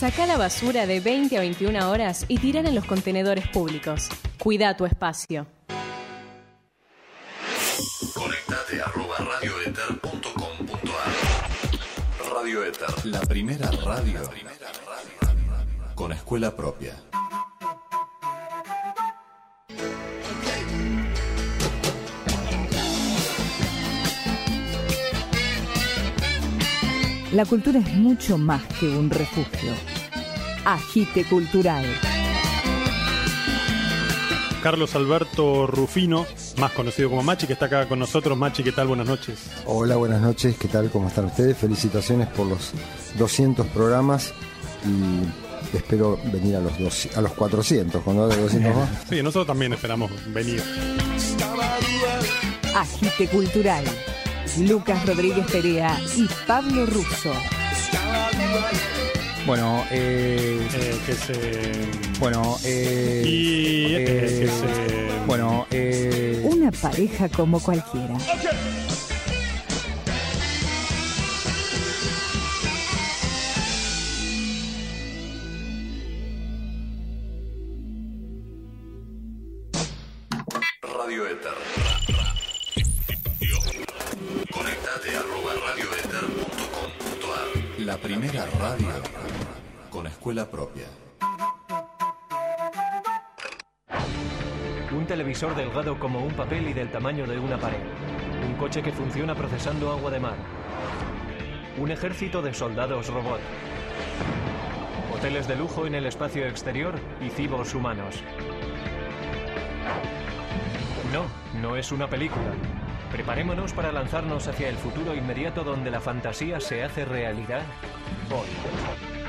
Saca la basura de 20 a 21 horas y tiran en los contenedores públicos. Cuida tu espacio. Conectate arroba radioether.com.ar Radio Ether, la primera radio con escuela propia. La cultura es mucho más que un refugio. Agite cultural. Carlos Alberto Rufino, más conocido como Machi, que está acá con nosotros. Machi, ¿qué tal? Buenas noches. Hola, buenas noches. ¿Qué tal? ¿Cómo están ustedes? Felicitaciones por los 200 programas y espero venir a los, dos, a los 400, cuando haya 200 más. Sí, nosotros también esperamos venir. Agite cultural. Lucas Rodríguez Perea y Pablo Russo. Bueno, eh, Eh, que se... bueno, eh, Y... eh, eh, que se... bueno, eh, Una pareja como cualquiera. Escuela propia. Un televisor delgado como un papel y del tamaño de una pared. Un coche que funciona procesando agua de mar. Un ejército de soldados robot. Hoteles de lujo en el espacio exterior y cibos humanos. No, no es una película. Preparémonos para lanzarnos hacia el futuro inmediato donde la fantasía se hace realidad hoy.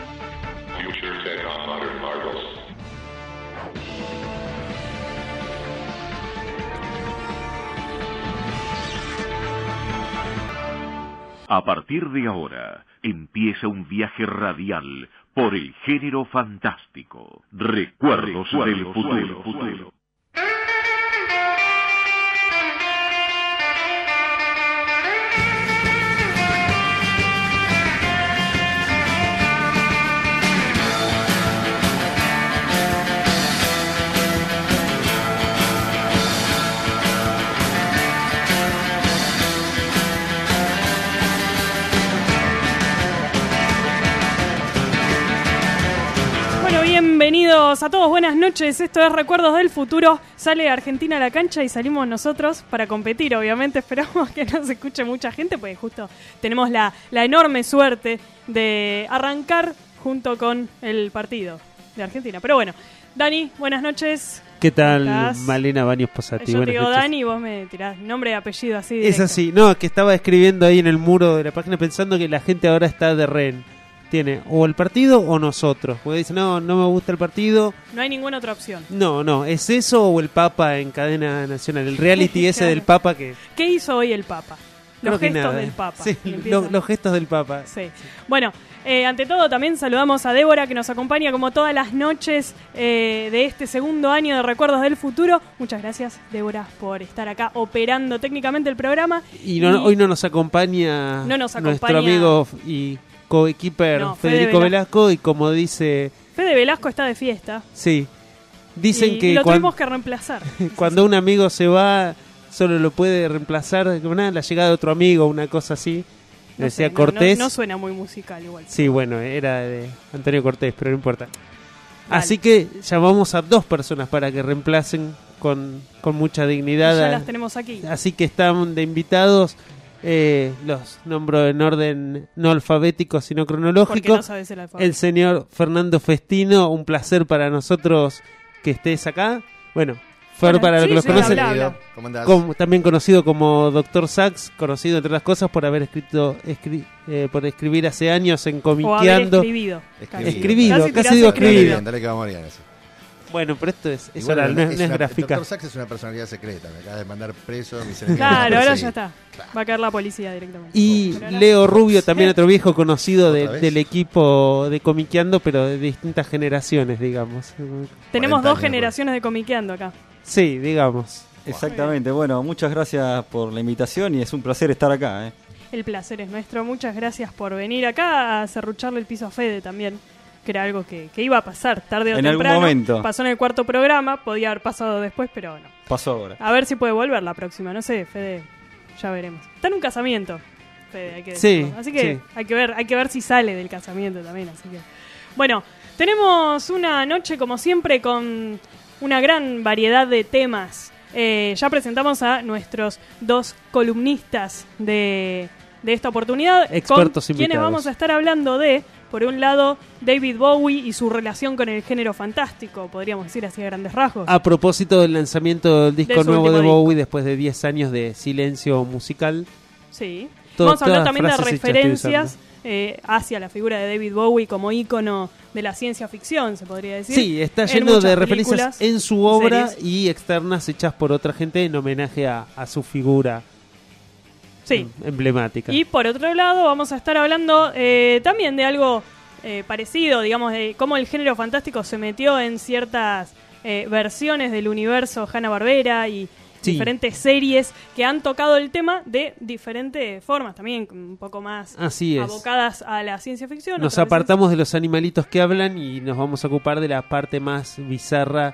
A partir de ahora empieza un viaje radial por el género fantástico. Recuerdos, del futuro. Bienvenidos a todos, buenas noches. Esto es Recuerdos del Futuro. Sale Argentina a la cancha y salimos nosotros para competir, obviamente. Esperamos que nos escuche mucha gente, porque justo tenemos la, la enorme suerte de arrancar junto con el partido de Argentina. Pero bueno, Dani, buenas noches. ¿Qué tal. Malena Baños Posati? Yo te Buenas digo noches. Dani y vos me tirás nombre y apellido así. Es directo. así, no, que estaba escribiendo ahí en el muro de la página pensando que la gente ahora está de rehén. Tiene o el partido o nosotros. Porque dice, no, no me gusta el partido. No hay ninguna otra opción. No, no, es eso o el Papa en cadena nacional. El reality ese Claro. del Papa que... ¿Qué hizo hoy el Papa? Los creo gestos del Papa. Sí, lo- los gestos del Papa. Sí. Bueno, eh, ante todo también saludamos a Débora que nos acompaña como todas las noches eh, de este segundo año de Recuerdos del Futuro. Muchas gracias, Débora, por estar acá operando técnicamente el programa. Y, no, hoy no nos acompaña, No nos nuestro acompaña- amigo y coequiper No, Federico Velasco. Velasco y como dice, Fede Velasco está de fiesta. sí, dicen y que lo cuan- tuvimos que reemplazar. cuando un amigo se va solo lo puede reemplazar con una, la llegada de otro amigo, una cosa así. No Decía sé, Cortés. No, no suena muy musical igual. Sí, bueno, era de Antonio Cortés, pero no importa. Así que llamamos a dos personas para que reemplacen con, con mucha dignidad. Ya a- las tenemos aquí. Así que están de invitados. Eh, los nombro en orden no alfabético, sino Porque cronológico. no sabes el alfabeto. el señor Fernando Festino, un placer para nosotros que estés acá. Bueno, Fer, para los que los sí, conocen, habla, habla. ¿Cómo andás? como- también conocido como Dr. Sax, conocido entre otras cosas por haber escrito, escri- eh, por escribir hace años en O haber Comiqueando. escribido. Escribido, Casi casi, tirás digo escribido. escribido. Dale que vamos a morir eso. Bueno, pero esto es, es Igual oral, no, es- no es una- gráfica. Dr. Sachs es una personalidad secreta. Me acaba de mandar preso. mis enemigos Claro, ahora ya está. Va a caer la policía directamente. Y ahora- Leo Rubio, también otro viejo conocido del equipo de Comiqueando, pero de distintas generaciones, digamos. Tenemos 40 dos años, generaciones de comiqueando acá. Sí, digamos. Exactamente, bueno, muchas gracias por la invitación y es un placer estar acá. ¿eh? El placer es nuestro. Muchas gracias por venir acá a cerrucharle el piso a Fede también. Que era algo que, que iba a pasar tarde o En algún temprano. momento. Pasó en el cuarto programa, podía haber pasado después, pero no. Pasó ahora. A ver si puede volver la próxima, no sé, Fede, ya veremos. Está en un casamiento, Fede, hay que Sí, decirlo. Así que sí. hay que ver, hay que ver si sale del casamiento también, así que. Bueno, tenemos una noche como siempre con una gran variedad de temas. Eh, ya presentamos a nuestros dos columnistas de, de esta oportunidad. Expertos con quienes invitados. vamos a estar hablando de, por un lado, David Bowie y su relación con el género fantástico, podríamos decir así a grandes rasgos. A propósito del lanzamiento del disco De nuevo de Bowie después de 10 años de silencio musical. Sí. Todo- Vamos a hablar también de referencias eh, hacia la figura de David Bowie como ícono de la ciencia ficción, se podría decir. Sí, está En lleno de referencias en su obra series. y externas hechas por otra gente en homenaje a, a su figura Sí. em- emblemática. Y por otro lado, vamos a estar hablando eh, también de algo eh, parecido, digamos, de cómo el género fantástico se metió en ciertas eh, versiones del universo Hanna-Barbera y Sí. diferentes series que han tocado el tema de diferentes formas, también un poco más Así es. abocadas a la ciencia ficción. Nos apartamos de los animalitos que hablan y nos vamos a ocupar de la parte más bizarra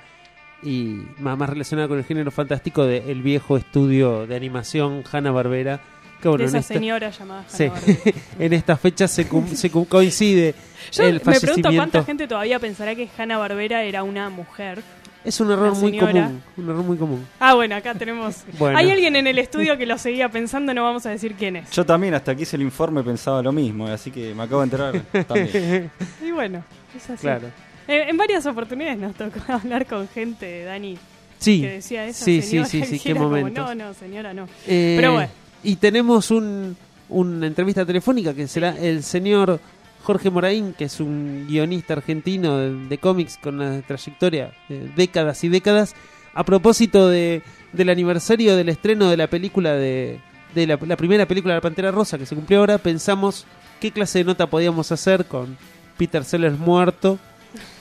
y más, más relacionada con el género fantástico del viejo estudio de animación Hanna-Barbera. Que bueno, de en esa esta- señora llamada Sí. En estas fechas se, cum- se cum- coincide Yo el me pregunto fallecimiento. cuánta gente todavía pensará que Hanna Barbera era una mujer. Es un error muy común. Un error muy común. Ah, bueno, acá tenemos. Bueno. Hay alguien en el estudio que lo seguía pensando, no vamos a decir quién es. Yo también, hasta que hice el informe, pensaba lo mismo, así que me acabo de enterar también. Y bueno, es así. Claro. En varias oportunidades nos tocó hablar con gente, Dani, Sí. que decía esa sí, sí, señora sí, sí, qué momentos. no, no, señora, no. Eh, Pero bueno. Y tenemos un, una entrevista telefónica que será el señor Jorge Moraín, que es un guionista argentino de, de cómics con una trayectoria de décadas y décadas, a propósito de, del aniversario del estreno de la película de, de la, la primera película de la Pantera Rosa que se cumplió ahora, pensamos qué clase de nota podíamos hacer con Peter Sellers muerto.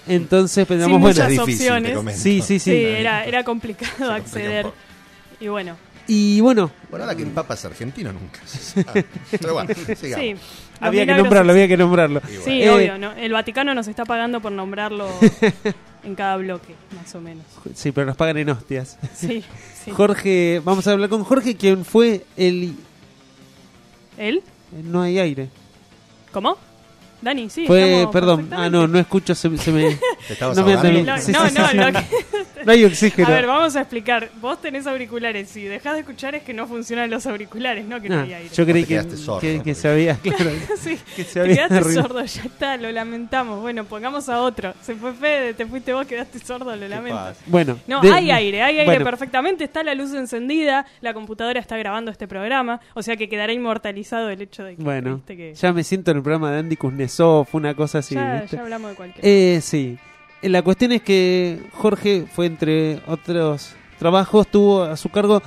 Entonces pensamos, Sin bueno, muchas difícil, opciones. sí, sí, Sí, sí. era, era complicado acceder. Y bueno, Y bueno, Bueno, nada que el Papa es argentino nunca. Ah, Pero bueno, sigamos. sí. había que nombrarlo, había que nombrarlo. Bueno. Sí, Eh, obvio, ¿no? El Vaticano nos está pagando por nombrarlo en cada bloque, más o menos. Sí, pero nos pagan en hostias. Sí, sí. Jorge, vamos a hablar con Jorge, quien fue el... ¿Él? No hay aire. ¿Cómo? Dani, sí. fue, perdón, ah no, no escucho, se, se me... ¿Te No me Sí, no, sí, no, sí. No hay oxígeno. A ver, vamos a explicar. Vos tenés auriculares. Si dejás de escuchar es que no funcionan los auriculares, no que no Ah, hay aire. yo creí que, quedaste sordo, que, se había... Claro, sí, que se te había quedaste arruinado. sordo, ya está, lo lamentamos. Bueno, pongamos a otro. Se fue Fede, te fuiste vos, quedaste sordo, lo lamento. pasa? Bueno. No, de- hay aire, hay aire bueno, perfectamente, está la luz encendida, la computadora está grabando este programa, o sea que quedará inmortalizado el hecho de que, Bueno, que ya me siento en el programa de Andy Kuznetsov, una cosa así. ya, ¿viste? ya hablamos de cualquier Eh, sí. Eh, La cuestión es que Jorge fue entre otros trabajos, tuvo a su cargo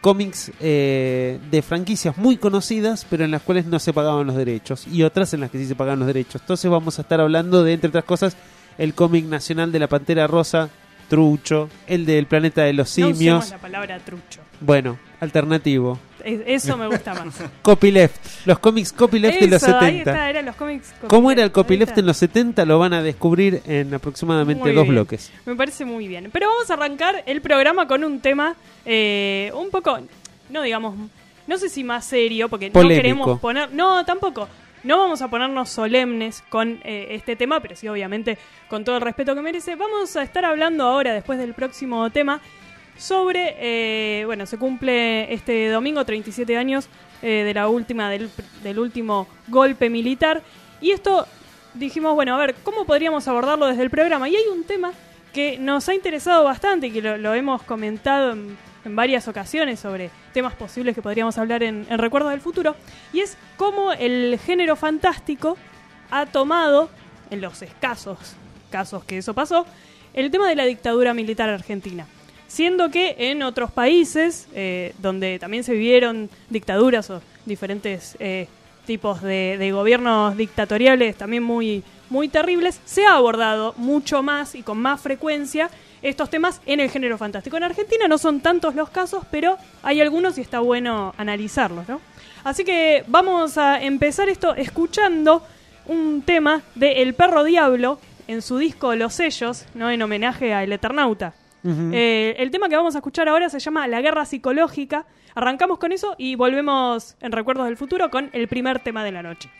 cómics eh, de franquicias muy conocidas, pero en las cuales no se pagaban los derechos, y otras en las que sí se pagaban los derechos. Entonces vamos a estar hablando de, entre otras cosas, el cómic nacional de la Pantera Rosa, Trucho, el del Planeta de los No usemos Simios, la palabra trucho. bueno, alternativo, Eso me gusta más. Copyleft, los cómics Copyleft de los Eso, ahí 70. está, eran los cómics ¿Cómo era el Ahí copyleft en los 70? Lo van a descubrir en aproximadamente Muy dos bien. bloques. Me parece muy bien. Pero vamos a arrancar el programa con un tema eh, un poco, no digamos, no sé si más serio, porque Polémico. no queremos poner, no, tampoco. No vamos a ponernos solemnes con eh, este tema, pero sí, obviamente, con todo el respeto que merece. Vamos a estar hablando ahora, después del próximo tema, sobre, eh, bueno, se cumple este domingo 37 años eh, de la última, del, del último golpe militar. Y esto dijimos, bueno, a ver, ¿cómo podríamos abordarlo desde el programa? Y hay un tema que nos ha interesado bastante y que lo, hemos comentado en, en varias ocasiones sobre temas posibles que podríamos hablar en, en Recuerdos del Futuro, y es cómo el género fantástico ha tomado, en los escasos casos que eso pasó, el tema de la dictadura militar argentina. Siendo que en otros países, eh, donde también se vivieron dictaduras o diferentes eh, tipos de, gobiernos dictatoriales también muy, muy terribles, se ha abordado mucho más y con más frecuencia estos temas en el género fantástico. En Argentina no son tantos los casos, pero hay algunos y está bueno analizarlos, ¿no? Así que vamos a empezar esto escuchando un tema de El Perro Diablo en su disco Los Sellos, ¿no? en homenaje a El Eh, el tema que vamos a escuchar ahora se llama La Guerra Psicológica. Arrancamos con eso y volvemos en Recuerdos del Futuro con el primer tema de la noche.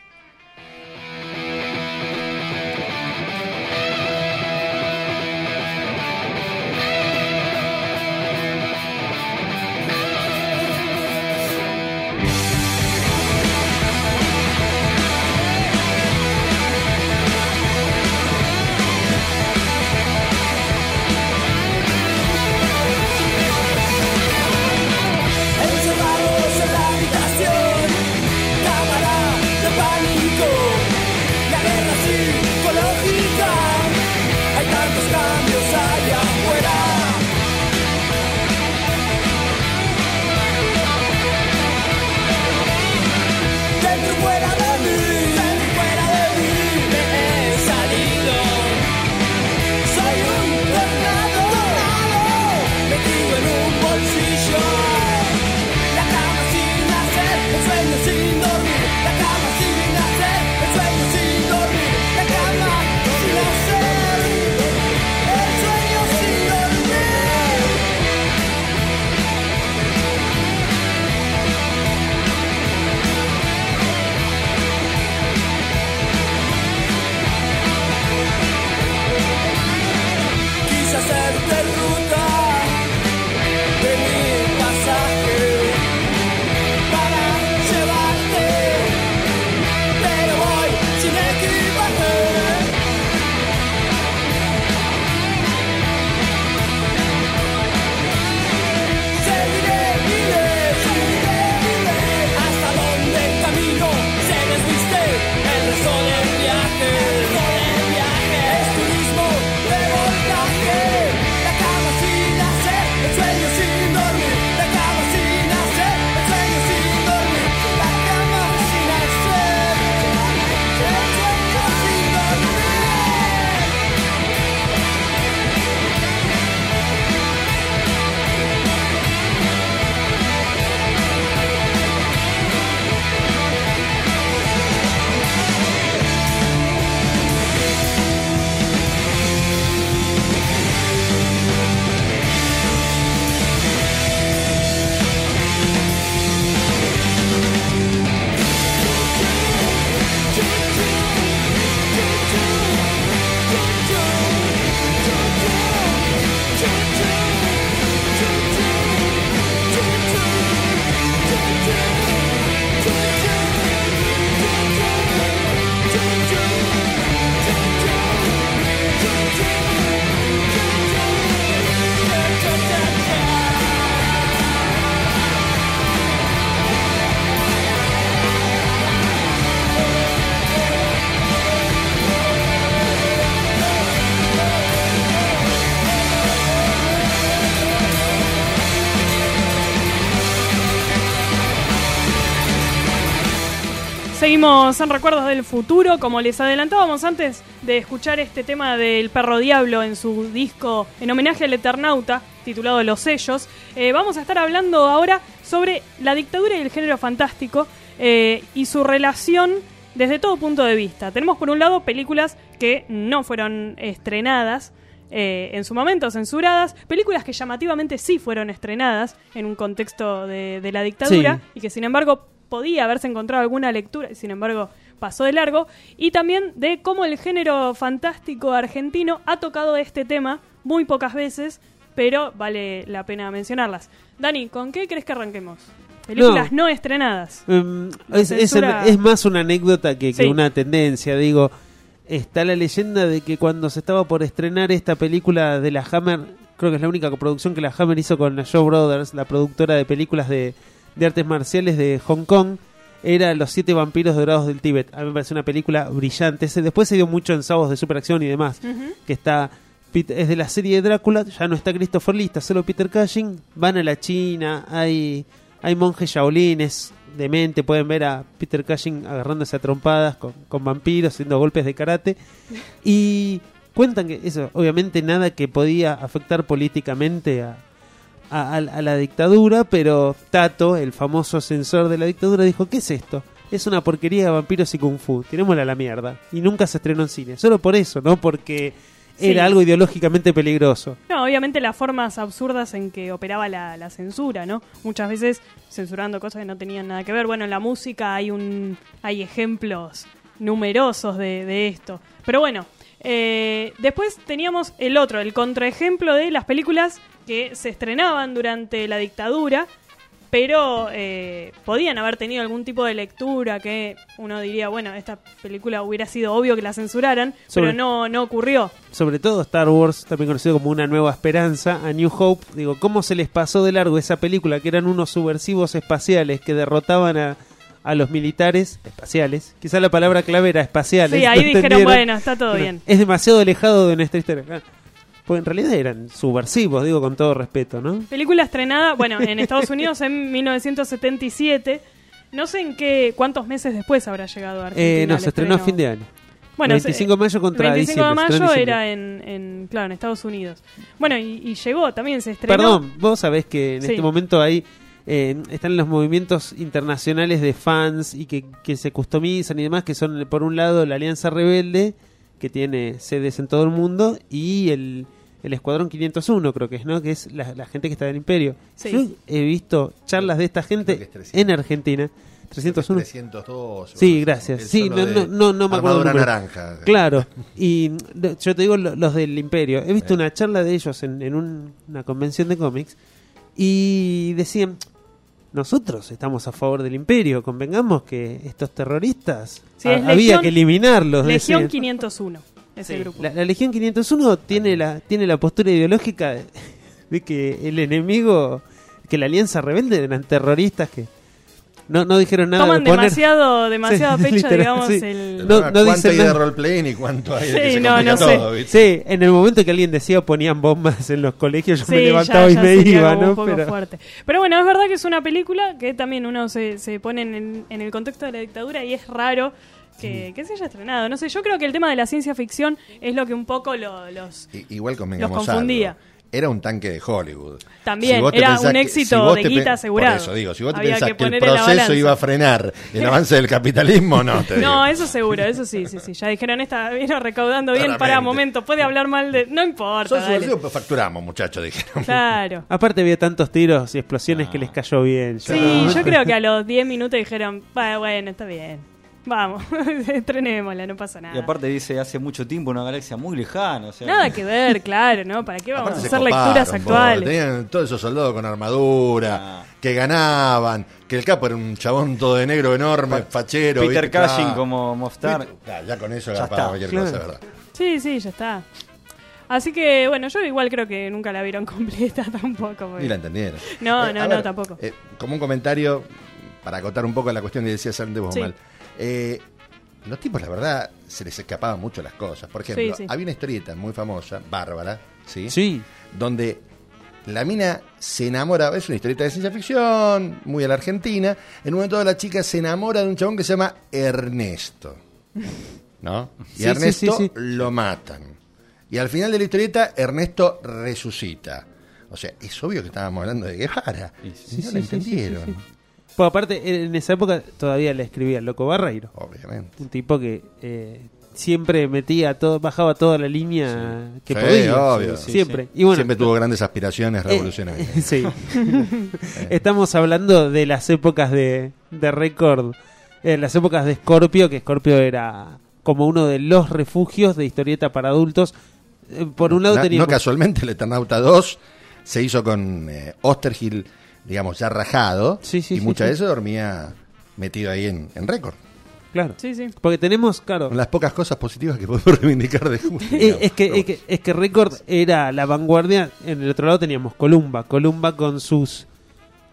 Seguimos en Recuerdos del Futuro, como les adelantábamos antes de escuchar este tema del Perro Diablo en su disco en homenaje al Eternauta, titulado Los Sellos. eh, vamos a estar hablando ahora sobre la dictadura y el género fantástico eh, y su relación desde todo punto de vista. Tenemos por un lado películas que no fueron estrenadas, eh, en su momento censuradas, películas que llamativamente sí fueron estrenadas en un contexto de, de la dictadura Sí. y que sin embargo podía haberse encontrado alguna lectura sin embargo pasó de largo, y también de cómo el género fantástico argentino ha tocado este tema muy pocas veces, pero vale la pena mencionarlas. Dani, ¿con qué crees que arranquemos? Películas no, estrenadas. Em, es, es- censura- es más una anécdota que, que Sí. una tendencia. Digo, está la leyenda de que cuando se estaba por estrenar esta película de la Hammer, creo que es la única coproducción que la Hammer hizo con la Shaw Brothers, la productora de películas de, de artes marciales de Hong Kong, era Los Siete Vampiros Dorados del Tíbet. A mí me parece una película brillante. Después se dio mucho en sábados de superacción y demás. Que está. Es de la serie de Drácula, ya no está Christopher Lee, está solo Peter Cushing. Van a la China, hay, hay monjes shaolines, demente, pueden ver a Peter Cushing agarrándose a trompadas con, con vampiros, haciendo golpes de karate. Y cuentan que eso, obviamente nada que podía afectar políticamente a, a, a- a la dictadura, pero Tato, el famoso censor de la dictadura, dijo, ¿qué es esto? es una porquería de vampiros y kung fu, tirémosla a la mierda. Y nunca se estrenó en cine, solo por eso, no porque Sí. era algo ideológicamente peligroso. No, obviamente las formas absurdas en que operaba la, la censura, ¿no? Muchas veces censurando cosas que no tenían nada que ver. Bueno, en la música hay un hay ejemplos numerosos de, de esto. Pero bueno, eh, después teníamos el otro, el contraejemplo de las películas que se estrenaban durante la dictadura, pero eh, podían haber tenido algún tipo de lectura que uno diría, bueno, esta película hubiera sido obvio que la censuraran, Sobre- pero no, no ocurrió. Sobre todo Star Wars, también conocido como Una Nueva Esperanza, a New Hope. Digo, ¿cómo se les pasó de largo esa película que eran unos subversivos espaciales que derrotaban a, a los militares espaciales? Quizá la palabra clave era espaciales. Sí, ¿no ahí dijeron, entendieron? bueno, está todo bien. Es demasiado alejado de nuestra historia. Pues en realidad eran subversivos, digo con todo respeto, ¿no? Película estrenada, bueno, en Estados Unidos en 1977. No sé en qué cuántos meses después habrá llegado a Argentina. Eh, no, se estrenó a fin de año. Bueno, 25 de mayo contra 25 de mayo era en, en- claro, en Estados Unidos. Bueno, y, y llegó, también se estrenó. Perdón, vos sabés que en Sí. este momento hay eh, están los movimientos internacionales de fans y que, que se customizan y demás, que son por un lado la Alianza Rebelde, que tiene sedes en todo el mundo, y el, el Escuadrón 501, creo que es, ¿no? Que es la, la gente que está del Imperio. Sí. Yo he visto charlas de esta gente en Argentina. 301. 302. Sí, gracias. Sí, no, no, no, no me acuerdo. el Armadura número. naranja. Claro. Y yo te digo lo- los del Imperio. He visto una charla de ellos en, en un- una convención de cómics y decían, nosotros estamos a favor del Imperio, convengamos que estos terroristas Sí, es había Legión- que eliminarlos. Legión decían. 501, ese grupo. La, la Legión 501 tiene la, tiene la postura ideológica de, de que el enemigo, que la Alianza Rebelde eran terroristas que no, no dijeron nada Toman de poner... demasiado, demasiado a pecho, literal, digamos, sí. el... No, no ¿Cuánto dicen hay de nada. roleplaying y cuánto hay de que Sí, se no, no sé. todo, ¿viste? Sí, en el momento que alguien decía ponían bombas en los colegios, yo me Sí, levantaba ya- y ya me iba, ¿no? un poco Pero- fuerte. Pero bueno, es verdad que es una película que también uno se, se pone en, en el contexto de la dictadura y es raro que, que se haya estrenado. No sé, yo creo que el tema de la ciencia ficción es lo que un poco lo- los... I- Igual Los confundía. algo. Era un tanque de Hollywood. También, era un que- éxito de guita asegurado. Por eso digo, si vos te Había pensás que que, el proceso iba a frenar el avance del capitalismo, no te digo. No, eso seguro, eso sí, sí, sí. Ya dijeron, esta vino recaudando bien, para momento, puede hablar mal de... No importa, dale. pues facturamos, muchachos, dijeron. Claro. Aparte había tantos tiros y explosiones que les cayó bien. ya. Sí, yo creo que a los 10 minutos dijeron, "Bah, bueno, está bien. Vamos, estrenémosla, no pasa Y nada. aparte dice hace mucho tiempo una galaxia muy lejana. O sea, Nada que ver, claro, ¿no? ¿Para qué vamos Aparte a hacer coparon, lecturas actuales? Tenían todos esos soldados con armadura, que ganaban, que el capo era un chabón todo de negro enorme, fachero. Peter. Cushing Claro. como Moftar. ¿Viste? Claro, ya con eso Ya agarraba está. cualquier Claro. cosa, ¿verdad? Sí, sí, ya está. Así que, bueno, yo igual creo que nunca la vieron completa tampoco. porque- Ni la entendieron. No, Eh, no, no, ver, tampoco. eh, como un comentario, para acotar un poco la cuestión que decías antes vos, Sí. Eh, los tipos, la verdad, se les escapaban mucho las cosas. Por ejemplo, Sí, sí. había una historieta muy famosa, Bárbara, ¿sí? Sí. Donde la mina se enamora, es una historieta de ciencia ficción, muy a la Argentina. En un momento la chica se enamora de un chabón que se llama Ernesto. ¿No? Y Sí, Ernesto sí, sí, sí. lo matan. Y al final de la historieta, Ernesto resucita. O sea, es obvio que estábamos hablando de Guevara. Sí, no sí, lo sí, entendieron. Pues aparte, en esa época todavía le escribía el Loco Barreiro. Obviamente. Un tipo que eh, siempre metía todo, bajaba toda la línea que Sí, podía. obvio. siempre. Y bueno, Siempre tuvo grandes aspiraciones Eh, revolucionarias. sí. Estamos hablando de las épocas de, de récord, eh, las épocas de Scorpio, que Scorpio era como uno de los refugios de historieta para adultos. Eh, por un lado Na- teníamos... No casualmente, el Eternauta 2 se hizo con eh, Osterhill, digamos, ya rajado. y sí, muchas sí. veces dormía metido ahí en, en récord. Claro. Sí, sí. Porque tenemos, claro... Con las pocas cosas positivas que podemos reivindicar de Julio. Eh, es, que, es, que, es que Record era la vanguardia. En el otro lado teníamos Columba. Columba con sus.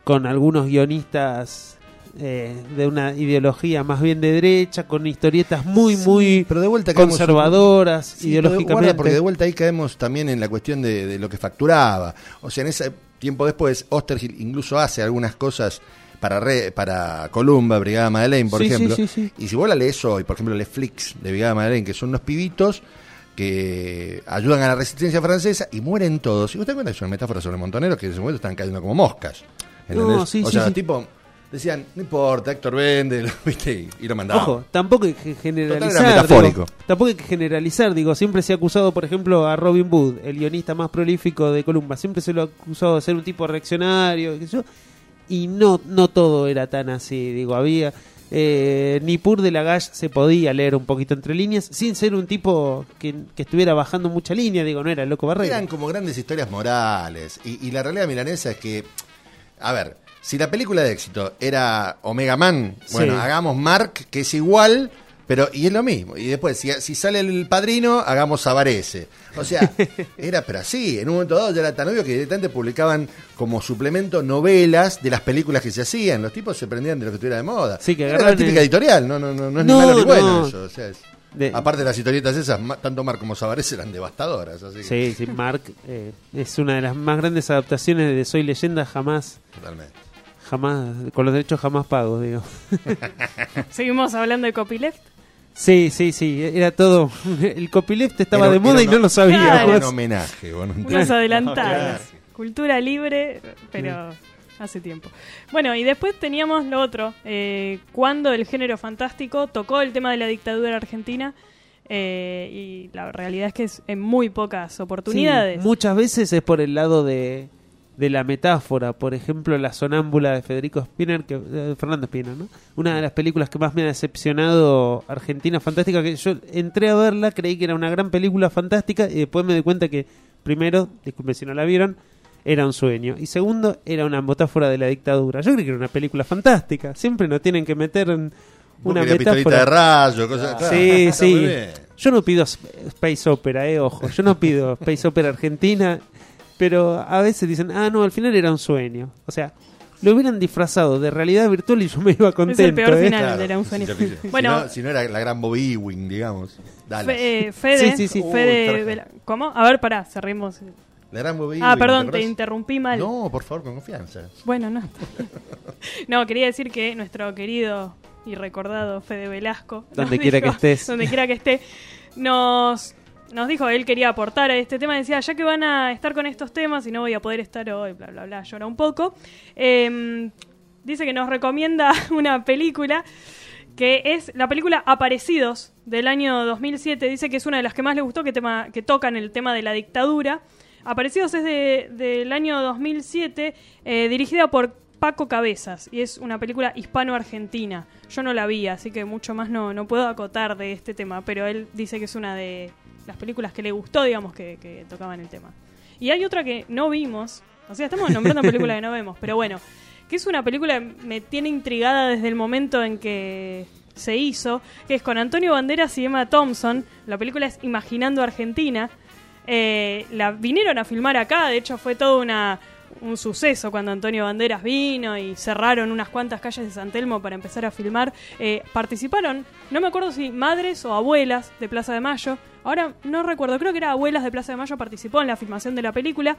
con algunos guionistas eh, de una ideología más bien de derecha, con historietas muy, muy pero de vuelta caemos- conservadoras Sí, pero de- guarda, ideológicamente. porque de vuelta ahí caemos también en la cuestión de, de lo que facturaba. O sea, en ese tiempo después, Osterhill incluso hace algunas cosas para re- para Columba, Brigada Madeleine, por Sí, ejemplo. sí, sí. Y si vos la lees hoy, por ejemplo, lees Flix de Brigada Madeleine, que son unos pibitos que ayudan a la resistencia francesa y mueren todos. Y vos te das cuenta que es una metáfora sobre montoneros que en ese momento están cayendo como moscas. ¿entendés? No, sí, o sea, tipo, decían, no importa, Héctor vende, ¿viste? Y, y lo mandaban. Ojo, tampoco hay que generalizar. era metafórico. digo, tampoco hay que generalizar, digo, siempre se ha acusado, por ejemplo, a Robin Wood, el guionista más prolífico de Columba, siempre se lo ha acusado de ser un tipo reaccionario, qué sé yo, y no, no todo era tan así, digo, había... Eh, Nipur de Lagash se podía leer un poquito entre líneas sin ser un tipo que, que estuviera bajando mucha línea, digo, no era el loco Barrera. Eran como grandes historias morales. Y, y la realidad milanesa es que, a ver, si la película de éxito era Omega Man, bueno, Sí. hagamos Mark, que es igual, pero y es lo mismo. Y después, si, si sale el padrino, hagamos Sabarese. O sea, era pero así. En un momento dado ya era tan obvio que directamente publicaban como suplemento novelas de las películas que se hacían. Los tipos se prendían de lo que estuviera de moda. Sí, que era la típica el- editorial, no, no, no, no es No, ni malo ni bueno no. eso. o sea, es- Aparte de las historietas esas, tanto Mark como Sabarese eran devastadoras. Así que- Sí, sí, Mark eh, es una de las más grandes adaptaciones de Soy Leyenda jamás. Totalmente. Jamás, con los derechos jamás pagos, digo. Seguimos hablando de copyleft. Sí, sí, sí, era todo. El copyleft estaba Era- de moda y no lo sabía. Claro. Un homenaje. bueno, un- Unos adelantados. Claro. Cultura libre, pero hace tiempo. Bueno, y después teníamos lo otro. eh, cuando el género fantástico tocó el tema de la dictadura argentina. eh, y la realidad es que es en muy pocas oportunidades. Sí, muchas veces es por el lado de, de la metáfora. Por ejemplo, La Sonámbula de Federico Spinner, que, eh, Fernando Spinner, ¿no? Una de las películas que más me ha decepcionado Argentina Fantástica, que yo entré a verla, creí que era una gran película fantástica y después me di cuenta que, primero, disculpen si no la vieron, era un sueño. Y segundo, era una metáfora de la dictadura. Yo creí que era una película fantástica. Siempre nos tienen que meter en una metáfora. de rayo, cosas- claro. Sí, sí. Yo no pido sp- Space Opera, eh, ojo. Yo no pido Space Opera Argentina. Pero a veces dicen, ah, no, al final era un sueño. O sea, lo hubieran disfrazado de realidad virtual y yo me iba contento. es el peor eh. final, Claro, era un sueño. ficción. bueno, si, no, si no era la gran Bobby Ewing, digamos. Dallas. Fe- eh, Fede, Sí, sí, sí. Fede Uy, ¿Cómo? A ver, pará, cerremos. La gran Bobby Ah, Ewing, perdón, ¿te interrumpí mal. No, por favor, con confianza. Bueno, no. no, quería decir que nuestro querido y recordado Fede Velasco. Donde quiera que estés. Donde quiera que esté. Nos, nos dijo, él quería aportar a este tema. Decía, ya que van a estar con estos temas y no voy a poder estar hoy, bla, bla, bla, llora un poco. Eh, dice que nos recomienda una película que es la película Aparecidos del año 2007. Dice que es una de las que más le gustó, que, tema, que tocan el tema de la dictadura. Aparecidos es de- del año 2007, eh, dirigida por Paco Cabezas, y es una película hispano-argentina. Yo no la vi, así que mucho más no, no puedo acotar de este tema, pero él dice que es una de las películas que le gustó, digamos, que, tocaban el tema. Y hay otra que no vimos, o sea, estamos nombrando películas que no vemos, pero bueno, que es una película que me tiene intrigada desde el momento en que se hizo, que es con Antonio Banderas y Emma Thompson. La película es Imaginando Argentina. Eh, la vinieron a filmar acá, de hecho fue todo una, un suceso cuando Antonio Banderas vino y cerraron unas cuantas calles de San Telmo para empezar a filmar. Eh, participaron, no me acuerdo si madres o abuelas de Plaza de Mayo. Ahora no recuerdo, creo que era abuelas de Plaza de Mayo participó en la filmación de la película.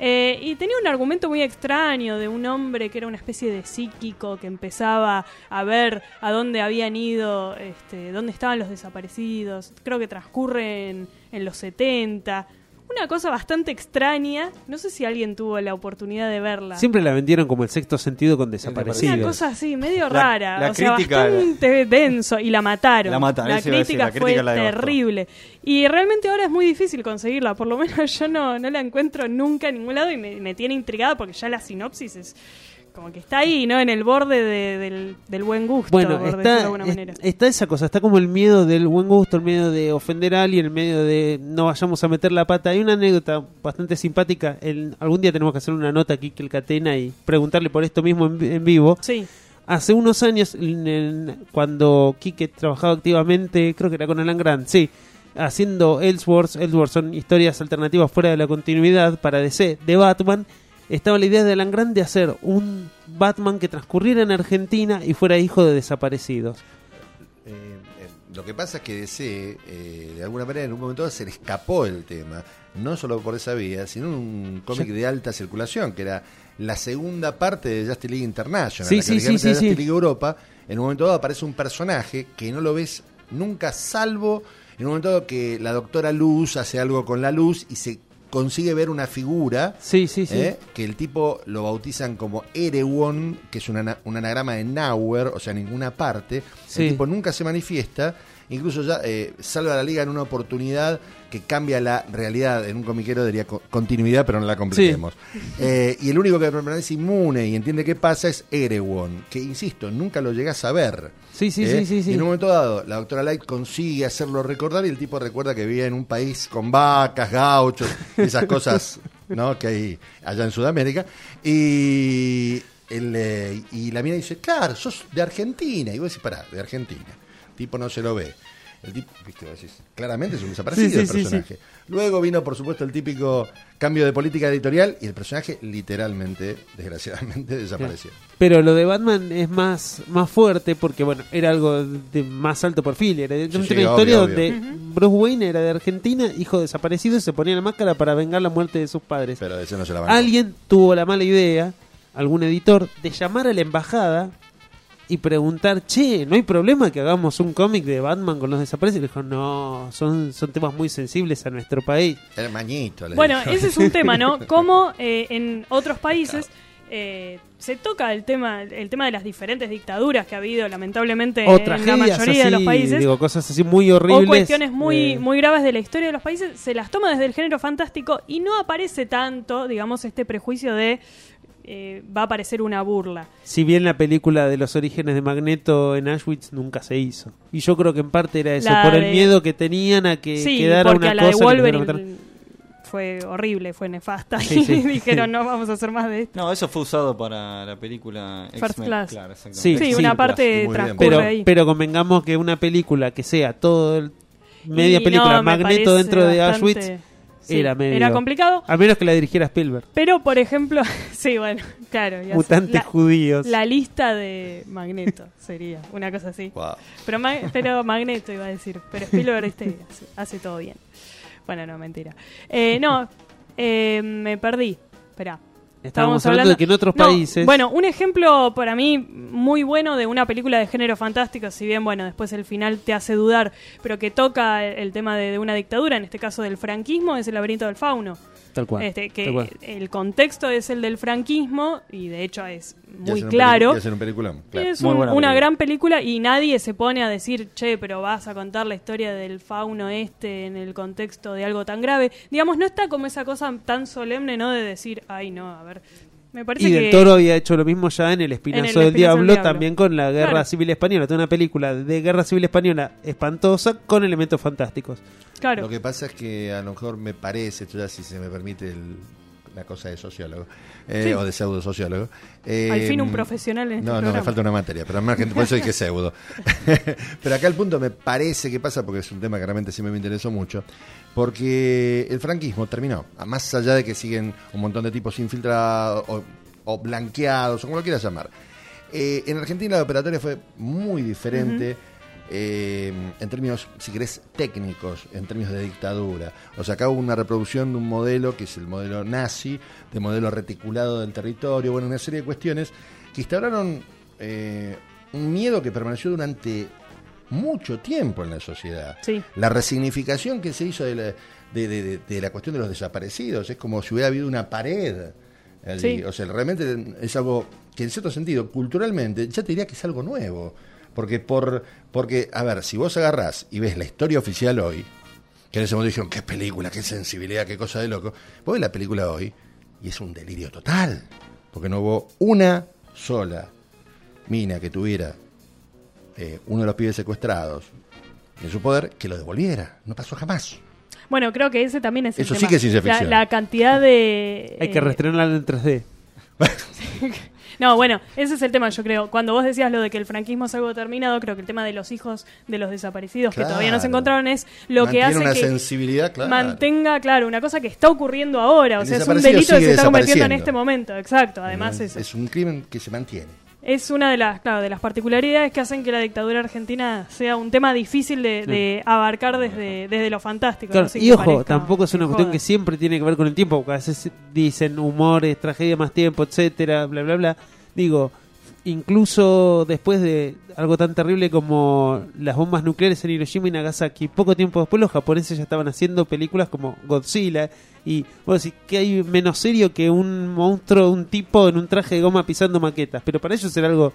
Eh, y tenía un argumento muy extraño de un hombre que era una especie de psíquico que empezaba a ver a dónde habían ido, este, dónde estaban los desaparecidos. Creo que transcurre en, en los 70. Una cosa bastante extraña. No sé si alguien tuvo la oportunidad de verla. Siempre la vendieron como el sexto sentido con desaparecidos. Una cosa así, medio La- rara. la o sea, crítica- bastante denso. Y la mataron. La mataron, La crítica la fue crítica la devastó. terrible. Y realmente ahora es muy difícil conseguirla. Por lo menos yo no, no la encuentro nunca en ningún lado y me, me tiene intrigada porque ya la sinopsis es como que está ahí, ¿no? En el borde de- del, del buen gusto, Bueno, por decirlo de está, alguna manera. está esa cosa, está como el miedo del buen gusto, el miedo de ofender a alguien, el miedo de no vayamos a meter la pata. Hay una anécdota bastante simpática. El- algún día tenemos que hacer una nota aquí que el Catena y preguntarle por esto mismo en, vi- en vivo. Sí. Hace unos años, cuando Quique trabajaba activamente, creo que era con Alan Grant, sí, haciendo Ellsworth, Ellsworth son historias alternativas fuera de la continuidad para DC de Batman, estaba la idea de Alan Grant de hacer un Batman que transcurriera en Argentina y fuera hijo de desaparecidos. Eh, eh, lo que pasa es que DC, eh, de alguna manera, en un momento dado se le escapó el tema. No solo por esa vía, sino un cómic de alta circulación, que era la segunda parte de Justice League International. Sí, la sí, sí, sí, Justice. League Europa. En un momento dado aparece un personaje que no lo ves nunca, salvo en un momento dado que la doctora Luz hace algo con la luz y se consigue ver una figura Sí, sí, sí. ¿eh? que el tipo lo bautizan como Erewhon, que es un, ana- un anagrama de nowhere, o sea, ninguna parte. El tipo nunca se manifiesta, incluso ya eh, salva a la liga en una oportunidad que cambia la realidad. En un comiquero diría co- continuidad, pero no la completemos. Eh, y el único que permanece inmune y entiende qué pasa es Erewhon, que insisto, nunca lo llegás a ver. Sí, sí, ¿eh? sí, sí, sí. Y en un momento dado, la doctora Light consigue hacerlo recordar y el tipo recuerda que vivía en un país con vacas, gauchos, esas cosas ¿no? que hay allá en Sudamérica. Y, el, eh, y la mina dice, claro, sos de Argentina. Y vos decís, pará, de Argentina. El tipo no se lo ve. El tipo, viste, decís, claramente es un desaparecido Sí, sí, el sí, personaje. Luego vino, por supuesto, el típico cambio de política editorial y el personaje literalmente, desgraciadamente, desapareció. Pero lo de Batman es más, más fuerte porque, bueno, era algo de más alto perfil. Era de Sí, una sí, historia obvio, donde obvio. Bruce Wayne era de Argentina, hijo desaparecido, y se ponía la máscara para vengar la muerte de sus padres. Pero ese no se la. Alguien tuvo la mala idea, algún editor, de llamar a la embajada y preguntar, che, ¿no hay problema que hagamos un cómic de Batman con los desaparecidos? Y le dijo, no, son, son temas muy sensibles a nuestro país. El mañito. le Bueno, dijo. ese es un tema, ¿no? Como eh, en otros países eh, se toca el tema el tema de las diferentes dictaduras que ha habido lamentablemente O en la mayoría de los así, países. digo, cosas así muy horribles. o cuestiones muy, eh, muy graves de la historia de los países, se las toma desde el género fantástico y no aparece tanto, digamos, este prejuicio de eh, va a aparecer una burla. Si bien la película de los orígenes de Magneto en Auschwitz nunca se hizo. Y yo creo que en parte era eso, La por el de- miedo que tenían a que sí, quedara porque una a la de cosa Wolverine matar. fue horrible, fue nefasta Sí, y dijeron no vamos a hacer más de esto. No, eso fue usado para la película First. Class. Claro. Sí, Sí, una parte transcurre Pero, ahí. pero convengamos que una película que sea todo el- media Y película no, Magneto dentro de bastante- Auschwitz sí, era medio era complicado. A menos que la dirigiera Spielberg. Pero, por ejemplo, sí, bueno, claro. ya sé. Mutantes la, judíos. La lista de Magneto sería una cosa así. Wow. Pero, Ma- pero Magneto iba a decir. Pero Spielberg este, hace, hace todo bien. Bueno, no, mentira. Eh, no, eh, me perdí. Espera. Estábamos hablando de que en otros No, países- Bueno, un ejemplo para mí muy bueno de una película de género fantástico, si bien, bueno, después el final te hace dudar, pero que toca el, el tema de, de una dictadura, en este caso del franquismo, es El laberinto del fauno. Tal cual. Este, que tal cual. el contexto es el del franquismo y de hecho es muy un claro. un peliculón, claro. es un- una película. gran película y nadie se pone a decir, che, pero vas a contar la historia del fauno este en el contexto de algo tan grave. Digamos, no está como esa cosa tan solemne, ¿no? De decir, ay, no, a ver. Me parece Y que. Del Toro había hecho lo mismo ya en El Espinazo, En El del, Espinazo del Diablo, Diablo. también con la Guerra Claro. Civil Española. Toda una película de Guerra Civil Española espantosa con elementos fantásticos. Claro. Lo que pasa es que a lo mejor me parece, esto ya si se me permite el- la cosa de sociólogo eh, Sí. o de pseudo sociólogo. Al fin un profesional en este No, no, me falta una materia, pero más que por eso dije pseudo. pero acá el punto me parece que pasa, porque es un tema que realmente siempre me interesó mucho, porque el franquismo terminó. Más allá de que siguen un montón de tipos infiltrados o, o blanqueados, o como lo quieras llamar. Eh, en Argentina la operatoria fue muy diferente. Eh, en términos, si querés, técnicos, en términos de dictadura. O sea, acá hubo una reproducción de un modelo que es el modelo nazi, de modelo reticulado del territorio, bueno, una serie de cuestiones que instauraron eh, un miedo que permaneció durante mucho tiempo en la sociedad. Sí. La resignificación que se hizo de la, de, de- de- de la cuestión de los desaparecidos es como si hubiera habido una pared. allí. Sí. O sea, realmente es algo que en cierto sentido, culturalmente, ya te diría que es algo nuevo. Porque, por, porque a ver, si vos agarrás y ves la historia oficial hoy, que en ese momento dijeron, qué película, qué sensibilidad, qué cosa de loco, vos ves la película hoy y es un delirio total. Porque no hubo una sola mina que tuviera eh, uno de los pibes secuestrados en su poder que lo devolviera. No pasó jamás. Bueno, creo que ese también es el Eso sí tema. que es ciencia La- ficción. La, cantidad de. Hay que eh, reestrenarla en 3D. No, bueno, ese es el tema, yo creo. Cuando vos decías lo de que el franquismo es algo terminado, creo que el tema de los hijos de los desaparecidos que todavía no se encontraron es lo que hace una que sensibilidad, claro. mantenga, claro, una cosa que está ocurriendo ahora. O sea, es un delito que se está cometiendo en este momento. Exacto, además es, eso. un crimen que se mantiene. Es una de las, claro, de las particularidades que hacen que la dictadura argentina sea un tema difícil de, de abarcar desde, desde lo fantástico. Claro, no sé y ojo, parezca tampoco es una cuestión que siempre tiene que ver con el tiempo, porque a veces dicen humores, tragedia más tiempo, etcétera, bla, bla, bla. Digo, incluso después de algo tan terrible como las bombas nucleares en Hiroshima y Nagasaki, poco tiempo después los japoneses ya estaban haciendo películas como Godzilla y vos decís que hay menos serio que un monstruo, un tipo en un traje de goma pisando maquetas, pero para ellos era algo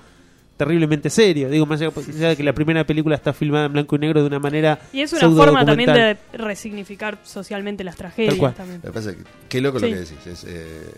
terriblemente serio. Digo, más allá de que la primera película está filmada en blanco y negro de una manera Y es una forma también de resignificar socialmente las Tal tragedias cual. también. Lo que pasa es que, qué loco Sí. lo que decís. Es, eh,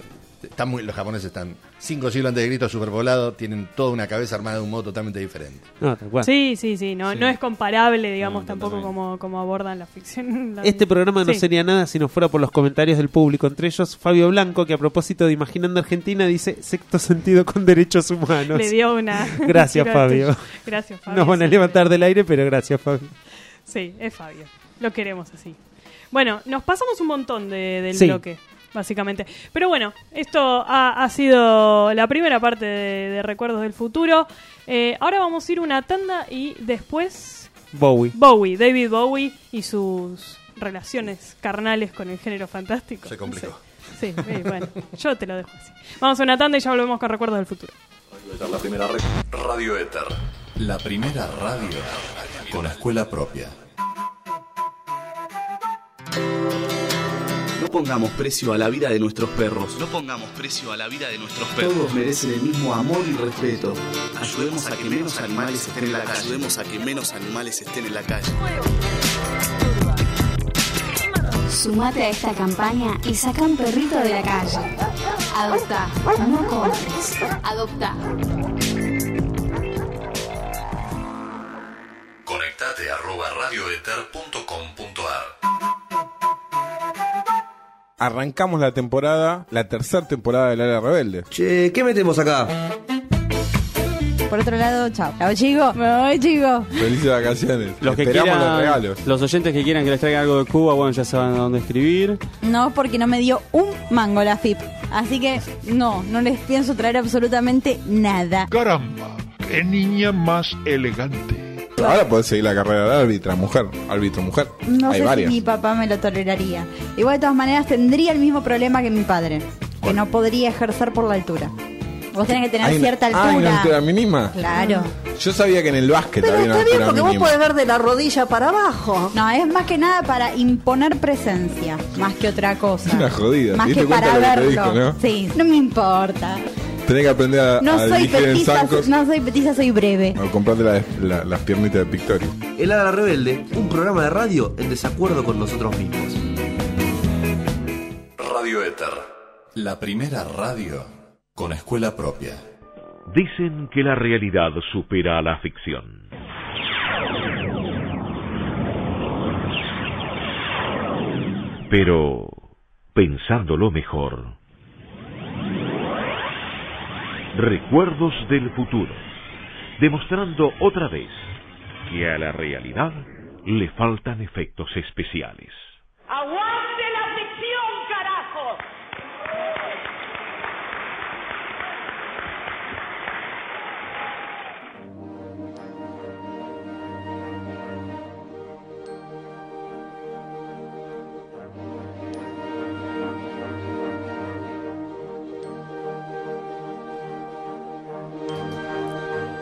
están muy, los japoneses están cinco siglos antes de Cristo superpoblados, tienen toda una cabeza armada de un modo totalmente diferente. No, tal cual. Sí, sí, sí, no, Sí. no es comparable, digamos, tampoco como, como abordan la ficción. la- Este programa no Sí. sería nada si no fuera por los comentarios del público, entre ellos Fabio Blanco, que a propósito de Imaginando Argentina dice sexto sentido con derechos humanos. Le dio una... Gracias, Fabio. Gracias, Fabio. Nos van a levantar del aire, pero gracias, Fabio. Sí, es Fabio. Lo queremos así. Bueno, nos pasamos un montón de- del Sí. bloque, básicamente. Pero bueno, esto ha, ha sido la primera parte de, de Recuerdos del Futuro. Eh, ahora vamos a ir una tanda y después Bowie. Bowie, David Bowie y sus relaciones carnales con el género fantástico. Se complicó. Sí, sí, sí, bueno, yo te lo dejo así. Vamos a una tanda y ya volvemos con Recuerdos del Futuro. La primera Radio Éter. La primera radio con escuela propia. No pongamos precio a la vida de nuestros perros. No pongamos precio a la vida de nuestros perros. Todos merecen el mismo amor y respeto. Ayudemos a que menos animales estén en la calle. Ayudemos a que menos animales estén en la calle. Sumate a esta campaña y saca un perrito de la calle. Adopta, no compres. Adopta. Conectate arroba radioeter.com.ar Arrancamos la temporada, la tercera temporada del Área Rebelde. Che, ¿qué metemos acá? Por otro lado, chao. Chao, chico. Me voy, chico. Felices vacaciones. Los que Esperamos quieran, los regalos. los oyentes que quieran que les traiga algo de Cuba, bueno, ya saben a dónde escribir. No, porque no me dio un mango la FIP. Así que no, no les pienso traer absolutamente nada. Caramba, qué niña más elegante. Ahora podés seguir la carrera de árbitra, mujer. Árbitro, mujer. No Hay sé varias. si mi papá me lo toleraría. Igual de todas maneras tendría el mismo problema que mi padre, que no podría ejercer por la altura. Vos tenés que tener Hay una- cierta Ah, ¿hay una altura. altura mínima? Claro. Yo sabía que en el básquet Pero había una está bien, altura porque vos mínima. podés ver de la rodilla para abajo. No, es más que nada para imponer presencia, más que otra cosa. Una jodida. Más ¿Te que cuenta para lo que te verlo. dijo, no? Sí, no me importa. Tenés que aprender a, No a soy petiza, zancos no soy petiza, soy breve. o comprarte la- la- las piernitas de Pictorio. El Ala Rebelde, un programa de radio en desacuerdo con nosotros mismos. Radio Éter. La primera radio con escuela propia. Dicen que la realidad supera a la ficción. Pero, pensándolo mejor, recuerdos del futuro, demostrando otra vez que a la realidad le faltan efectos especiales. ¡Aguante la ficción, carajo!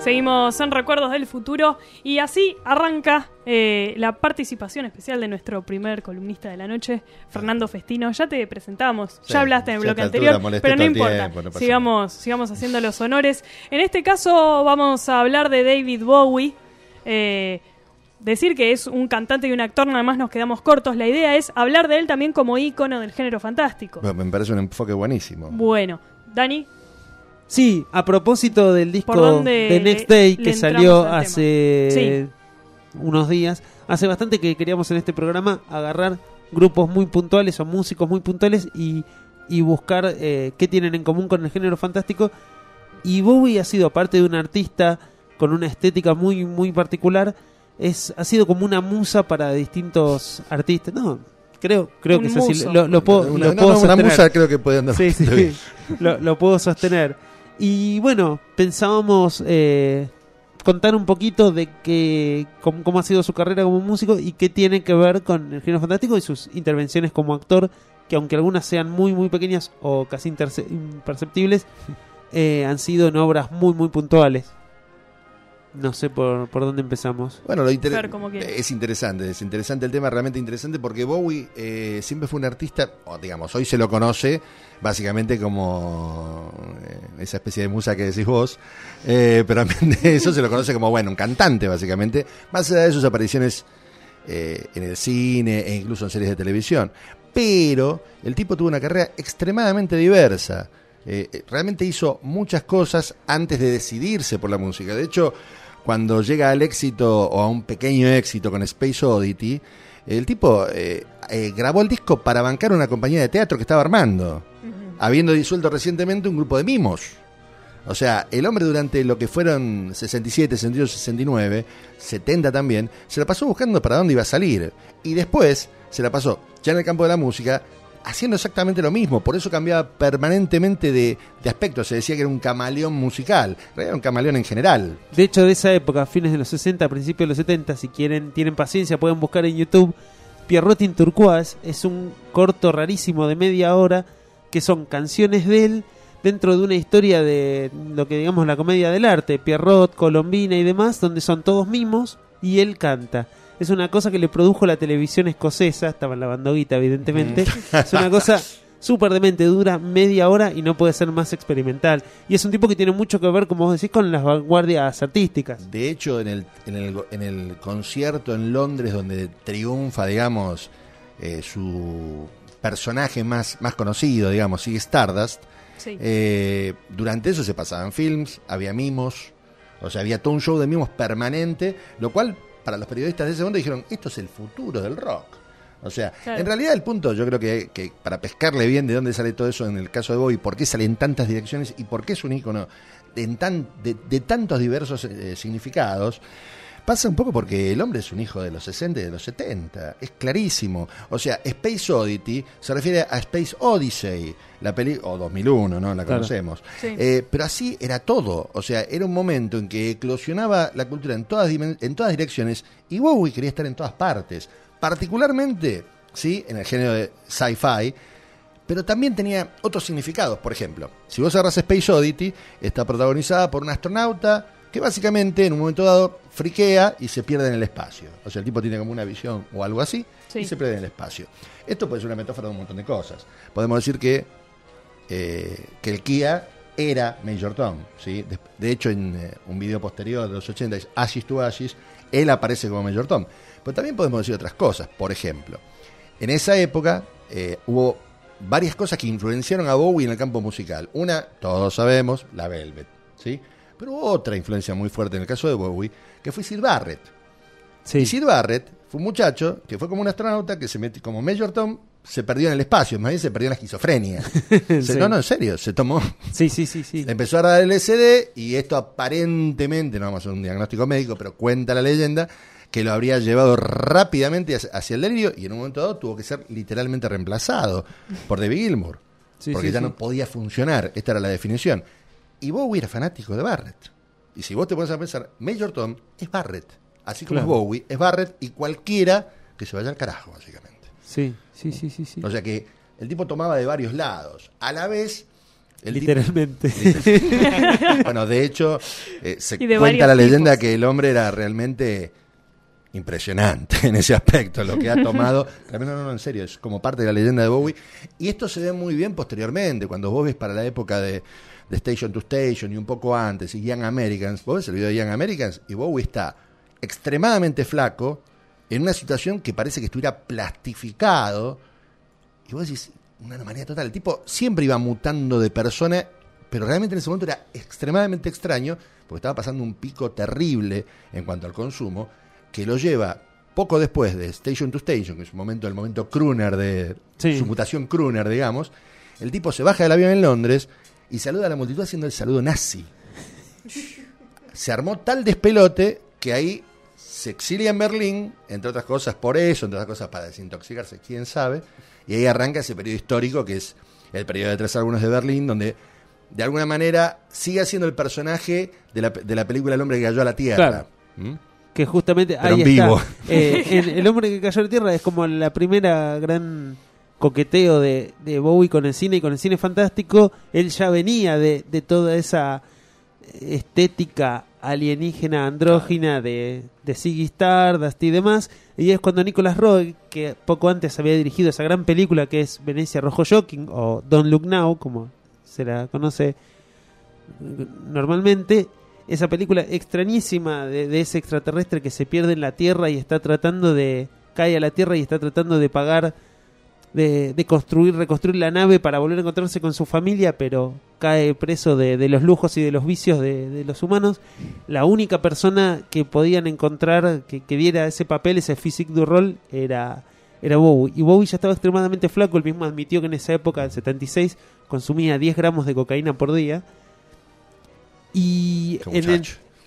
Seguimos en Recuerdos del Futuro y así arranca eh, la participación especial de nuestro primer columnista de la noche, Fernando Festino. Ya te presentamos, Sí, ya hablaste en el bloque altura anterior, pero no importa. tiempo, no pasa sigamos, sigamos haciendo los honores. En este caso vamos a hablar de David Bowie. Eh, decir que es un cantante y un actor, nada más nos quedamos cortos. La idea es hablar de él también como ícono del género fantástico. Bueno, me parece un enfoque buenísimo. Bueno, Dani, Sí, a propósito del disco ¿Por dónde The Next Day que salió al hace unos días, hace bastante que queríamos en este programa agarrar grupos muy puntuales o músicos muy puntuales y, y buscar eh, qué tienen en común con el género fantástico. Y Bowie ha sido, aparte de un artista con una estética muy, muy particular, es, ha sido como una musa para distintos artistas. No, creo, creo Un que es así. Lo, lo puedo, Una- lo no, puedo no, una sostener. musa creo que puede andar Sí, sí, lo, lo puedo sostener. Y bueno, pensábamos eh, contar un poquito de que, cómo, cómo ha sido su carrera como músico y qué tiene que ver con el género fantástico y sus intervenciones como actor, que aunque algunas sean muy, muy pequeñas o casi imperceptibles, eh, han sido en obras muy, muy puntuales. No sé por, por dónde empezamos. Bueno, lo inter- es interesante, es interesante el tema, realmente interesante porque Bowie eh, siempre fue un artista, o digamos, hoy se lo conoce básicamente como eh, esa especie de musa que decís vos, eh, pero de eso se lo conoce como, bueno, un cantante básicamente, más allá de sus apariciones eh, en el cine e incluso en series de televisión. Pero el tipo tuvo una carrera extremadamente diversa. Eh, realmente hizo muchas cosas antes de decidirse por la música. De hecho, cuando llega al éxito o a un pequeño éxito con Space Oddity, el tipo eh, eh, grabó el disco para bancar una compañía de teatro que estaba armando, habiendo disuelto recientemente un grupo de mimos. O sea, el hombre durante lo que fueron 67, 68, 69, 70 también, se la pasó buscando para dónde iba a salir. Y después se la pasó, ya en el campo de la música, haciendo exactamente lo mismo. Por eso cambiaba permanentemente de, de aspecto. Se decía que era un camaleón musical. Era un camaleón en general. De hecho, de esa época, fines de los 60, principios de los 70, si quieren, tienen paciencia, pueden buscar en YouTube Pierrot in Turquoise. Es un corto rarísimo de media hora que son canciones de él dentro de una historia de lo que digamos la comedia del arte, Pierrot, Colombina y demás, donde son todos mimos y él canta. Es una cosa que le produjo la televisión escocesa, estaba en la bandoguita evidentemente. es una cosa súper demente, dura media hora y no puede ser más experimental. Y es un tipo que tiene mucho que ver, como vos decís, con las vanguardias artísticas. De hecho, en el, en el, en el concierto en Londres donde triunfa, digamos, eh, su personaje más, más conocido, digamos, sigue Stardust, Sí. eh, durante eso se pasaban films, había mimos, o sea, había todo un show de mimos permanente, lo cual para los periodistas de ese momento dijeron, esto es el futuro del rock. O sea, Claro. en realidad el punto, yo creo que, que para pescarle bien de dónde sale todo eso en el caso de Bowie, por qué sale en tantas direcciones y por qué es un ícono de, en tan, de, de tantos diversos eh, significados, pasa un poco porque el hombre es un hijo de los 60 y de los 70, es clarísimo. O sea, Space Oddity se refiere a Space Odyssey, la peli o 2001, ¿no? La Claro. conocemos. Sí. Eh, pero así era todo. O sea, era un momento en que eclosionaba la cultura en todas, en todas direcciones y Bowie quería estar en todas partes. Particularmente, ¿sí? En el género de sci-fi. Pero también tenía otros significados. Por ejemplo, si vos agarras Space Oddity, está protagonizada por un astronauta que básicamente en un momento dado friquea y se pierde en el espacio. O sea, el tipo tiene como una visión o algo así Sí. y se pierde en el espacio. Esto puede ser una metáfora de un montón de cosas. Podemos decir que eh, que el Kia era Major Tom. ¿sí? De, de hecho, en eh, un video posterior de los 80, es Ashes to Ashes, él aparece como Major Tom. Pero también podemos decir otras cosas. Por ejemplo, en esa época eh, hubo varias cosas que influenciaron a Bowie en el campo musical. Una, todos sabemos, la Velvet. ¿sí? Pero hubo otra influencia muy fuerte en el caso de Bowie, que fue Sid Barrett. Y Sid Barrett fue un muchacho que fue como un astronauta que se metió como Major Tom, se perdió en el espacio, más bien se perdió en la esquizofrenia. Se- Sí. No, no, en serio, se tomó. Sí, sí, sí, sí. Le empezó a dar LSD y esto aparentemente, no vamos a hacer un diagnóstico médico, pero cuenta la leyenda que lo habría llevado rápidamente hacia- el delirio y en un momento dado tuvo que ser literalmente reemplazado por David Gilmour. Sí, porque sí, ya sí. no podía funcionar, esta era la definición. Y Bowie era fanático de Barrett. Y si vos te pones a pensar, Major Tom es Barrett. Así como Claro. es Bowie, es Barrett y cualquiera que se vaya al carajo, básicamente. Sí, sí, sí, sí. sí. O sea que el tipo tomaba de varios lados. A la vez. el tipo- Literalmente. bueno, de hecho, eh, se cuenta la leyenda tipos. que el hombre era realmente impresionante en ese aspecto, lo que ha tomado. Realmente, no, no, en serio, es como parte de la leyenda de Bowie. Y esto se ve muy bien posteriormente, cuando vos ves para la época de, de Station to Station y un poco antes, y Young Americans, vos ves el video de Young Americans y Bowie está extremadamente flaco, en una situación que parece que estuviera plastificado, y vos decís, una anomalía total. El tipo siempre iba mutando de persona, pero realmente en ese momento era extremadamente extraño, porque estaba pasando un pico terrible en cuanto al consumo, que lo lleva poco después de Station to Station, que es un momento, el momento crooner de Sí. su mutación crooner, digamos. El tipo se baja del avión en Londres y saluda a la multitud haciendo el saludo nazi. Se armó tal despelote que ahí se exilia en Berlín, entre otras cosas por eso, entre otras cosas para desintoxicarse, quién sabe, y ahí arranca ese periodo histórico que es el periodo de tres álbumes de Berlín, donde de alguna manera sigue siendo el personaje de la, de la película El hombre que cayó a la tierra. Claro. ¿Mm? Que justamente Pero ahí en está. vivo. Eh, en El hombre que cayó a la tierra es como la primera gran coqueteo de, de Bowie con el cine y con el cine fantástico, él ya venía de, de toda esa estética alienígena andrógina de, de Ziggy Stardust y demás. Y es cuando Nicolas Roeg, que poco antes había dirigido esa gran película que es Venecia Rojo Shocking o Don't Look Now, como se la conoce normalmente, esa película extrañísima de, ese extraterrestre que se pierde en la Tierra y está tratando de... cae a la Tierra y está tratando de pagar de, construir, reconstruir la nave para volver a encontrarse con su familia, pero cae preso de, los lujos y de los vicios de, los humanos. La única persona que podían encontrar que, diera ese papel, ese physique du rol, era, era Bowie. Y Bowie ya estaba extremadamente flaco, él mismo admitió que en esa época, en 76, consumía 10 gramos de cocaína por día. Y en, el-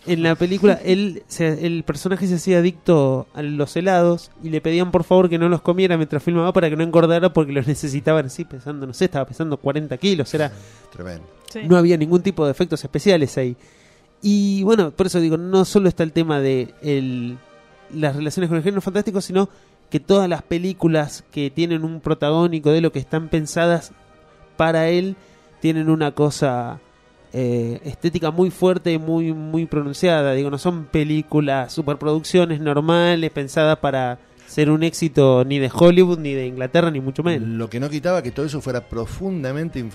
en la película él se- el personaje se hacía adicto a los helados y le pedían por favor que no los comiera mientras filmaba para que no engordara porque los necesitaban así pesando, no sé, estaba pesando 40 kilos, era Tremendo. no había ningún tipo de efectos especiales ahí. Y bueno, por eso digo, no solo está el tema de el- las relaciones con el género fantástico, sino que todas las películas que tienen un protagónico de lo que están pensadas para él tienen una cosa eh, estética muy fuerte, muy muy pronunciada. Digo, no son películas, superproducciones normales pensadas para ser un éxito ni de Hollywood, ni de Inglaterra, ni mucho menos. Lo que no quitaba que todo eso fuera profundamente in-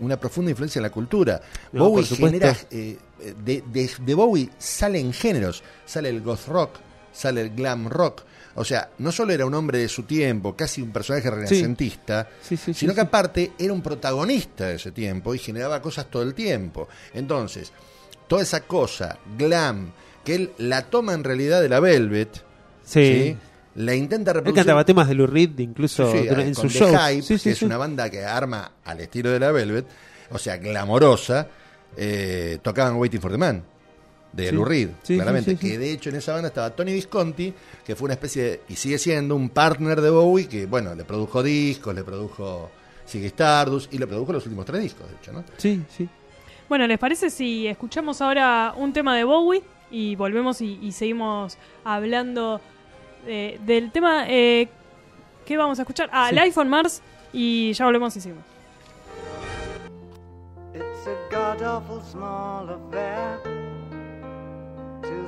una profunda influencia en la cultura. No, Bowie genera eh, de, de- de Bowie salen géneros, sale el goth rock, sale el glam rock. O sea, no solo era un hombre de su tiempo, casi un personaje renacentista, Sí, sí, sí, sino que aparte era un protagonista de ese tiempo y generaba cosas todo el tiempo. Entonces, toda esa cosa, glam, que él la toma en realidad de la Velvet, Sí. la intenta Él reproducir cantaba temas de Lou Reed incluso Sí, sí, dura- en The shows. Hype, Sí, que es una banda que arma al estilo de la Velvet, o sea, glamorosa, eh, tocaban Waiting for the Man, de Sí. Lou Reed, Sí, claramente. sí, sí. Que de hecho en esa banda estaba Tony Visconti, que fue una especie de, y sigue siendo un partner de Bowie, que bueno, le produjo discos, le produjo Ziggy Stardust, y le produjo los últimos tres discos, de hecho, ¿no? Sí, sí. Bueno, ¿les parece si escuchamos ahora un tema de Bowie y volvemos y, y seguimos hablando eh, del tema eh, que vamos a escuchar? Ah, Sí. Life on Mars y ya volvemos y seguimos. It's a god awful small affair to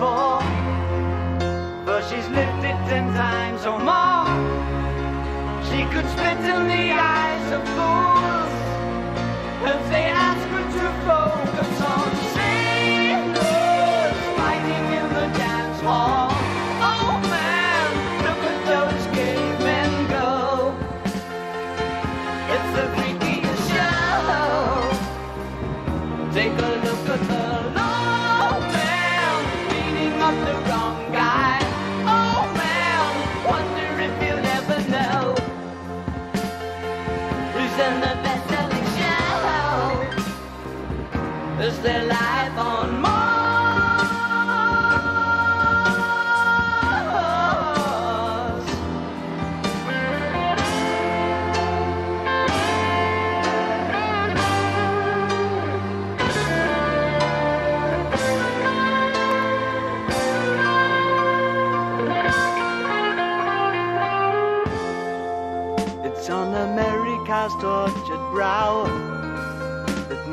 for she's lived it ten times or more. She could spit in the eyes of fools if they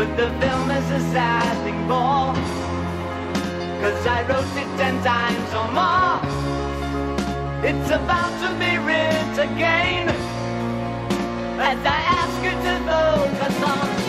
But the film is a sad thing for, cause I wrote it ten times or more. It's about to be writ again, as I ask you to focus on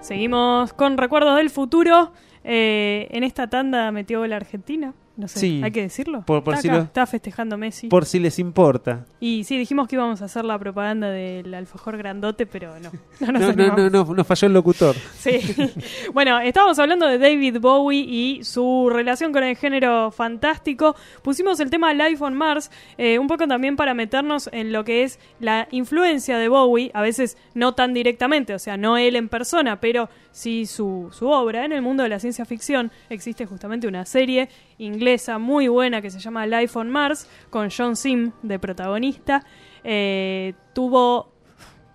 Seguimos con recuerdos del futuro. Eh, en esta tanda metió la Argentina. No sé, Sí. hay que decirlo. Por- por está, si acá, lo- está festejando Messi. Por si les importa. Y sí, dijimos que íbamos a hacer la propaganda del alfajor grandote, pero no. No, nos No, no, no, nos falló el locutor. Sí. bueno, estábamos hablando de David Bowie y su relación con el género fantástico. Pusimos el tema Life on Mars, eh, un poco también para meternos en lo que es la influencia de Bowie, a veces no tan directamente, o sea, no él en persona, pero sí su, su obra. En el mundo de la ciencia ficción existe justamente una serie inglesa muy buena que se llama Life on Mars, con John Sim de protagonista. Eh, tuvo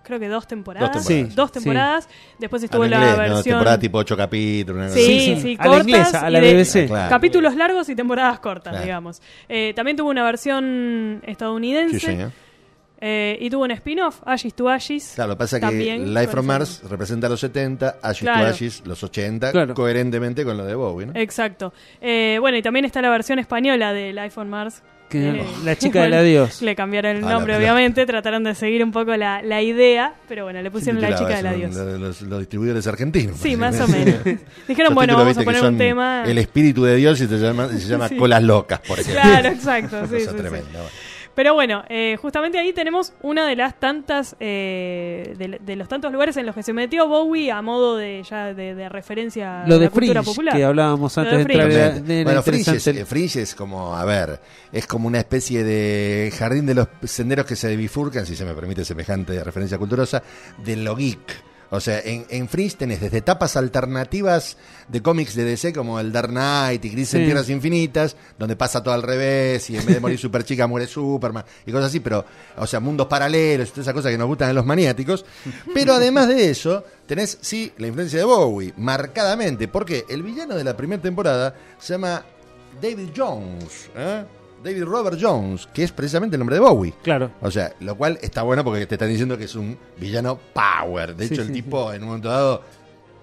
creo que dos temporadas. Dos temporadas. Dos Sí. Después estuvo la inglés, ¿no? versión. Temporada tipo 8 capítulos. una cosa Sí, así. sí, A la cortas inglesa, a la. Claro. Capítulos largos y temporadas cortas, Claro. digamos. Eh, también tuvo una versión estadounidense. Sí, señor. Eh, y tuvo un spin-off, Ashes to Ashes. Claro, lo que pasa es que Life from Mars representa los 70, Ashes Claro. to Ashes los 80, Claro. coherentemente con lo de Bowie, ¿no? Exacto. Eh, bueno, y también está la versión española de Life on Mars. Que Eh, la chica del adiós. Le cambiaron el Ah, la- nombre, la- obviamente. Trataron de seguir un poco la, la idea, pero bueno, le pusieron la chica del eso, adiós. Los, los distribuidores argentinos. Sí, más o menos. Dijeron, bueno, vamos a poner un tema. El espíritu de Dios y se llama, y se llama Sí. Colas Locas, por ejemplo. Claro, exacto, sí, cosa sí, tremenda, bueno. Pero bueno, eh, justamente ahí tenemos una de las tantas, eh, de, de los tantos lugares en los que se metió Bowie a modo de ya de, de referencia a Lo de la cultura Fringe, popular. que hablábamos Lo antes de de entrar bueno, Fringe es, interesante- Fringe es como, a ver, es como una especie de jardín de los senderos que se bifurcan, si se me permite semejante referencia culturosa, de lo geek. O sea, en, en Fringe tenés desde etapas alternativas de cómics de DC como el Dark Knight y Crisis en Sí. Tierras Infinitas, donde pasa todo al revés y en vez de morir super chica muere Superman y cosas así, pero, o sea, mundos paralelos y todas esas cosas que nos gustan a los maniáticos. Pero además de eso, tenés, sí, la influencia de Bowie, marcadamente, porque el villano de la primera temporada se llama David Jones, ¿eh? David Robert Jones, que es precisamente el nombre de Bowie. Claro. O sea, lo cual está bueno porque te están diciendo que es un villano power. De Sí, hecho, el sí, tipo en un momento dado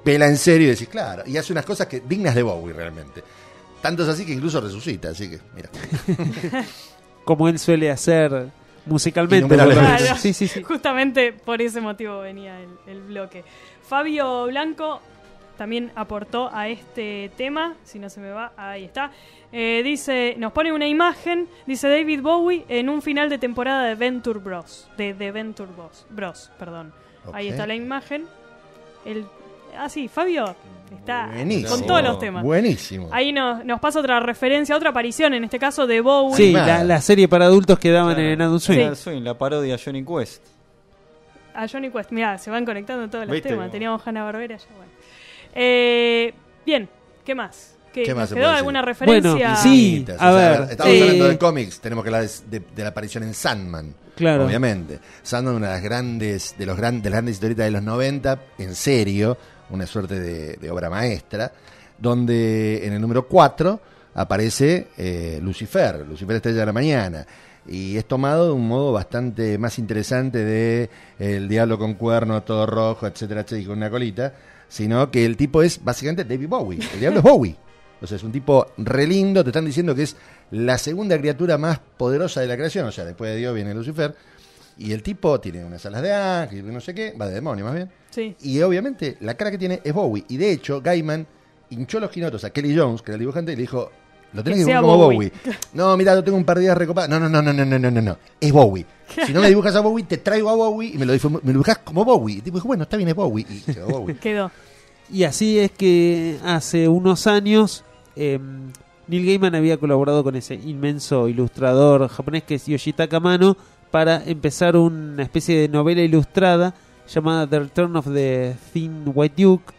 pela en serio y decís, claro, y hace unas cosas que dignas de Bowie realmente. Tanto es así que incluso resucita, así que, mira. Como él suele hacer musicalmente. Claro, Sí, sí, sí. Justamente por ese motivo venía el, el bloque. Fabio Blanco también aportó a este tema, si no se me va, ahí está. Eh, dice, nos pone una imagen, dice David Bowie en un final de temporada de Venture Bros, de, de Venture Bros, Bros, perdón. Ahí está la imagen. El, ah, sí, Fabio está Buenísimo. con todos los temas. Buenísimo. Ahí nos, nos pasa otra referencia, otra aparición, en este caso de Bowie. Sí, la, la serie para adultos que daban en Adult Swim. La parodia Johnny Quest. A Johnny Quest, mirá, se van conectando todos los ¿Viste? temas. Teníamos Hanna Barbera ya, bueno. Eh, bien, ¿qué más? ¿Qué, ¿Qué más se quedó puede alguna decir? referencia? Infinitas, a o sea, ver, Estamos eh, hablando de cómics, tenemos que hablar de, de- de la aparición en Sandman. Claro. Obviamente. Sandman, una de las grandes, de los gran- de las grandes historietas de los 90, en serio, una suerte de, de obra maestra, donde en el número 4 aparece eh, Lucifer, Lucifer Estrella de la Mañana. Y es tomado de un modo bastante más interesante de eh, el diablo con cuerno, todo rojo, etcétera, etcétera, y con una colita, sino que el tipo es básicamente David Bowie. El diablo es Bowie. O sea, es un tipo re lindo, te están diciendo que es la segunda criatura más poderosa de la creación, o sea, después de Dios viene Lucifer, y el tipo tiene unas alas de ángel, y no sé qué, va de demonio más bien. Sí. Y obviamente la cara que tiene es Bowie, y de hecho Gaiman hinchó los quinotos a Kelly Jones, que era el dibujante, y le dijo, lo tenés que, dibujar como Bowie. No, mira, yo tengo un par de días recopadas. No, no, no, no, no, no, no, no. Es Bowie. Si no me dibujas a Bowie, te traigo a Bowie y me lo, me dibujas como Bowie. Y te digo, bueno, está bien, es Bowie. Y quedó Y así es que hace unos años em, Neil Gaiman había colaborado con ese inmenso ilustrador japonés que es Yoshitaka Mano para empezar una especie de novela ilustrada llamada The Return of the Thin White Duke,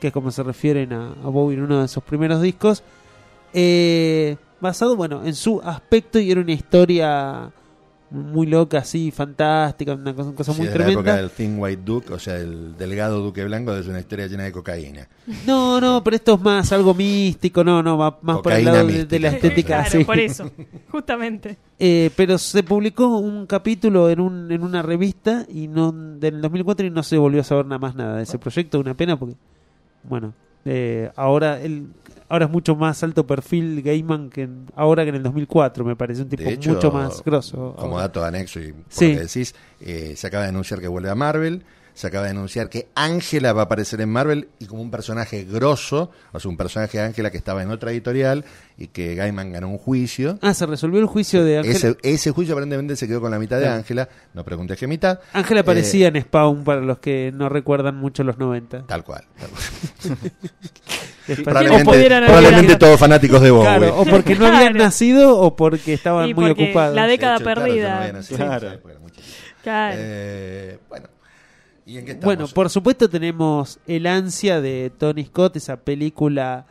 que es como se refieren a Bowie en uno de sus primeros discos, eh, basado bueno en su aspecto y era una historia muy loca, así, fantástica, una cosa, una cosa Sí, muy de la época tremenda. del Thin White Duke, o sea, el delgado duque blanco, es una historia llena de cocaína. No, no, pero esto es más algo místico, no, no, va más por el Cocaína lado de, de la estética. Claro, sí. por eso. Justamente. Eh, pero se publicó un capítulo en, un, en una revista y no del 2004 y no se volvió a saber nada más nada de ese proyecto, una pena porque, bueno, eh, ahora él, ahora es mucho más alto perfil Gaiman que en- ahora que en el 2004, me parece un tipo De hecho, mucho más grosso. Como dato anexo y por Sí. lo que decís, eh, se acaba de anunciar que vuelve a Marvel, se acaba de anunciar que Ángela va a aparecer en Marvel y como un personaje grosso, o sea, un personaje de Ángela que estaba en otra editorial y que Gaiman ganó un juicio. Ah, se resolvió el juicio de Ángela. Ese, ese juicio aparentemente se quedó con la mitad de Claro. Ángela, no preguntes qué mitad. Ángela Eh, aparecía en Spawn para los que no recuerdan mucho los 90. Tal cual. tal cual. Probablemente- pareció- pudieran haber probablemente todos fanáticos de Bowie. Claro, o porque no habían Claro. nacido o porque estaban Y muy porque ocupados. la década hecho, perdida. Claro. Eh, bueno, ¿y en qué estamos? Bueno, por supuesto tenemos El ansia de Tony Scott, esa película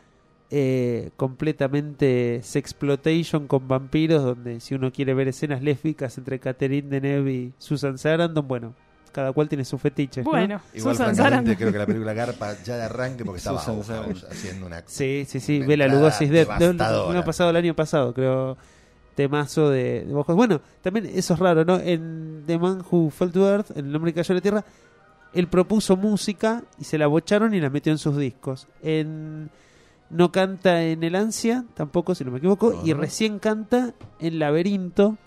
eh, completamente sexploitation con vampiros, donde si uno quiere ver escenas lésbicas entre Catherine Deneuve y Susan Sarandon, bueno, cada cual tiene su fetiche. ¿no? Bueno, Igual, Susan Sarandon. creo que la película Garpa ya de arranque porque estaba haciendo una. Sí, sí, sí, entrada Lugosi de, de, devastadora. ha pasado el año pasado, creo. Temazo de, de. Bueno, también eso es raro, ¿no? En The Man Who Fell to Earth, en El hombre que cayó a la tierra, él propuso música y se la bocharon y la metió en sus discos. En No canta en El Ansia, tampoco, si no me equivoco, y recién canta en Laberinto.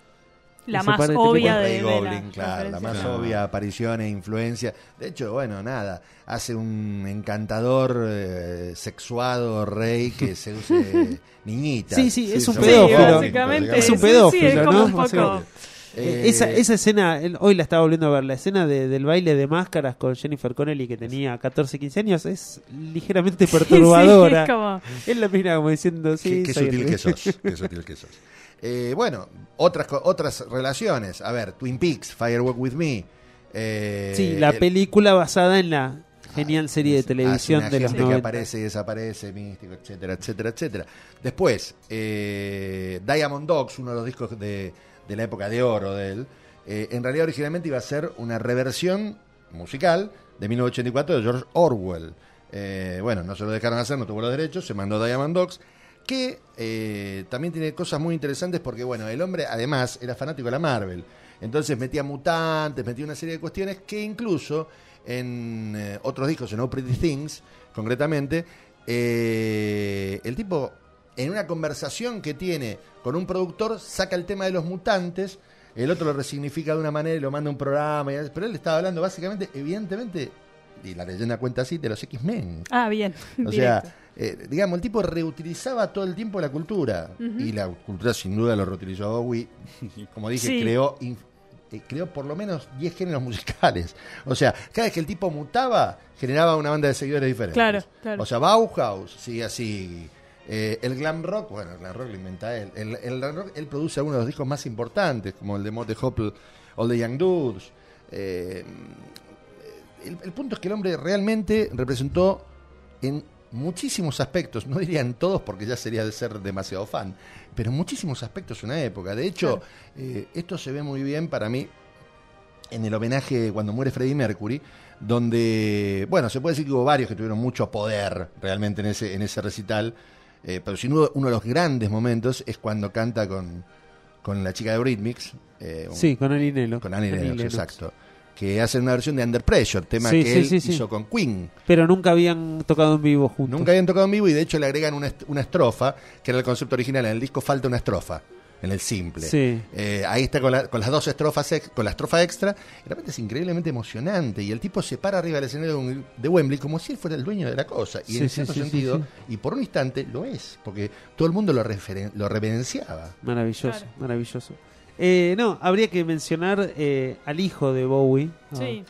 La más obvia de- de la Goblin, claro, la más obvia aparición e influencia. De hecho, bueno, nada, hace un encantador eh, sexuado rey que se use niñita. Sí, sí, es un pedófilo. Es un sí, sí, pedófilo, es. Eh, esa, esa escena, hoy la estaba volviendo a ver, la escena de- del baile de máscaras con Jennifer Connelly que tenía 14, 15 años es ligeramente perturbadora. es como- Él la mira como diciendo, sí, Qué, sutil el- que sos. Qué sutil que sos. Eh, bueno, otras, otras relaciones. A ver, Twin Peaks, Firewalk with Me. eh, Sí, la el- película basada en la genial serie de televisión una de los gente que 90. aparece y desaparece, místico, etcétera, etcétera, etcétera. Después, eh, Diamond Dogs, uno de los discos de, de la época de oro de él, eh, en realidad originalmente iba a ser una reversión musical de 1984 de George Orwell. Bueno, no se lo dejaron hacer, no tuvo los derechos, se mandó Diamond Dogs, que eh, también tiene cosas muy interesantes porque, bueno, el hombre además era fanático de la Marvel. Entonces metía mutantes, metía una serie de cuestiones que incluso en eh, otros discos, en No Pretty Things, concretamente, eh, el tipo, en una conversación que tiene con un productor, saca el tema de los mutantes, el otro lo resignifica de una manera y lo manda a un programa, pero él estaba hablando básicamente, evidentemente, y la leyenda cuenta así, de los X-Men. Ah, bien. O sea, eh, digamos, el tipo reutilizaba todo el tiempo la cultura. Y la cultura sin duda lo reutilizó Bowie. Como dije, Sí. creó, eh, creó por lo menos 10 géneros musicales. O sea, cada vez que el tipo mutaba, generaba una banda de seguidores diferentes. Claro, claro. O sea, Bauhaus, sí, así. Eh, el glam rock, bueno, el glam rock lo inventa él. El, el glam rock, él produce algunos de los discos más importantes, como el de Motte Hopple, All the Young Dudes. Eh, el, el punto es que el hombre realmente representó en muchísimos aspectos, no diría en todos porque ya sería de ser demasiado fan, pero en muchísimos aspectos una época. De hecho, eh, esto se ve muy bien para mí en el homenaje cuando muere Freddie Mercury, donde, bueno, se puede decir que hubo varios que tuvieron mucho poder realmente en ese, en ese recital, eh, pero sin duda uno de los grandes momentos es cuando canta con, con la chica de Eurythmics. eh, un- Sí, con Annie Lennox. Con Annie Annie Lennox, Lennox. exacto. Que hacen una versión de Under Pressure, tema Sí, que sí, él sí, sí. hizo con Queen. Pero nunca habían tocado en vivo juntos. Nunca habían tocado en vivo y de hecho le agregan una, est- una estrofa, que era el concepto original. En el disco falta una estrofa. en el simple. Sí. Eh, ahí está con, la- con las dos estrofas, ex- con la estrofa extra. Realmente es increíblemente emocionante. Y el tipo se para arriba del escenario de un- de Wembley como si él fuera el dueño de la cosa. Y Sí, en sí, cierto sentido, sí. y por un instante lo es, porque todo el mundo lo, referen- lo reverenciaba. Maravilloso, maravilloso. Eh, no, habría que mencionar eh, al hijo de Bowie. ¿no? Sí.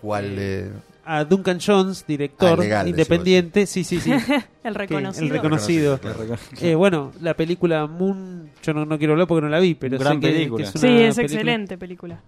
¿Cuál? eh, A Duncan Jones, director Ah, legal, independiente. Sí, sí, sí. El reconocido. el reconocido. El reconocido. Eh, bueno, la película Moon, yo no, no quiero hablar porque no la vi, pero Gran sé que- película. que es una Sí, es película- excelente película.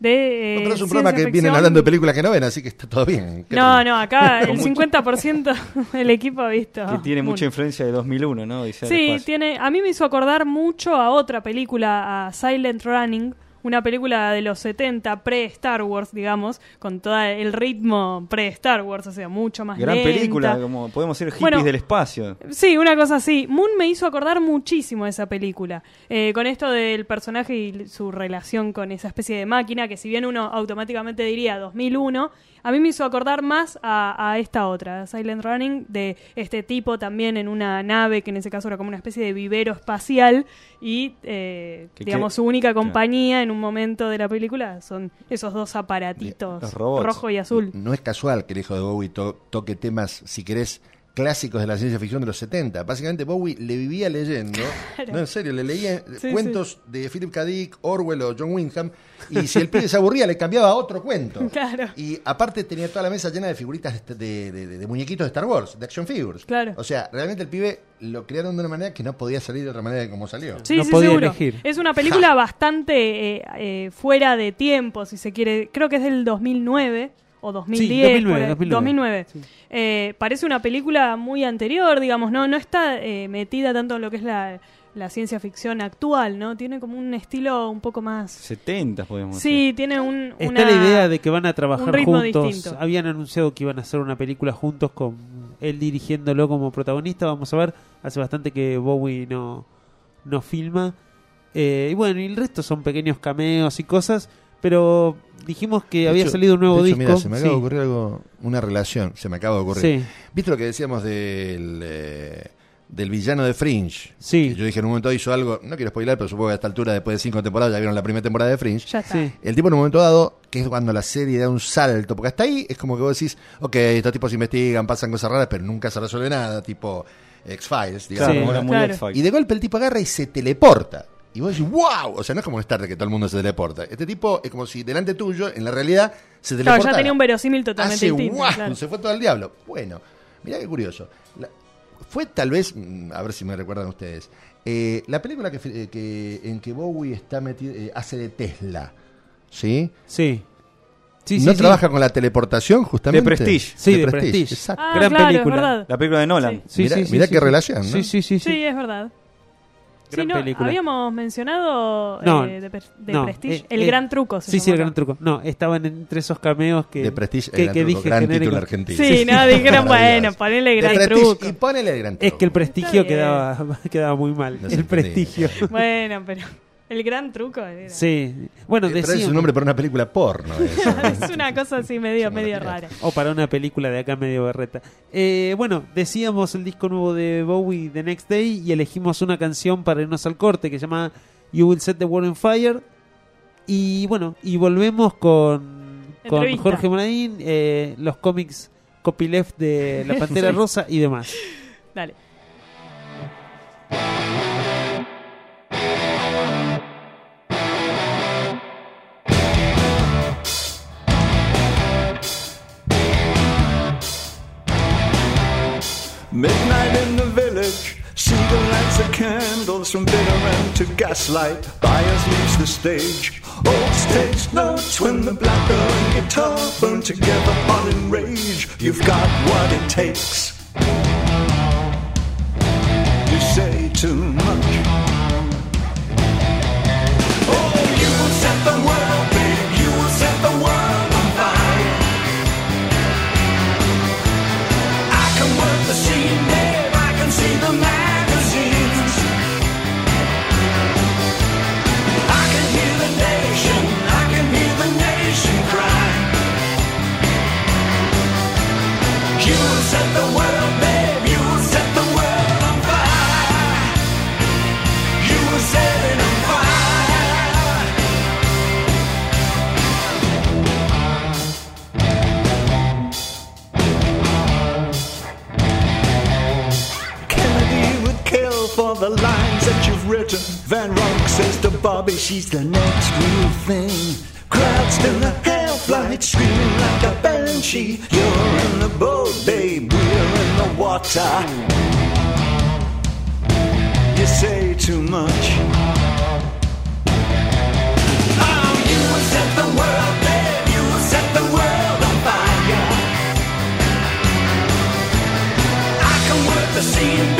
De, eh, pero es un ciencia programa que vienen ficción. hablando de películas que no ven, así que está todo bien. ¿Qué No, no, acá el mucho- 50% del equipo ha visto. Que tiene mucha influencia de 2001, ¿no? Del Sí, tiene. A mí me hizo acordar mucho a otra película, a Silent Running, una película de los 70, pre-Star Wars, digamos, con todo el ritmo pre-Star Wars, o sea, mucho más Gran lenta. película, como podemos ser hippies Bueno, del espacio. Sí, una cosa así. Moon me hizo acordar muchísimo a esa película. Eh, con esto del personaje y su relación con esa especie de máquina, que si bien uno automáticamente diría 2001, a mí me hizo acordar más a, a esta otra, Silent Running, de este tipo también en una nave, que en ese caso era como una especie de vivero espacial, y eh, digamos su única compañía en un momento de la película son esos dos aparatitos, rojo y azul. No es casual que el hijo de Bowie to- toque temas, si querés, clásicos de la ciencia ficción de los 70. Básicamente Bowie le vivía leyendo, Claro. no en serio, le leía Sí, cuentos de Philip K. Dick, Orwell o John Wyndham, y si el pibe se aburría le cambiaba a otro cuento. Claro. Y aparte tenía toda la mesa llena de figuritas de, de- de- de muñequitos de Star Wars, de action figures. Claro. O sea, realmente el pibe lo crearon de una manera que no podía salir de otra manera de como salió. Sí, sí, seguro. Es una película bastante eh, eh, fuera de tiempo, si se quiere. Creo que es del 2009 o 2010. 2009, por ahí. 2009. 2009. Eh, parece una película muy anterior, digamos, no, no está eh, metida tanto en lo que es la, la ciencia ficción actual, ¿no? Tiene como un estilo un poco más... 70 podemos Sí, tiene un... Está una- la idea de que van a un trabajar ritmo juntos. distinto. Habían anunciado que iban a hacer una película juntos con él dirigiéndolo como protagonista. Vamos a ver. Hace bastante que Bowie no, no filma. Eh, y bueno, y el resto son pequeños cameos y cosas. Pero dijimos que De había hecho- salido un nuevo de hecho, disco. Mira, se me acaba Sí. de ocurrir algo, una relación, se me acaba de ocurrir. Sí. ¿Viste lo que decíamos del, eh, del villano de Fringe? Sí. Que yo dije en un momento hizo algo, no quiero spoiler, pero supongo que a esta altura, después de cinco temporadas, ya vieron la primera temporada de Fringe. Ya está. Sí. El tipo en un momento dado, que es cuando la serie da un salto, porque hasta ahí es como que vos decís, ok, estos tipos investigan, pasan cosas raras, pero nunca se resuelve nada, tipo X-Files, digamos. Sí, era muy claro. X-Files. Y de golpe el tipo agarra y se teleporta. Y vos decís, wow, o sea, no es como en Star Trek que todo el mundo se teleporta. Este tipo es como si delante tuyo, en la realidad, se Claro, teleporta. ya tenía un verosímil totalmente Hace distinto. claro. se fue todo al diablo. Bueno, mirá qué curioso. La- fue tal vez, mm, a ver si me recuerdan ustedes, eh, la película que, eh, que- en que Bowie está metido, eh, hace de Tesla, ¿sí? Sí. Sí, ¿No sí, sí. trabaja con la teleportación justamente? De Prestige. Sí, de Prestige. Exacto. Ah, Gran claro, película. es verdad. La película de Nolan. Sí. Mirá- sí, mirá sí, qué sí. relación, sí, sí. sí. Sí, es verdad. Gran Sí, no, película. habíamos mencionado No, eh, de, per- de no, Prestige. eh, el eh, gran truco. se Sí, sí, el gran truco. No, estaban entre esos cameos que. De Prestige, que, el gran que truco, dije gran genérico. título argentino. Sí, no, dijeron, bueno, ponele gran Prestige, truco. Y ponele el gran truco. Es que el prestigio quedaba, quedaba muy mal. El prestigio. Bueno, pero el gran truco era. Sí. Bueno, Eh, pero es decíamos- un nombre para una película porno. eso. es una cosa así medio, medio rara. O para una película de acá medio berreta. Eh, bueno, decíamos el disco nuevo de Bowie, The Next Day, y elegimos una canción para irnos al corte que se llama You Will Set the World on Fire. Y bueno, y volvemos con, con. Jorge Moraín, eh, los cómics copyleft de La Pantera Sí. Rosa y demás. Dale. Midnight in the village, see the lights of candles from bitter end to gaslight. Bias leaves the stage. Old stage notes when the blackbird and guitar burn together on in rage. You've got what it takes. You say too much. Oh, you will set the world, Georgia. Van Ronk says to Bobby, she's the next real thing. Crowds in the half-light screaming like a banshee. You're in the boat, babe, we're in the water. You say too much. Oh, you set the world, babe, you set the world on fire. I can work the scene,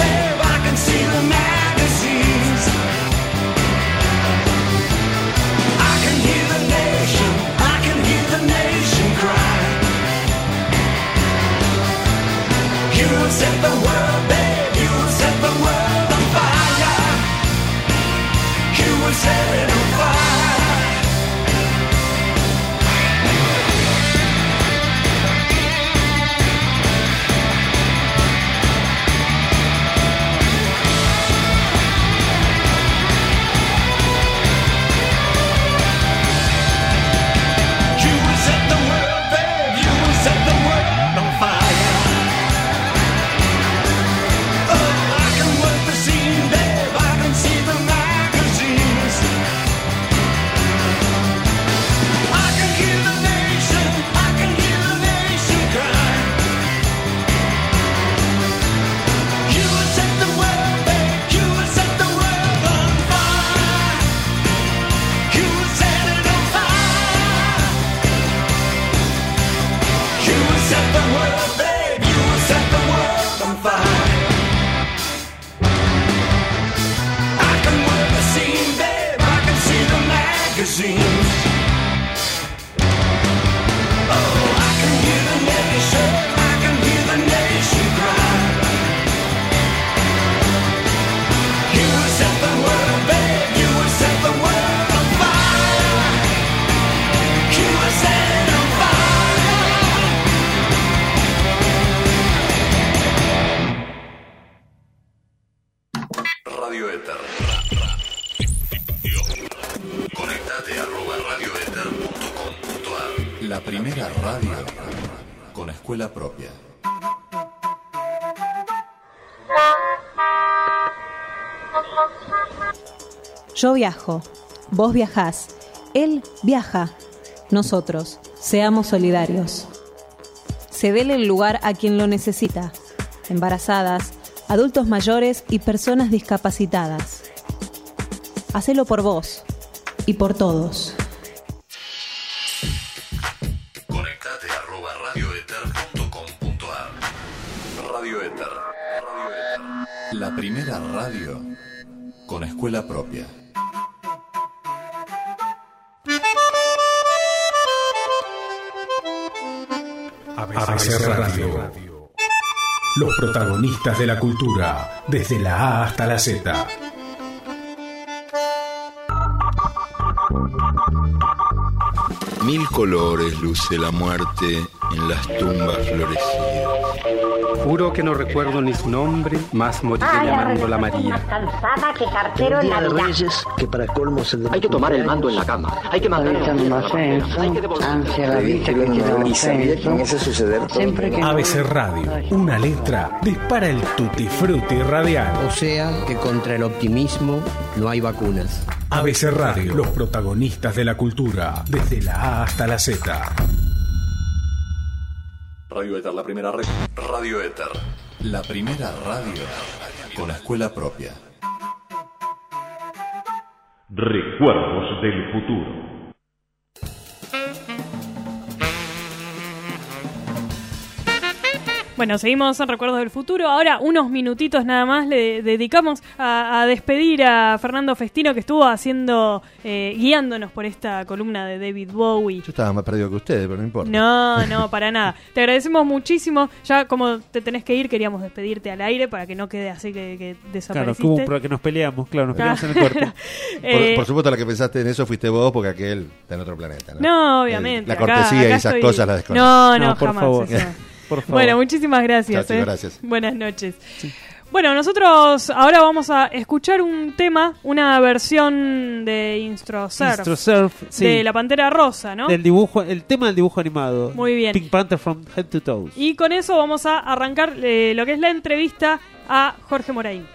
set the world there, you will set the world on fire. You will set it on Yo viajo, vos viajás, él viaja, nosotros, seamos solidarios. Cedele el lugar a quien lo necesita, embarazadas, adultos mayores y personas discapacitadas. Hacelo por vos y por todos. Conectate. La primera radio con escuela propia. Radio. Los protagonistas de la cultura, desde la A hasta la Z. Mil colores luce la muerte en las tumbas florecidas. Juro que no recuerdo ni su nombre, más moriré llamándola María. cansada que cartero en Navidad. que para colmo de Hay que tomar el mando en la cama. Hay que mandar Ansia la vita que tiene ¿Y sabía que a suceder todo? ABC Radio, una letra dispara el tutti frutti radial. O sea que contra el optimismo no hay vacunas. ABC Radio, los protagonistas de la cultura, desde la A hasta la Z. Radio Éter, la primera red. Radio Éter. La primera radio con escuela propia. Recuerdos del futuro. Bueno, seguimos en Recuerdos del Futuro. Ahora, unos minutitos nada más le dedicamos a, a despedir a Fernando Festino que estuvo haciendo, eh, guiándonos por esta columna de David Bowie. Yo estaba más perdido que ustedes, pero no importa. No, no, para nada. Te agradecemos muchísimo. Ya como te tenés que ir, queríamos despedirte al aire para que no quede así que, que Claro, desapareciste. un pro- que nos peleamos, claro, nos peleamos en el corte. Por, Eh, por supuesto, la que pensaste en eso fuiste vos, porque aquel está en otro planeta. No, No, obviamente. La acá- cortesía acá y esas estoy- cosas las desconozco. No, no, No, por jamás. favor. eso. Por favor. Bueno, muchísimas gracias. Eh. gracias. Buenas noches. Bueno, nosotros ahora vamos a escuchar un tema, una versión de Instrosurf. Instrosurf, sí. De La Pantera Rosa, ¿no? Del dibujo, el tema del dibujo animado. Muy bien. Pink Panther from Head to Toes. Y con eso vamos a arrancar eh, lo que es la entrevista a Jorge Moraín.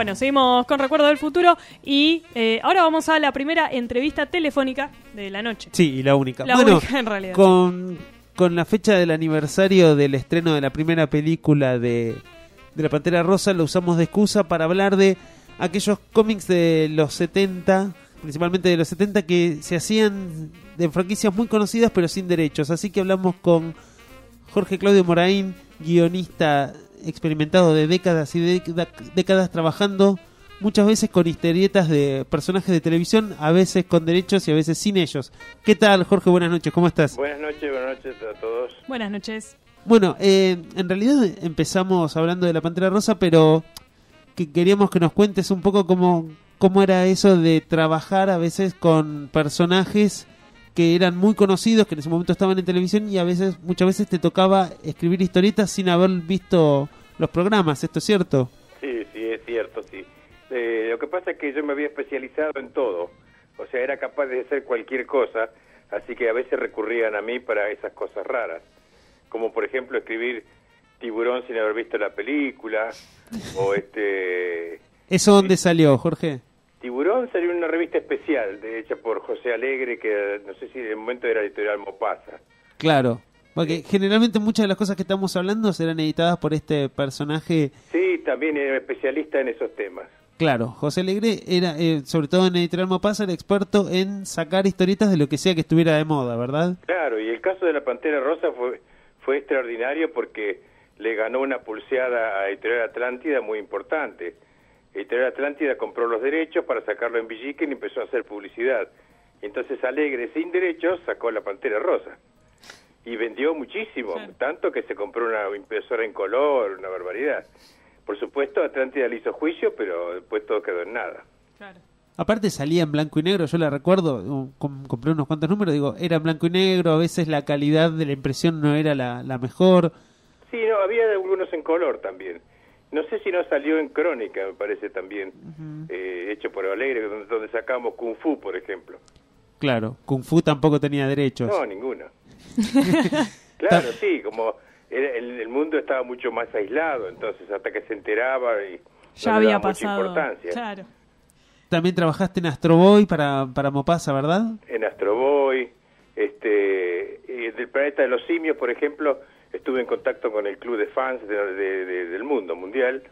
Bueno, seguimos con Recuerdo del Futuro y eh, ahora vamos a la primera entrevista telefónica de la noche. Sí, y la única. La bueno, única en realidad. Con, con la fecha del aniversario del estreno de la primera película de, de La Pantera Rosa, lo usamos de excusa para hablar de aquellos cómics de los 70, principalmente de los 70, que se hacían de franquicias muy conocidas pero sin derechos. Así que hablamos con Jorge Claudio Moraín, guionista experimentado de décadas y década- décadas trabajando muchas veces con historietas de personajes de televisión, a veces con derechos y a veces sin ellos. ¿Qué tal, Jorge? Buenas noches, ¿cómo estás? Buenas noches, buenas noches a todos. Buenas noches. Bueno, eh, en realidad empezamos hablando de la Pantera Rosa, pero que queríamos que nos cuentes un poco cómo, cómo era eso de trabajar a veces con personajes que eran muy conocidos, que en ese momento estaban en televisión y a veces, muchas veces te tocaba escribir historietas sin haber visto los programas, ¿esto es cierto? Sí, sí, es cierto, sí. Eh, lo que pasa es que yo me había especializado en todo. O sea, era capaz de hacer cualquier cosa, así que a veces recurrían a mí para esas cosas raras. Como por ejemplo escribir Tiburón sin haber visto la película, o este... ¿Eso dónde salió, Jorge? Tiburón salió en una revista especial, de, hecha por José Alegre, que no sé si en el momento era editorial Mopasa. Claro, porque generalmente muchas de las cosas que estamos hablando serán editadas por este personaje Sí, también era especialista en esos temas. Claro, José Alegre era, eh, sobre todo en Editorial Mopasa, era experto en sacar historietas de lo que sea que estuviera de moda, ¿verdad? Claro, y el caso de la Pantera Rosa fue, fue extraordinario porque le ganó una pulseada a Editorial Atlántida muy importante. Editorial Atlántida compró los derechos para sacarlo en Villiquen y empezó a hacer publicidad. Entonces Alegre, sin derechos, sacó la Pantera Rosa. Y vendió muchísimo, tanto que se compró una impresora en color, una barbaridad. Por supuesto, Atlántida le hizo juicio, pero después todo quedó en nada. Aparte salía en blanco y negro, yo la recuerdo, uh, com- compré unos cuantos números, digo, era en blanco y negro, a veces la calidad de la impresión no era la, la mejor. Sí, no, había algunos en color también. No sé si no salió en Crónica, me parece también, eh, hecho por Alegre, donde, donde sacamos Kung Fu, por ejemplo. Claro, Kung Fu tampoco tenía derechos. No, ninguno. claro, sí, como era- el, el mundo estaba mucho más aislado, entonces hasta que se enteraba y Ya no había daba mucha pasado. importancia. Claro. También trabajaste en Astro Boy para, para Mopasa, ¿verdad? En Astro Boy, este, del planeta de los simios, por ejemplo, estuve en contacto con el club de fans de- de- de- del mundo mundial,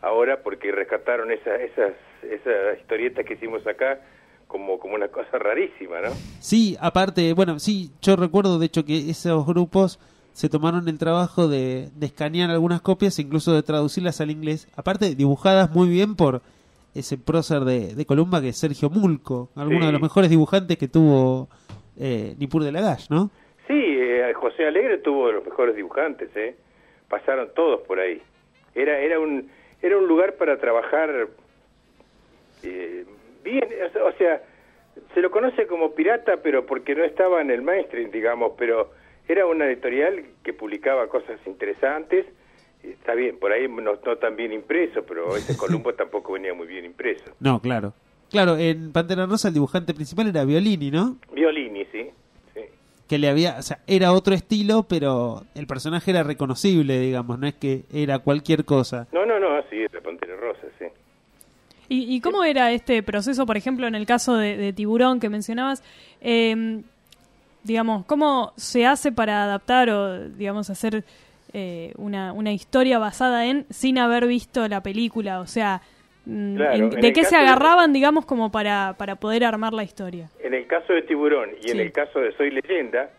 ahora porque rescataron esa, esas, esas historietas que hicimos acá como, como una cosa rarísima, ¿no? Sí, aparte, bueno, sí, yo recuerdo de hecho que esos grupos se tomaron el trabajo de, de escanear algunas copias, incluso de traducirlas al inglés, aparte dibujadas muy bien por ese prócer de, de Columba que es Sergio Mulco, alguno Sí. de los mejores dibujantes que tuvo eh, Nipur de Lagash, ¿no? Sí, eh, José Alegre tuvo de los mejores dibujantes, ¿eh? Pasaron todos por ahí. Era era un era un lugar para trabajar eh, bien, o sea- se lo conoce como pirata, pero porque no estaba en el mainstream, digamos, pero era una editorial que publicaba cosas interesantes. Está bien, por ahí no, no tan bien impreso, pero ese Columbo tampoco venía muy bien impreso. No, claro. Claro, en Pantera Rosa el dibujante principal era Violini, ¿no? Violini. Que le había, o sea, era otro estilo, pero el personaje era reconocible, digamos, no es que era cualquier cosa. No, no, no, sí, la Pantera Rosa, sí. ¿Y, y cómo era este proceso, por ejemplo, en el caso de, de Tiburón que mencionabas? Eh, digamos, ¿cómo se hace para adaptar o, digamos, hacer eh, una, una historia basada en sin haber visto la película? O sea, Claro, en ¿de qué se de- agarraban, digamos, como para, para poder armar la historia? En el caso de Tiburón y en el caso de Soy Leyenda,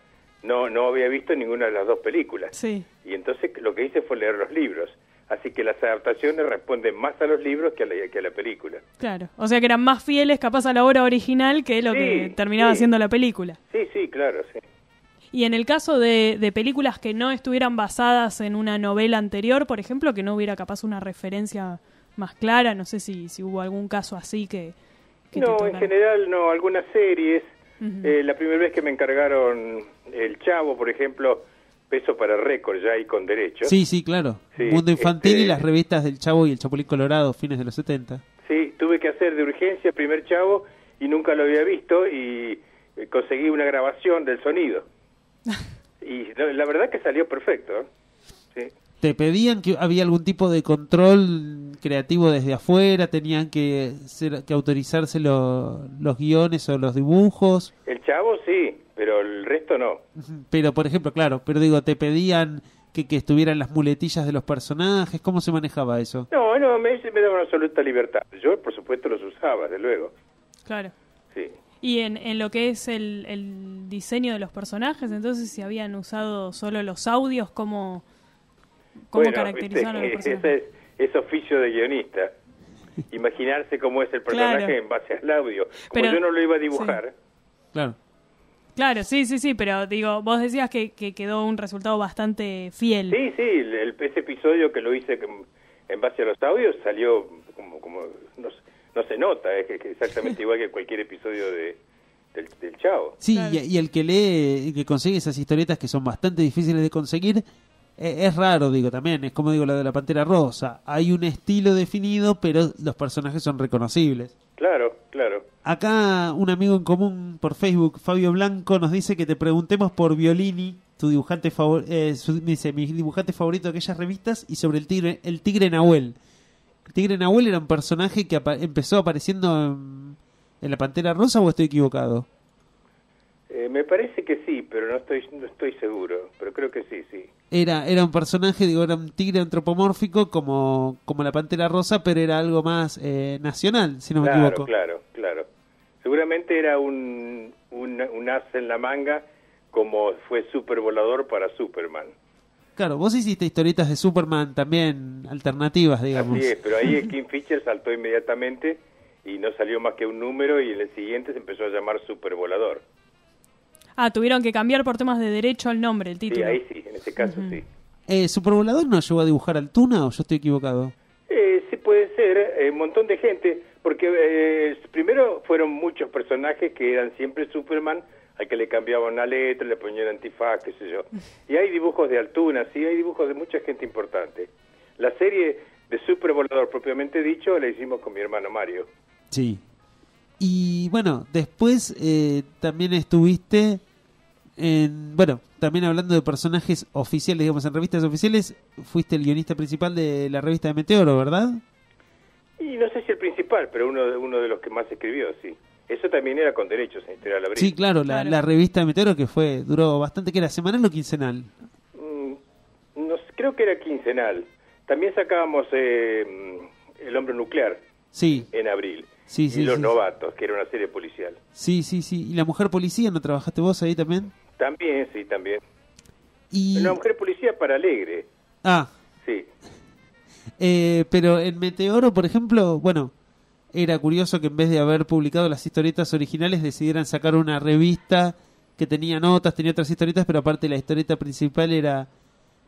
no, no había visto ninguna de las dos películas. Sí. Y entonces lo que hice fue leer los libros. Así que las adaptaciones responden más a los libros que a la, que a la película. Claro. O sea que eran más fieles capaz a la obra original que lo Sí, que terminaba siendo la película. Sí, sí, claro, sí. Y en el caso de, de películas que no estuvieran basadas en una novela anterior, por ejemplo, que no hubiera capaz una referencia más clara, no sé si, si hubo algún caso así que... que te No, en general no, algunas series. Eh, la primera vez que me encargaron El Chavo, por ejemplo, peso para récord ya y con derechos. Sí, sí, claro. Sí, Mundo Infantil y este- las revistas del Chavo y el Chapulín Colorado, fines de los 70. Sí, tuve que hacer de urgencia el primer Chavo y nunca lo había visto y eh, conseguí una grabación del sonido. y la, la verdad que salió perfecto. ¿eh? Sí. ¿Te pedían que había algún tipo de control creativo desde afuera? ¿Tenían que, ser- que autorizarse lo- los guiones o los dibujos? El chavo sí, pero el resto no. Pero, por ejemplo, claro, pero digo, ¿te pedían que, que estuvieran las muletillas de los personajes? ¿Cómo se manejaba eso? No, no, me, me daba una absoluta libertad. Yo, por supuesto, los usaba, de luego. Claro. Sí. Y en, en lo que es el, el diseño de los personajes, entonces si habían usado solo los audios, ¿cómo, cómo Bueno, viste, personajes? ese es, es oficio de guionista. Imaginarse cómo es el personaje Claro. en base al audio. Como Pero- yo no lo iba a dibujar, Claro. Claro, sí, sí, sí, pero digo, vos decías que, que quedó un resultado bastante fiel. Sí, sí, el, el- ese episodio que lo hice en base a los audios salió como, como no, se- no se nota, es que, que exactamente igual que cualquier episodio de, del, del Chavo. Sí, y, y el que lee, y que consigue esas historietas que son bastante difíciles de conseguir, es raro, digo, también. Es como digo la de la Pantera Rosa. Hay un estilo definido, pero los personajes son reconocibles. Claro, claro. Acá un amigo en común por Facebook, Fabio Blanco, nos dice que te preguntemos por Violini, tu dibujante favorito, dice mi dibujante favorito de aquellas revistas, y sobre el tigre, el tigre Nahuel. El tigre Nahuel era un personaje que apa- empezó apareciendo en, en la Pantera Rosa o estoy equivocado. Eh, me parece que sí, pero no estoy no estoy seguro, pero creo que sí, sí. Era, era un personaje, digo, era un tigre antropomórfico como, como la Pantera Rosa, pero era algo más eh, nacional, si no me equivoco. claro, claro. Seguramente era un, un, un as en la manga como fue Supervolador para Superman. Claro, vos hiciste historietas de Superman también alternativas, digamos. Así es, pero ahí King Fisher saltó inmediatamente y no salió más que un número y en el siguiente se empezó a llamar Supervolador. Ah, tuvieron que cambiar por temas de derecho al nombre, el título. Sí, ahí sí, en ese caso sí. Eh, ¿Supervolador no llegó a dibujar al Tuna o yo estoy equivocado? Eh, sí puede ser, eh, un montón de gente, porque eh, primero fueron muchos personajes que eran siempre Superman, al que le cambiaban una letra, le ponían antifaz, qué sé yo. Y hay dibujos de Altuna, sí, hay dibujos de mucha gente importante. La serie de Supervolador, propiamente dicho, la hicimos con mi hermano Mario. Sí. Y bueno, después eh, también estuviste en. Bueno, también hablando de personajes oficiales, digamos, en revistas oficiales, fuiste el guionista principal de la revista de Meteoro, ¿verdad? Y no sé si el principal, pero uno de, uno de los que más escribió, sí. Eso también era con derechos en Editorial Abril. Sí, claro, la, la revista de Meteoro que fue duró bastante, que era semanal o quincenal. Mm, no creo que era quincenal. También sacábamos eh, El Hombre Nuclear Sí, en abril. Sí, y sí, Los sí. Novatos, que era una serie policial. sí, sí, sí. ¿Y la mujer policía no trabajaste vos ahí también? También, sí, también. Y... Una mujer policía para Alegre, Ah, sí. Eh, pero en Meteoro, por ejemplo, bueno, era curioso que en vez de haber publicado las historietas originales decidieran sacar una revista que tenía notas, tenía otras historietas, pero aparte la historieta principal era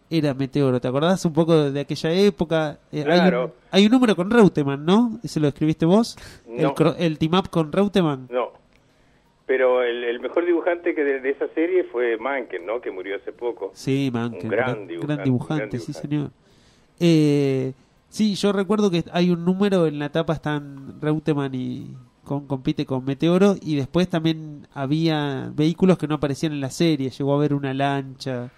era Meteoro. ¿Te acordás un poco de, aquella época? Eh, hay, Claro. un, hay un número con Reutemann, ¿no? ¿Ese lo escribiste vos? El, No. el team up con Reutemann. No. Pero el, el mejor dibujante que de, de esa serie fue Manken, ¿no? Que murió hace poco. Sí, man, Un gran gran, dibujante, gran dibujante, gran sí, dibujante. señor. Eh, sí, yo recuerdo que hay un número en la tapa están Reutemann y con, compite con Meteoro y después también había vehículos que no aparecían en la serie, llegó a haber una lancha.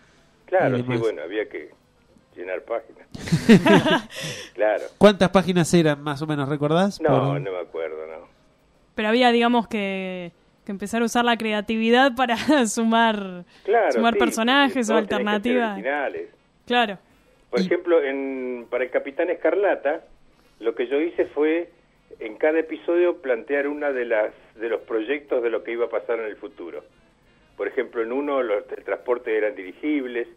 Claro, y sí, bueno, había que llenar páginas. claro. ¿Cuántas páginas eran más o menos, recordás? No, Por- no me acuerdo, no. Pero había, digamos, que, que empezar a usar la creatividad para sumar, Claro, sumar sí, personajes o alternativas. originales. Claro. Por ejemplo, en, para el Capitán Escarlata, lo que yo hice fue en cada episodio plantear una de las de los proyectos de lo que iba a pasar en el futuro. Por ejemplo, en uno los, el transporte eran dirigibles,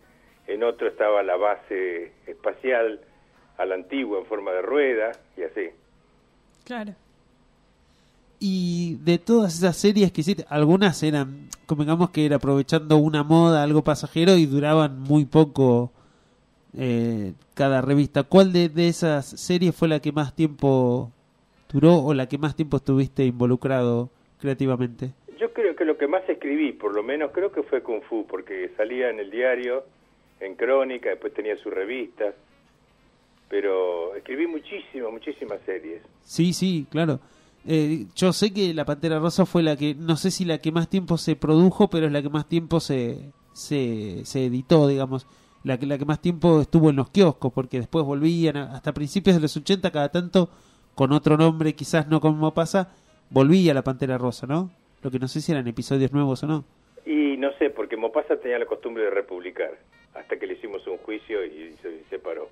en otro estaba la base espacial a la antigua en forma de rueda y así. Claro. Y de todas esas series que hiciste, algunas eran, convengamos que era aprovechando una moda, algo pasajero y duraban muy poco eh, cada revista. ¿Cuál de, de esas series fue la que más tiempo duró o la que más tiempo estuviste involucrado creativamente? Creo que lo que más escribí, por lo menos creo que fue Kung Fu, porque salía en el diario, en Crónica, después tenía su revista, pero escribí muchísimas, muchísimas series. Sí, sí, claro. Eh, yo sé que La Pantera Rosa fue la que, no sé si la que más tiempo se produjo, pero es la que más tiempo se, se, se editó, digamos. la que, la que más tiempo estuvo en los kioscos, porque después volvían, hasta principios de los 80, cada tanto, con otro nombre, quizás no como pasa, volvía la Pantera Rosa, ¿no? Lo que no sé si eran episodios nuevos o no. Y no sé, porque Mopasa tenía la costumbre de republicar, hasta que le hicimos un juicio y se separó.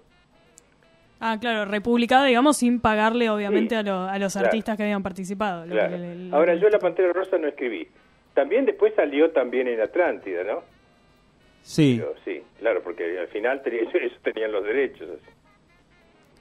Ah, claro, republicada, digamos, sin pagarle, obviamente, Sí, a, lo- a los claro. artistas que habían participado. lo Claro. que le- le- Ahora, yo La Pantera Rosa no escribí. También después salió también en Atlántida, ¿no? Sí. Pero sí, claro, porque al final tenía- ellos tenían los derechos. así.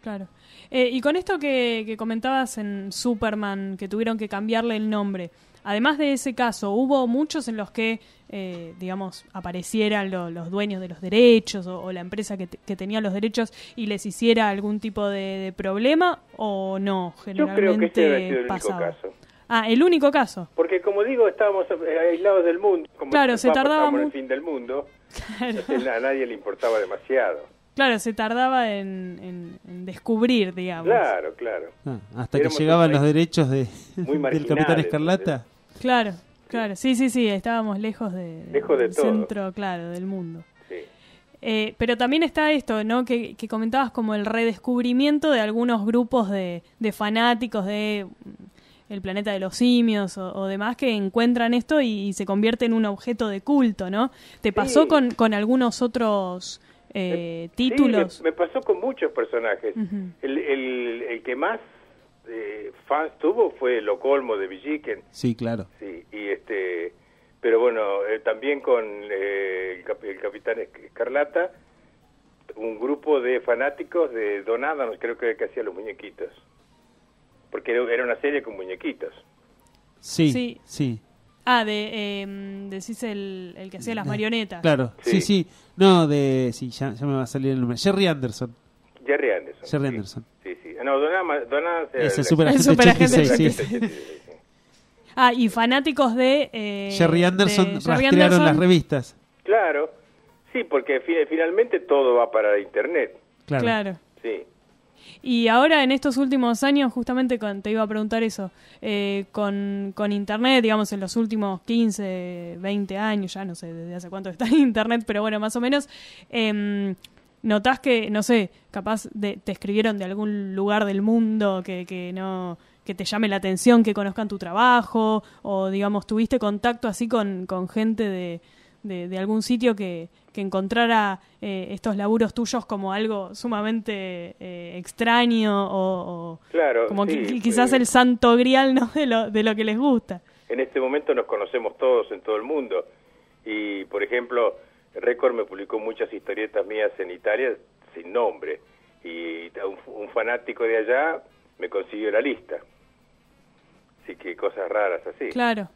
Claro. Eh, y con esto que, que comentabas en Superman, que tuvieron que cambiarle el nombre, además de ese caso, ¿hubo muchos en los que, eh, digamos, aparecieran lo- los dueños de los derechos o, o la empresa que, te- que tenía los derechos y les hiciera algún tipo de, de problema o no? Yo Generalmente creo que este sido el único pasaba. caso. Ah, el único caso. Porque como digo, estábamos eh, aislados del mundo. Como Claro, se tardaba estábamos en mu- el fin del mundo. entonces a nadie le importaba demasiado. Claro, se tardaba en, en- en descubrir, digamos. Claro, claro. Ah, hasta Éramos que llegaban los derechos de, del Capitán Escarlata. Claro, claro. Sí, sí, sí, estábamos lejos de, Lejos de del todo. centro, claro, del mundo. Sí. Eh, pero también está esto, ¿no? Que, que comentabas como el redescubrimiento de algunos grupos de, de fanáticos de mm, el planeta de los simios o, o demás que encuentran esto y, y se convierte en un objeto de culto, ¿no? ¿Te pasó Sí. con, con algunos otros eh, Sí, títulos? me, me pasó con muchos personajes. El, el que más eh, fans tuvo fue Locolmo de Villiquen. Sí, claro. Sí, y este, pero bueno, eh, también con eh, el, cap- el Capitán Esc- Escarlata, un grupo de fanáticos de Don Adams, creo que, que hacía los muñequitos. Porque era una serie con muñequitos. Sí, Sí. sí. Ah, de, eh, decís el, el que hacía las marionetas. Claro, sí, sí. No, de. Sí, ya, ya me va a salir el nombre. Jerry Anderson. Jerry Anderson. Jerry Anderson. Sí. No, Don Adams, Don Adams era Ese el- superagente superagente 86, sí. 86, sí. Ah, y fanáticos de... eh, Jerry Anderson de Jerry rastrearon Anderson. las revistas. Claro, sí, porque fi- finalmente todo va para Internet. Claro. Claro. Sí. Y ahora en estos últimos años, justamente con- te iba a preguntar eso, eh, con, con Internet, digamos en los últimos 15, 20 años, ya no sé desde hace cuánto está en Internet, pero bueno, más o menos, em, notás que, no sé, capaz de, te escribieron de algún lugar del mundo que, que no que te llame la atención, que conozcan tu trabajo, o digamos, tuviste contacto así con, con gente de, de, de algún sitio que, que encontrara eh, estos laburos tuyos como algo sumamente eh, extraño o, o Claro, como sí, que, que quizás el santo grial ¿no? de, lo, de lo que les gusta. En este momento nos conocemos todos en todo el mundo. Y, por ejemplo, Record me publicó muchas historietas mías en Italia sin nombre. Y un, un fanático de allá me consiguió la lista. Así que cosas raras así. Claro.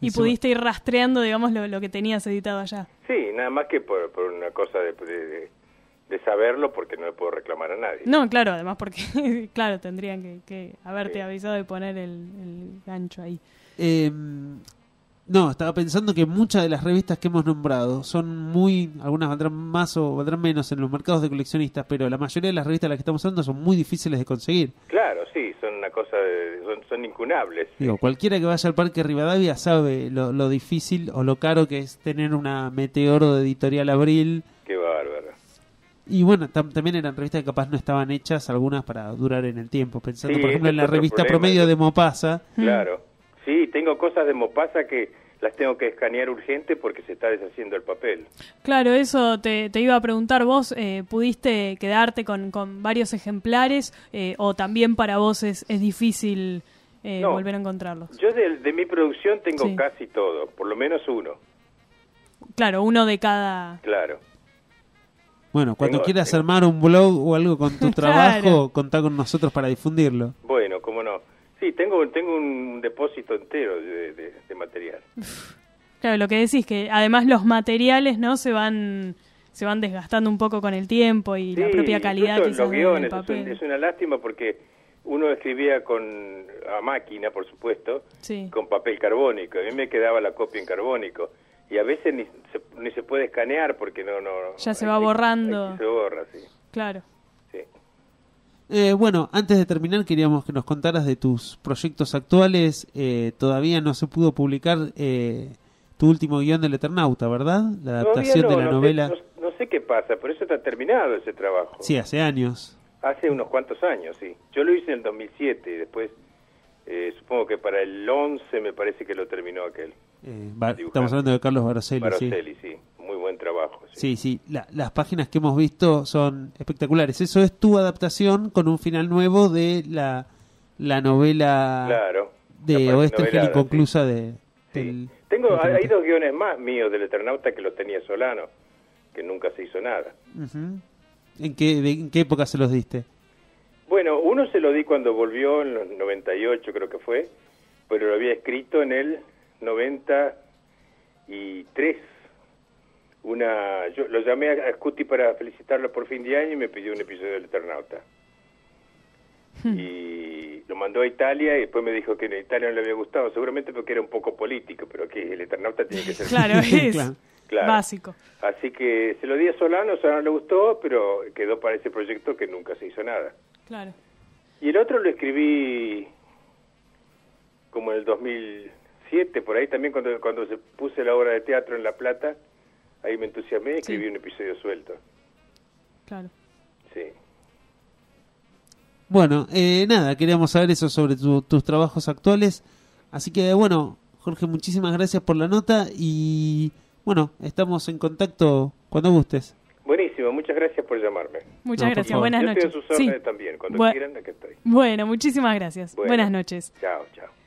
Y Eso- pudiste ir rastreando, digamos, lo, lo que tenías editado allá. Sí, nada más que por, por una cosa de, de- de- de saberlo porque no le puedo reclamar a nadie. No, claro, además porque, claro, tendrían que, que haberte avisado y poner el, el gancho ahí. Eh, no, estaba pensando que muchas de las revistas que hemos nombrado son muy, algunas valdrán más o valdrán menos en los mercados de coleccionistas, pero la mayoría de las revistas de las que estamos hablando son muy difíciles de conseguir. Claro, sí, son una cosa, de- son, son incunables. Digo, cualquiera que vaya al Parque Rivadavia sabe lo, lo difícil o lo caro que es tener una Meteoro de Editorial Abril. Qué bárbaro. Y bueno, tam- también eran revistas que capaz no estaban hechas, algunas para durar en el tiempo. Pensando, Sí, por ejemplo, en la revista problema. promedio de Mopasa. Claro. Sí, tengo cosas de Mopasa que las tengo que escanear urgente porque se está deshaciendo el papel. Claro, eso te, te iba a preguntar. ¿Vos eh, pudiste quedarte con, con varios ejemplares eh, o también para vos es, es difícil eh, No. volver a encontrarlos? Yo de, de mi producción tengo Sí. casi todo, por lo menos uno, Claro, uno de cada... claro. Bueno, cuando Tengo- quieras armar un blog o algo con tu Claro. trabajo, contá con nosotros para difundirlo. Bueno, cómo no. Sí, tengo, tengo un depósito entero de, de- de material. Claro, lo que decís, que además los materiales no se van se van desgastando un poco con el tiempo y la propia calidad quizás los guiones, es, papel. es una lástima porque uno escribía con a máquina, por supuesto, Sí. con papel carbónico. A mí me quedaba la copia en carbónico. Y a veces ni se, ni se puede escanear porque no... no Ya se va que- borrando. que se borra, sí. Claro. Eh, bueno, antes de terminar queríamos que nos contaras de tus proyectos actuales. Eh, todavía no se pudo publicar eh, tu último guion del Eternauta, ¿verdad? La adaptación no, de la no sé- novela. no, no sé qué pasa, pero eso está terminado ese trabajo. Sí, hace años. Hace unos cuantos años, sí. Yo lo hice en el 2007 y después, eh, supongo que para el 11 me parece que lo terminó aquel. Eh, estamos hablando de Carlos Baroselli, sí. Baroselli, sí. Muy buen trabajo. Sí, sí, la- las páginas que hemos visto son espectaculares. Eso es tu adaptación con un final nuevo de la, la novela Claro. de La parte Oeste novelada, Inconclusa de, del... Tengo, del hay, dos guiones más míos del Eternauta que los tenía Solano, que nunca se hizo nada. ¿En, qué, de- ¿En qué época se los diste? Bueno, uno se lo di cuando volvió en los 98 creo que fue, pero lo había escrito en el 93. Una, yo lo llamé a Scuti para felicitarlo por fin de año y me pidió un episodio del Eternauta. Y lo mandó a Italia y después me dijo que en Italia no le había gustado, seguramente porque era un poco político, pero que el Eternauta tiene que ser Claro, es Claro. básico. Así que se lo di a Solano, Solano le gustó, pero quedó para ese proyecto que nunca se hizo nada. Claro. Y el otro lo escribí como en el 2007, por ahí también cuando, cuando se puse la obra de teatro en La Plata, ahí me entusiasmé y escribí un episodio suelto. Claro. Sí. Bueno, eh, nada, queríamos saber eso sobre tu- tus trabajos actuales. Así que, bueno, Jorge, muchísimas gracias por la nota y, bueno, estamos en contacto cuando gustes. Buenísimo, muchas gracias por llamarme. Muchas No, gracias. Buenas Yo noches. estoy a sus Sí. también, cuando Bu- quieran, aquí estoy. Bueno, muchísimas gracias. Bueno. Buenas noches. Chao, chao.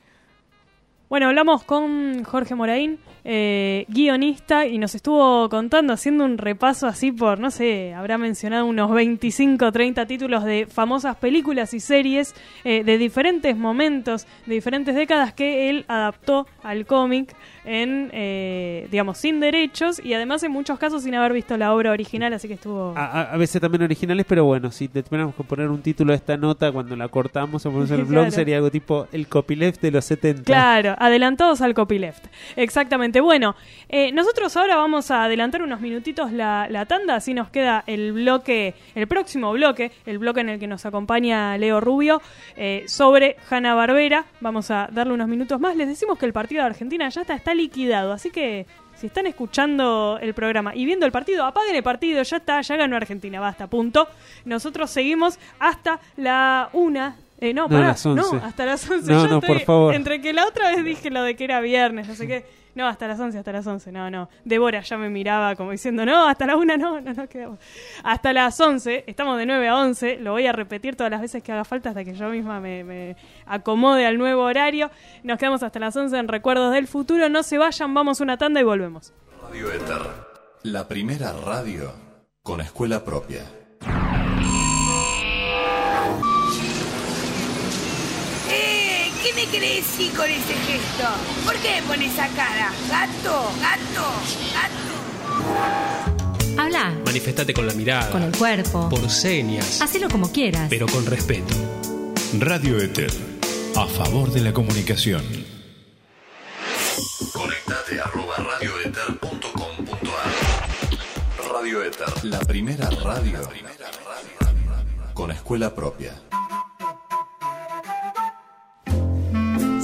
Bueno, hablamos con Jorge Moraín, eh, guionista, y nos estuvo contando, haciendo un repaso así por, no sé, habrá mencionado unos 25 30 títulos de famosas películas y series eh, de diferentes momentos, de diferentes décadas que él adaptó al cómic en, eh, digamos, sin derechos y además en muchos casos sin haber visto la obra original, así que estuvo... A, a- veces también originales, pero bueno, si te tuviéramos que poner un título a esta nota cuando la cortamos o ponemos en el blog, sería algo tipo El copyleft de los 70. Claro, adelantados al copyleft. Exactamente. Bueno, eh, nosotros ahora vamos a adelantar unos minutitos la, tanda, así nos queda el bloque, el próximo bloque, el bloque en el que nos acompaña Leo Rubio, eh, sobre Hanna Barbera. Vamos a darle unos minutos más. Les decimos que el partido de Argentina ya está, está liquidado, así que si están escuchando el programa y viendo el partido, apaguen el partido, ya está, ya ganó Argentina, basta, punto. Nosotros seguimos hasta la una. Eh, no, No, pará, las 11. no, hasta las 11. No, Yo no, estoy- por favor. Entre que la otra vez dije lo de que era viernes, no sé qué. No, hasta las 11, hasta las 11. No, no. Débora ya me miraba como diciendo, no, hasta la 1 no, no, no quedamos. Hasta las 11, estamos de 9 a 11. Lo voy a repetir todas las veces que haga falta hasta que yo misma me, me acomode al nuevo horario. Nos quedamos hasta las 11 en Recuerdos del Futuro. No se vayan, vamos una tanda y volvemos. Radio Éter, la primera radio con escuela propia. ¡Eh! ¿Qué me querés decir con ese gesto? ¿Por qué me pones esa cara? ¿Gato? ¿Gato? ¿Gato? Habla Manifestate con la mirada. con el cuerpo. Por señas. Hacelo como quieras. Pero con respeto. Radio Éter, a favor de la comunicación. Conectate arroba radioeter.com.ar Radio Éter, la primera radio con escuela propia.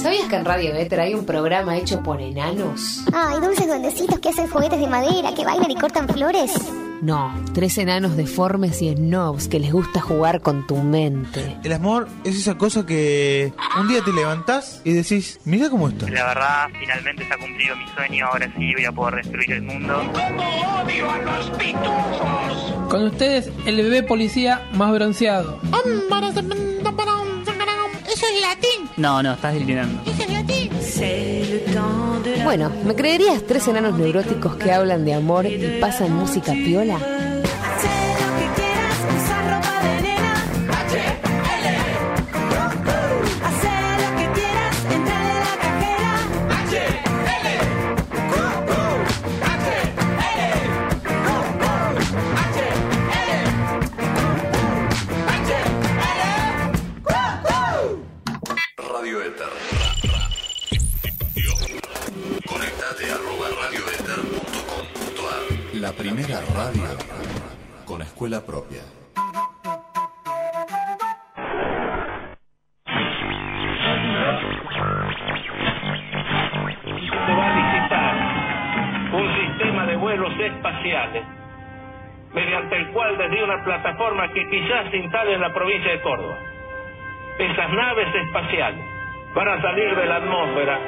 ¿Sabías que en Radio Éter hay un programa hecho por enanos? Ay, dulces duendecitos que hacen juguetes de madera, que bailan y cortan flores. No, tres enanos deformes y snobs que les gusta jugar con tu mente. El amor es esa cosa que un día te levantás y decís, mira cómo está. La verdad, finalmente se ha cumplido mi sueño, ahora sí voy a poder destruir el mundo. odio a los pitufos! Con ustedes, el bebé policía más bronceado. Eso es latín. No, no, estás delirando. Eso es latín. Bueno, ¿me creerías tres enanos neuróticos que hablan de amor y pasan música piola? Primera radio con escuela propia. se va a licitar un sistema de vuelos espaciales mediante el cual desde una plataforma que quizás se instale en la provincia de Córdoba, esas naves espaciales van a salir de la atmósfera,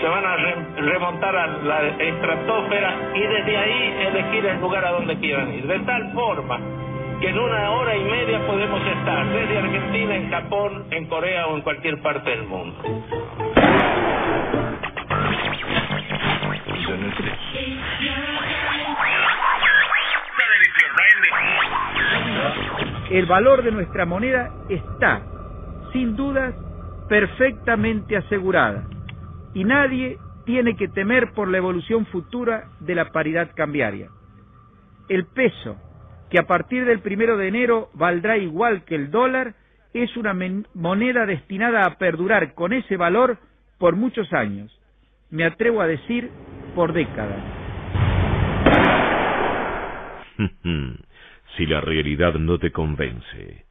se van a re- remontar a la estratosfera y desde ahí elegir el lugar a donde quieran ir. De tal forma que en una hora y media podemos estar desde Argentina, en Japón, en Corea o en cualquier parte del mundo. El valor de nuestra moneda está, sin dudas, perfectamente asegurada y nadie tiene que temer por la evolución futura de la paridad cambiaria. El peso, que a partir del primero de enero valdrá igual que el dólar, es una moneda destinada a perdurar con ese valor por muchos años. Me atrevo a decir por décadas. si la realidad no te convence,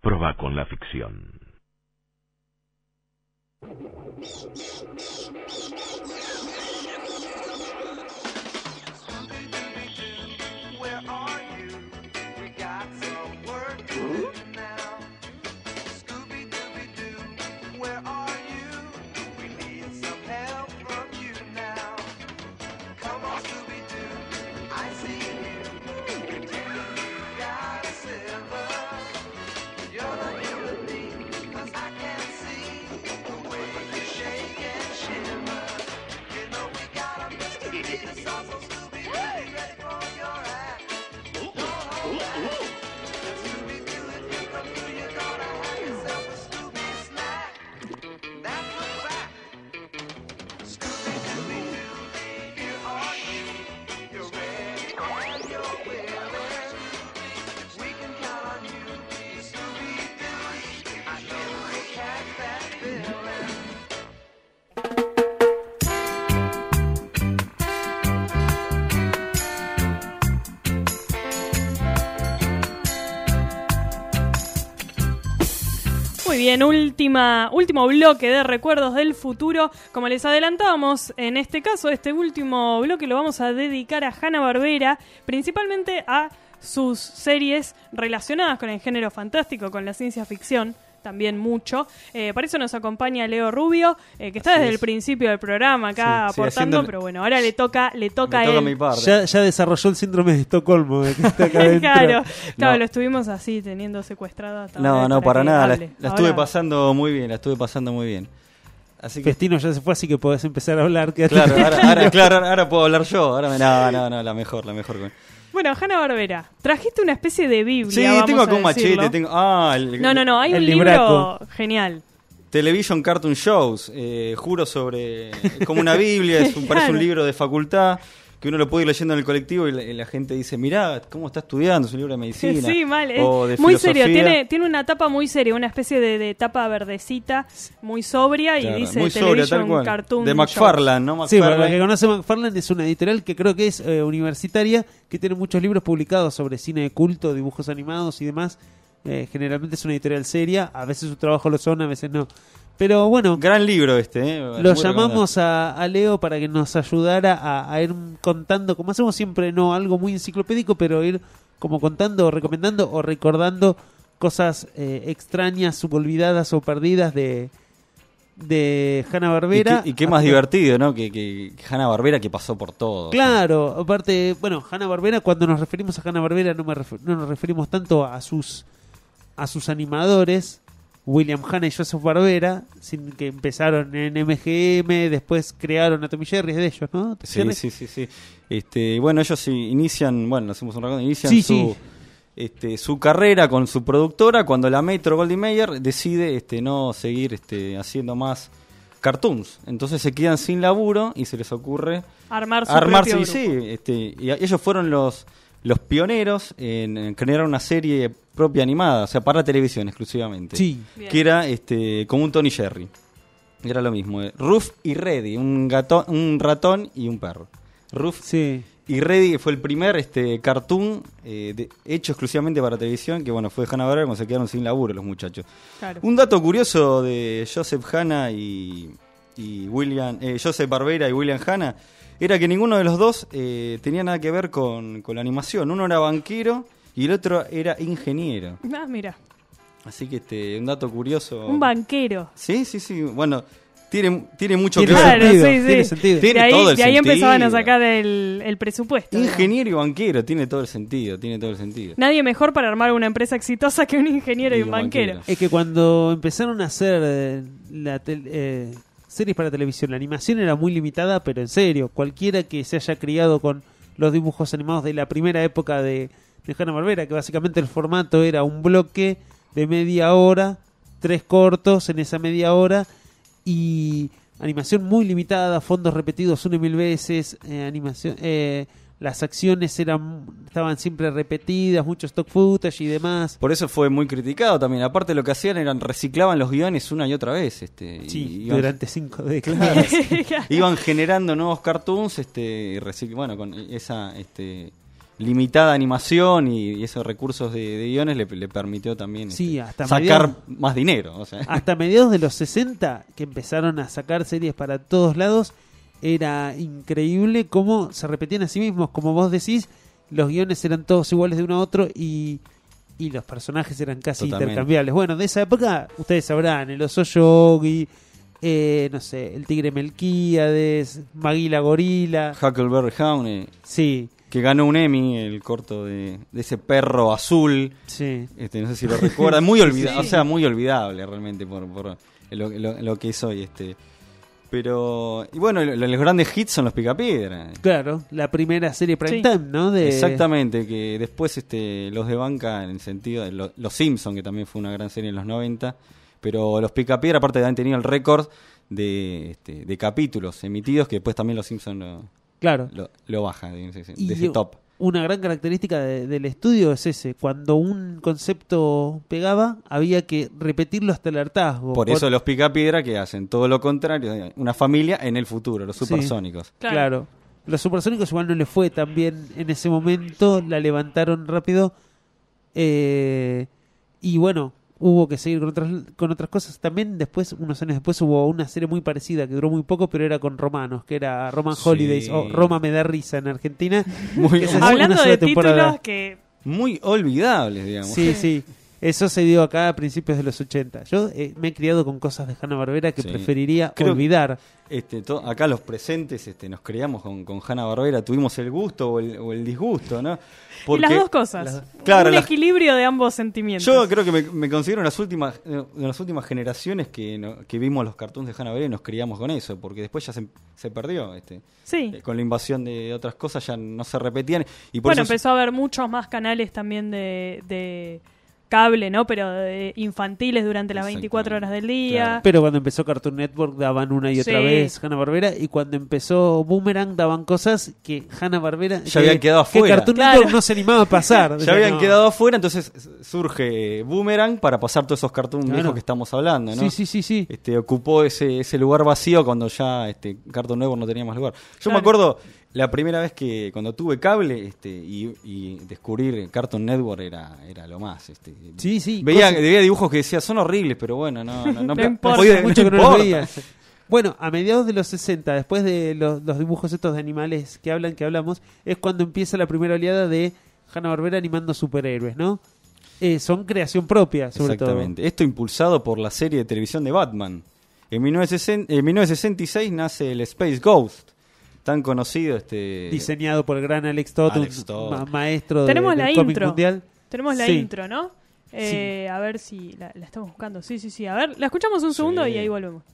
proba con la ficción. Psst, psst, psst, psst. Bien, última, último bloque de recuerdos del futuro. Como les adelantábamos, en este caso, este último bloque lo vamos a dedicar a Hanna Barbera, principalmente a sus series relacionadas con el género fantástico, con la ciencia ficción. También mucho. Eh, para eso nos acompaña Leo Rubio, eh, que está Así desde es. el principio del programa acá Sí, aportando, pero bueno, ahora le toca, le toca a toca él. mi parte. Ya, ya desarrolló el síndrome de Estocolmo. eh, que está acá adentro. claro, claro, No. lo estuvimos así, teniendo secuestrada. hasta No, ahora no, para nada. La, estuve pasando muy bien, la estuve pasando muy bien. Así que, Festino ya se fue, así que podés empezar a hablar. claro, ahora, ahora- claro, ahora- ahora puedo hablar yo. Ahora me, no, no, no, la mejor, la mejor. Bueno, Hanna Barbera, trajiste una especie de Biblia. Sí, vamos tengo a acá un decirlo. machete, tengo... Ah, el- No, no, no, hay el un libraco. libro genial. Television Cartoon Shows, eh, juro sobre. Como una Biblia, es un- parece un libro de facultad que uno lo puede ir leyendo en el colectivo y la, y la gente dice: Mirá, ¿cómo está estudiando? Es un libro de medicina. Sí, mal, es o de muy serio. Tiene, tiene una tapa muy seria, una especie de, de tapa verdecita, muy sobria Claro, y dice muy sobria, Television tal cual. Cartoon De. McFarlane, ¿no? Sí, para los McFarlane. que conocen McFarlane es una editorial que creo que es eh, universitaria, que tiene muchos libros publicados sobre cine de culto, dibujos animados y demás. Eh, generalmente es una editorial seria, a veces su trabajo lo son, a veces no. Pero bueno, Gran libro este, ¿eh? lo Muy llamamos a, a Leo para que nos ayudara a, a ir contando, como hacemos siempre, no algo muy enciclopédico, pero ir como contando, recomendando o recordando cosas eh, extrañas, olvidadas o perdidas de, de Hanna Y Barbera. qué, y qué más divertido, ¿no? Que, que, que Hanna Barbera que pasó por todo. Claro, aparte, bueno, Hanna Barbera, cuando nos referimos a Hanna Barbera no, me refer- no nos referimos tanto a sus a sus animadores, William Hanna y Joseph Barbera, sin que empezaron en MGM, después crearon a Tommy Jerry, es de ellos, ¿no? Sí, sí, sí, sí. Este, bueno, ellos sí inician, bueno, hacemos un recuerdo, inician Sí, su, sí. Este, su carrera con su productora cuando la Metro Goldie Mayer decide este, no seguir este, haciendo más cartoons. Entonces se quedan sin laburo y se les ocurre Armar su armarse y sí, este, y ellos fueron los los pioneros en, en crear una serie propia animada, o sea, para televisión exclusivamente. Sí. Bien. Que era este como un Tony Jerry. Era lo mismo, eh. Ruff y Reddy, un gato, un ratón y un perro. Ruff y Reddy que fue el primer este cartoon eh, de- hecho exclusivamente para televisión, que bueno, fue de Hanna Barbera cuando se quedaron sin laburo los muchachos. Claro. Un dato curioso de Joseph Hanna y, y William, eh, Joseph Barbera y William Hanna, era que ninguno de los dos eh, tenía nada que ver con, con la animación. Uno era banquero y el otro era ingeniero. Ah, mira, Así que este, un dato curioso. un banquero. Sí, sí, sí. Bueno, tiene, tiene mucho Tiene que ver. Claro, sí, sí. tiene sentido. Tiene de ahí, todo el de ahí empezaban a sacar el, el presupuesto. Ingeniero y banquero, tiene todo el sentido, tiene todo el sentido. Nadie mejor para armar una empresa exitosa que un ingeniero y, Y un banquero. banquero. Es que cuando empezaron a hacer eh, la eh, series para televisión, la animación era muy limitada, pero en serio, cualquiera que se haya criado con los dibujos animados de la primera época de, de Hanna-Barbera, que básicamente el formato era un bloque de media hora, tres cortos en esa media hora, y animación muy limitada, fondos repetidos una y mil veces, eh, animación... eh, las acciones eran estaban siempre repetidas, mucho stock footage y demás. Por eso fue muy criticado también. Aparte lo que hacían eran reciclaban los guiones una y otra vez. Este, y Sí, iban- durante cinco décadas. iban generando nuevos cartoons, este, y bueno, con esa este, limitada animación y, y esos recursos de, de guiones le, le permitió también Sí, este, hasta sacar mediados- más dinero. O sea. Hasta mediados de los 60, que empezaron a sacar series para todos lados, era increíble cómo se repetían a sí mismos. Como vos decís, los guiones eran todos iguales de uno a otro y, y los personajes eran casi Totalmente. intercambiables. Bueno, de esa época, ustedes sabrán, el oso yogi, eh, no sé, el tigre Melquíades, Maguila Gorila. Huckleberry Hound, eh, Sí. Que ganó un Emmy, el corto de, de ese perro azul. Sí. Este, no sé si lo recuerdan. Muy olvidable, Sí. o sea, muy olvidable realmente por, por lo, lo- lo que es hoy. Este. Pero, y bueno, lo- los grandes hits son los Picapiedra. Claro, la primera serie prime Sí. time, ¿no? De... Exactamente, que después este, los de banca, en el sentido de lo- Los Simpson que también fue una gran serie en los 90, pero los Picapiedra, aparte de haber tenido el récord de, este, de capítulos emitidos, que después también los Simpson lo, Claro. lo, lo baja de, ese- de Y ese top. Una gran característica de- del estudio es ese, cuando un concepto pegaba, había que repetirlo hasta el hartazgo. Por eso los Picapiedra que hacen todo lo contrario, una familia en el futuro, los Sí. supersónicos. Claro. Los supersónicos igual no le fue tan bien en ese momento, la levantaron rápido. eh, y bueno, hubo que seguir con otras, con otras cosas. También después, unos años después, hubo una serie muy parecida que duró muy poco, pero era con romanos, que era Roman Sí. Holidays o Roma me da risa en Argentina. Muy- Hablando de temporada. títulos que Muy olvidables, digamos. Sí, sí. Eso se dio acá a principios de los 80. Yo eh, me he criado con cosas de Hanna Barbera que Sí. preferiría Creo- olvidar. Este, to- acá los presentes este, nos creamos con, con Hanna Barbera, tuvimos el gusto o el, o el disgusto, ¿no? y las dos cosas. las- claro, un las- equilibrio de ambos sentimientos. yo creo que me, me considero en las últimas, eh, de las últimas generaciones que, no- que vimos los cartoons de Hanna Barbera y nos criamos con eso, porque después ya se, se perdió. Este, Sí. Eh, con la invasión de otras cosas ya no se repetían. Y por bueno, eso empezó a haber muchos más canales también de, de cable, ¿no? Pero de infantiles durante las 24 horas del día. Pero cuando empezó Cartoon Network daban una y otra Sí. vez Hanna Barbera y cuando empezó Boomerang daban cosas que Hanna Barbera Ya habían quedado que afuera. Cartoon Claro. Network no se animaba a pasar. ya habían no. quedado afuera, entonces surge Boomerang para pasar todos esos cartoons Claro. viejos que estamos hablando, ¿no? Sí, sí, sí, sí. Este, ocupó ese, ese lugar vacío cuando ya este, Cartoon Network no tenía más lugar. Yo Claro. me acuerdo la primera vez que cuando tuve cable este, y, y descubrir Cartoon Network era, era lo más. Este, Sí, sí. Veía, veía dibujos que decía son horribles, pero bueno, no, no, no, No importa. podía- mucho no que no veías. Bueno, a mediados de los 60, después de los, los dibujos estos de animales que hablan, que hablamos, es cuando empieza la primera oleada de Hanna-Barbera animando superhéroes, ¿no? Eh, son creación propia, sobre todo. Exactamente. Esto impulsado por la serie de televisión de Batman. En 1960 en 1966 nace el Space Ghost, tan conocido este Diseñado por el gran Alex Todd, Alex un Todd. ma- maestro de- Tenemos del la cómic intro. mundial. Tenemos la Sí. intro, ¿no? Eh, A ver si la, la estamos buscando. Sí, sí, sí. A ver, la escuchamos un segundo y ahí volvemos.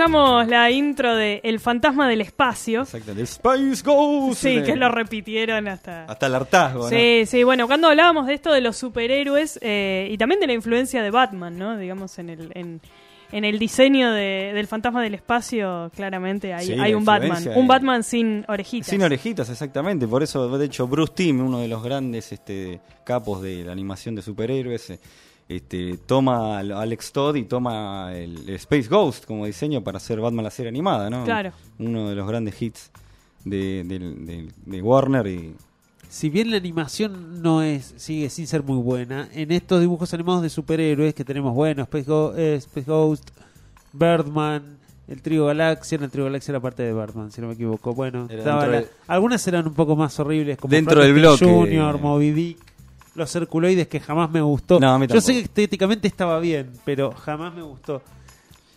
Escuchamos la intro de El fantasma del espacio. Exacto, del Space Ghost. Sí, que lo repitieron hasta... Hasta el hartazgo, ¿no? Sí, sí, bueno, cuando hablábamos de esto de los superhéroes eh, y también de la influencia de Batman, ¿no? Digamos, en el, en, en el diseño de- del fantasma del espacio, claramente hay, Sí, hay la un Batman. Un Batman sin orejitas. Sin orejitas, exactamente. Por eso, de hecho, Bruce Timm, uno de los grandes este, capos de la animación de superhéroes, eh, este, toma al Alex Todd y toma el, el Space Ghost como diseño para hacer Batman la serie animada, ¿no? Claro. Uno de los grandes hits de, Warner y Si bien la animación no es sigue sin ser muy buena, en estos dibujos animados de superhéroes que tenemos, bueno, Space, Go- eh, Space Ghost, Birdman, el Trío Galaxia, no, el Trío Galaxia era parte de Birdman, si no me equivoco. Bueno, Era estaba dentro la- de- algunas eran un poco más horribles, como Dentro del bloque. Junior, Moby Dick, los Herculoides, que jamás me gustó. No, a mí Yo sé que estéticamente estaba bien, pero jamás me gustó.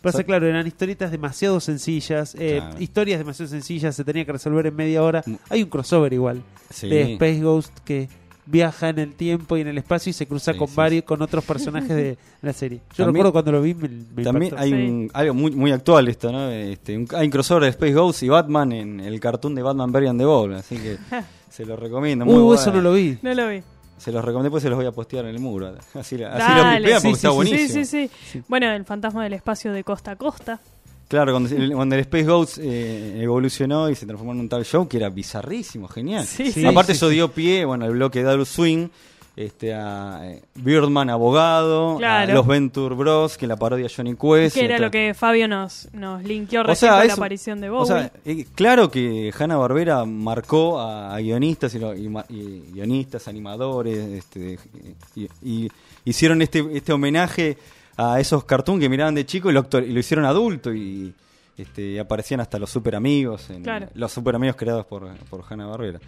Pasa Sa- claro, eran historietas demasiado sencillas, eh, Claro. historias demasiado sencillas, se tenía que resolver en media hora. Hay un crossover igual Sí. de Space Ghost que viaja en el tiempo y en el espacio y se cruza Sí, con sí, varios con otros personajes de la serie. Yo También- recuerdo cuando lo vi me, me También impactó. hay un, algo muy, muy actual esto, ¿no? Este, un- hay un crossover de Space Ghost y Batman en el cartoon de Batman and the Ball, así que se los recomiendo. muy Uh, bueno. eso no lo vi. No lo vi. Se los recomendé, pues se los voy a postear en el muro. Así, la- así lo pipean sí, porque sí, está sí, buenísimo. Sí, sí, sí. Bueno, el fantasma del espacio de costa a costa. Claro, cuando, el- cuando el Space Ghost eh, evolucionó y se transformó en un tal show que era bizarrísimo, genial. Sí, sí. Aparte Sí, eso sí. dio pie, bueno, el bloque de Adult Swing, este, a eh, Birdman abogado, Claro. a los Venture Bros, que la parodia Johnny Quest. que era otra- lo que Fabio nos, nos linkeó O recién sea, con la aparición de o Bowie. sea, eh, claro que Hanna Barbera marcó a, a guionistas y, guionistas, animadores, este, y, hicieron este, este homenaje a esos cartoons que miraban de chico y lo, actor- y lo hicieron adulto y este, aparecían hasta los super amigos, en, Claro. los super amigos creados por, por Hanna Barbera.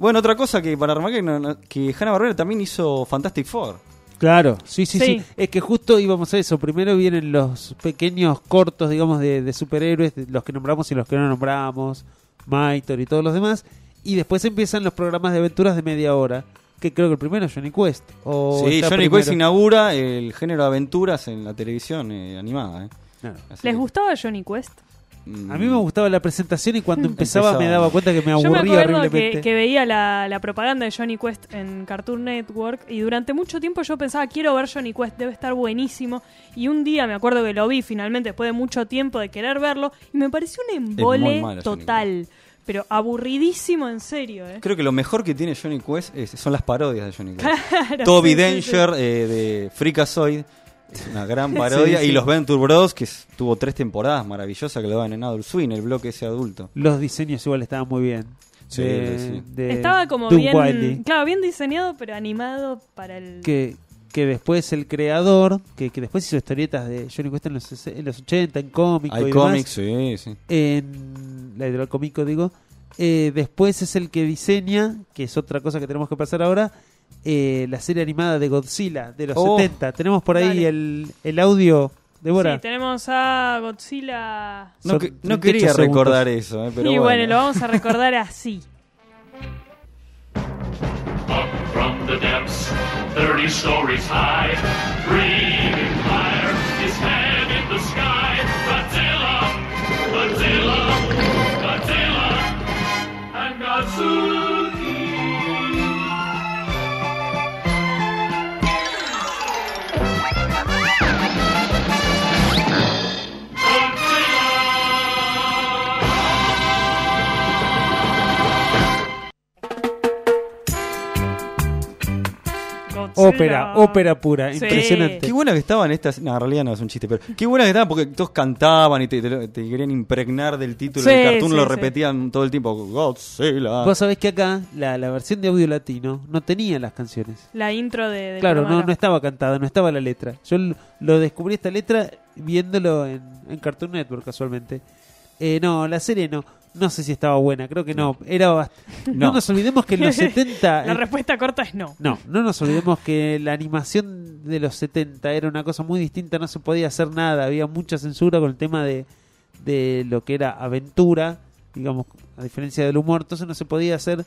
Bueno, otra cosa que para remarcar no- no- que Hanna Barbera también hizo Fantastic Four. Claro, sí, sí, sí, Sí. Es que justo íbamos a eso. Primero vienen los pequeños cortos, digamos, de, de superhéroes, de los que nombramos y los que no nombramos, Maitor y todos los demás. Y después empiezan los programas de aventuras de media hora. Que creo que el primero es Johnny Quest. O sí, Johnny primero. Quest inaugura el género de aventuras en la televisión eh, animada. eh. Claro. ¿Les que- gustaba Johnny Quest? Mm, A mí me gustaba la presentación y cuando empezaba, Empezaba. me daba cuenta que me Yo me aburría acuerdo que, horriblemente. que veía la, la propaganda de Johnny Quest en Cartoon Network y durante mucho tiempo yo pensaba, quiero ver Johnny Quest, debe estar buenísimo. Y un día me acuerdo que lo vi finalmente después de mucho tiempo de querer verlo y me pareció un embole malo, total. Pero aburridísimo en serio, ¿eh? Creo que lo mejor que tiene Johnny Quest es- son las parodias de Johnny Quest. Claro, Toby sí, sí, Danger eh, de Freakazoid, es una gran parodia. Sí, sí. Y los Venture Bros, que tuvo tres temporadas maravillosas que lo daban en Adult Swing, el bloque ese adulto. Los diseños igual estaban muy bien. Sí, De- sí. de Estaba como bien, claro, bien diseñado, pero animado para el... que, que después el creador, que, que después hizo historietas de Johnny Quest en los, en los 80, en cómico y Hay cómics, sí, sí. en la editorial cómico digo, eh, después es el que diseña, que es otra cosa que tenemos que pasar ahora, eh, la serie animada de Godzilla de los Oh. 70. Tenemos por ahí el, el audio, Débora. Sí, tenemos a Godzilla... No, que- no 38 quería segundos. recordar eso, eh, pero y bueno. bueno, lo vamos a recordar así. From the depths, 30 stories high, breathing Ópera, ópera pura, Sí. impresionante. Qué buena que estaban estas. No, en realidad no es un chiste, pero qué buena que estaban porque todos cantaban y te, te- te querían impregnar del título Sí, del cartoon, sí, lo sí. repetían todo el tiempo. Godzilla. Vos sabés que acá la, la versión de audio latino no tenía las canciones. La intro de... del Claro, no, programa. no estaba cantada, no estaba la letra. Yo l- lo descubrí esta letra viéndolo en, en Cartoon Network casualmente. Eh, no, la serie no. No sé si estaba buena, creo que no. Era bast- no. No. nos olvidemos que en los 70... La respuesta corta es no. no, no nos olvidemos que la animación de los 70 era una cosa muy distinta, no se podía hacer nada, había mucha censura con el tema de, de lo que era aventura, digamos, a diferencia del humor, entonces no se podía hacer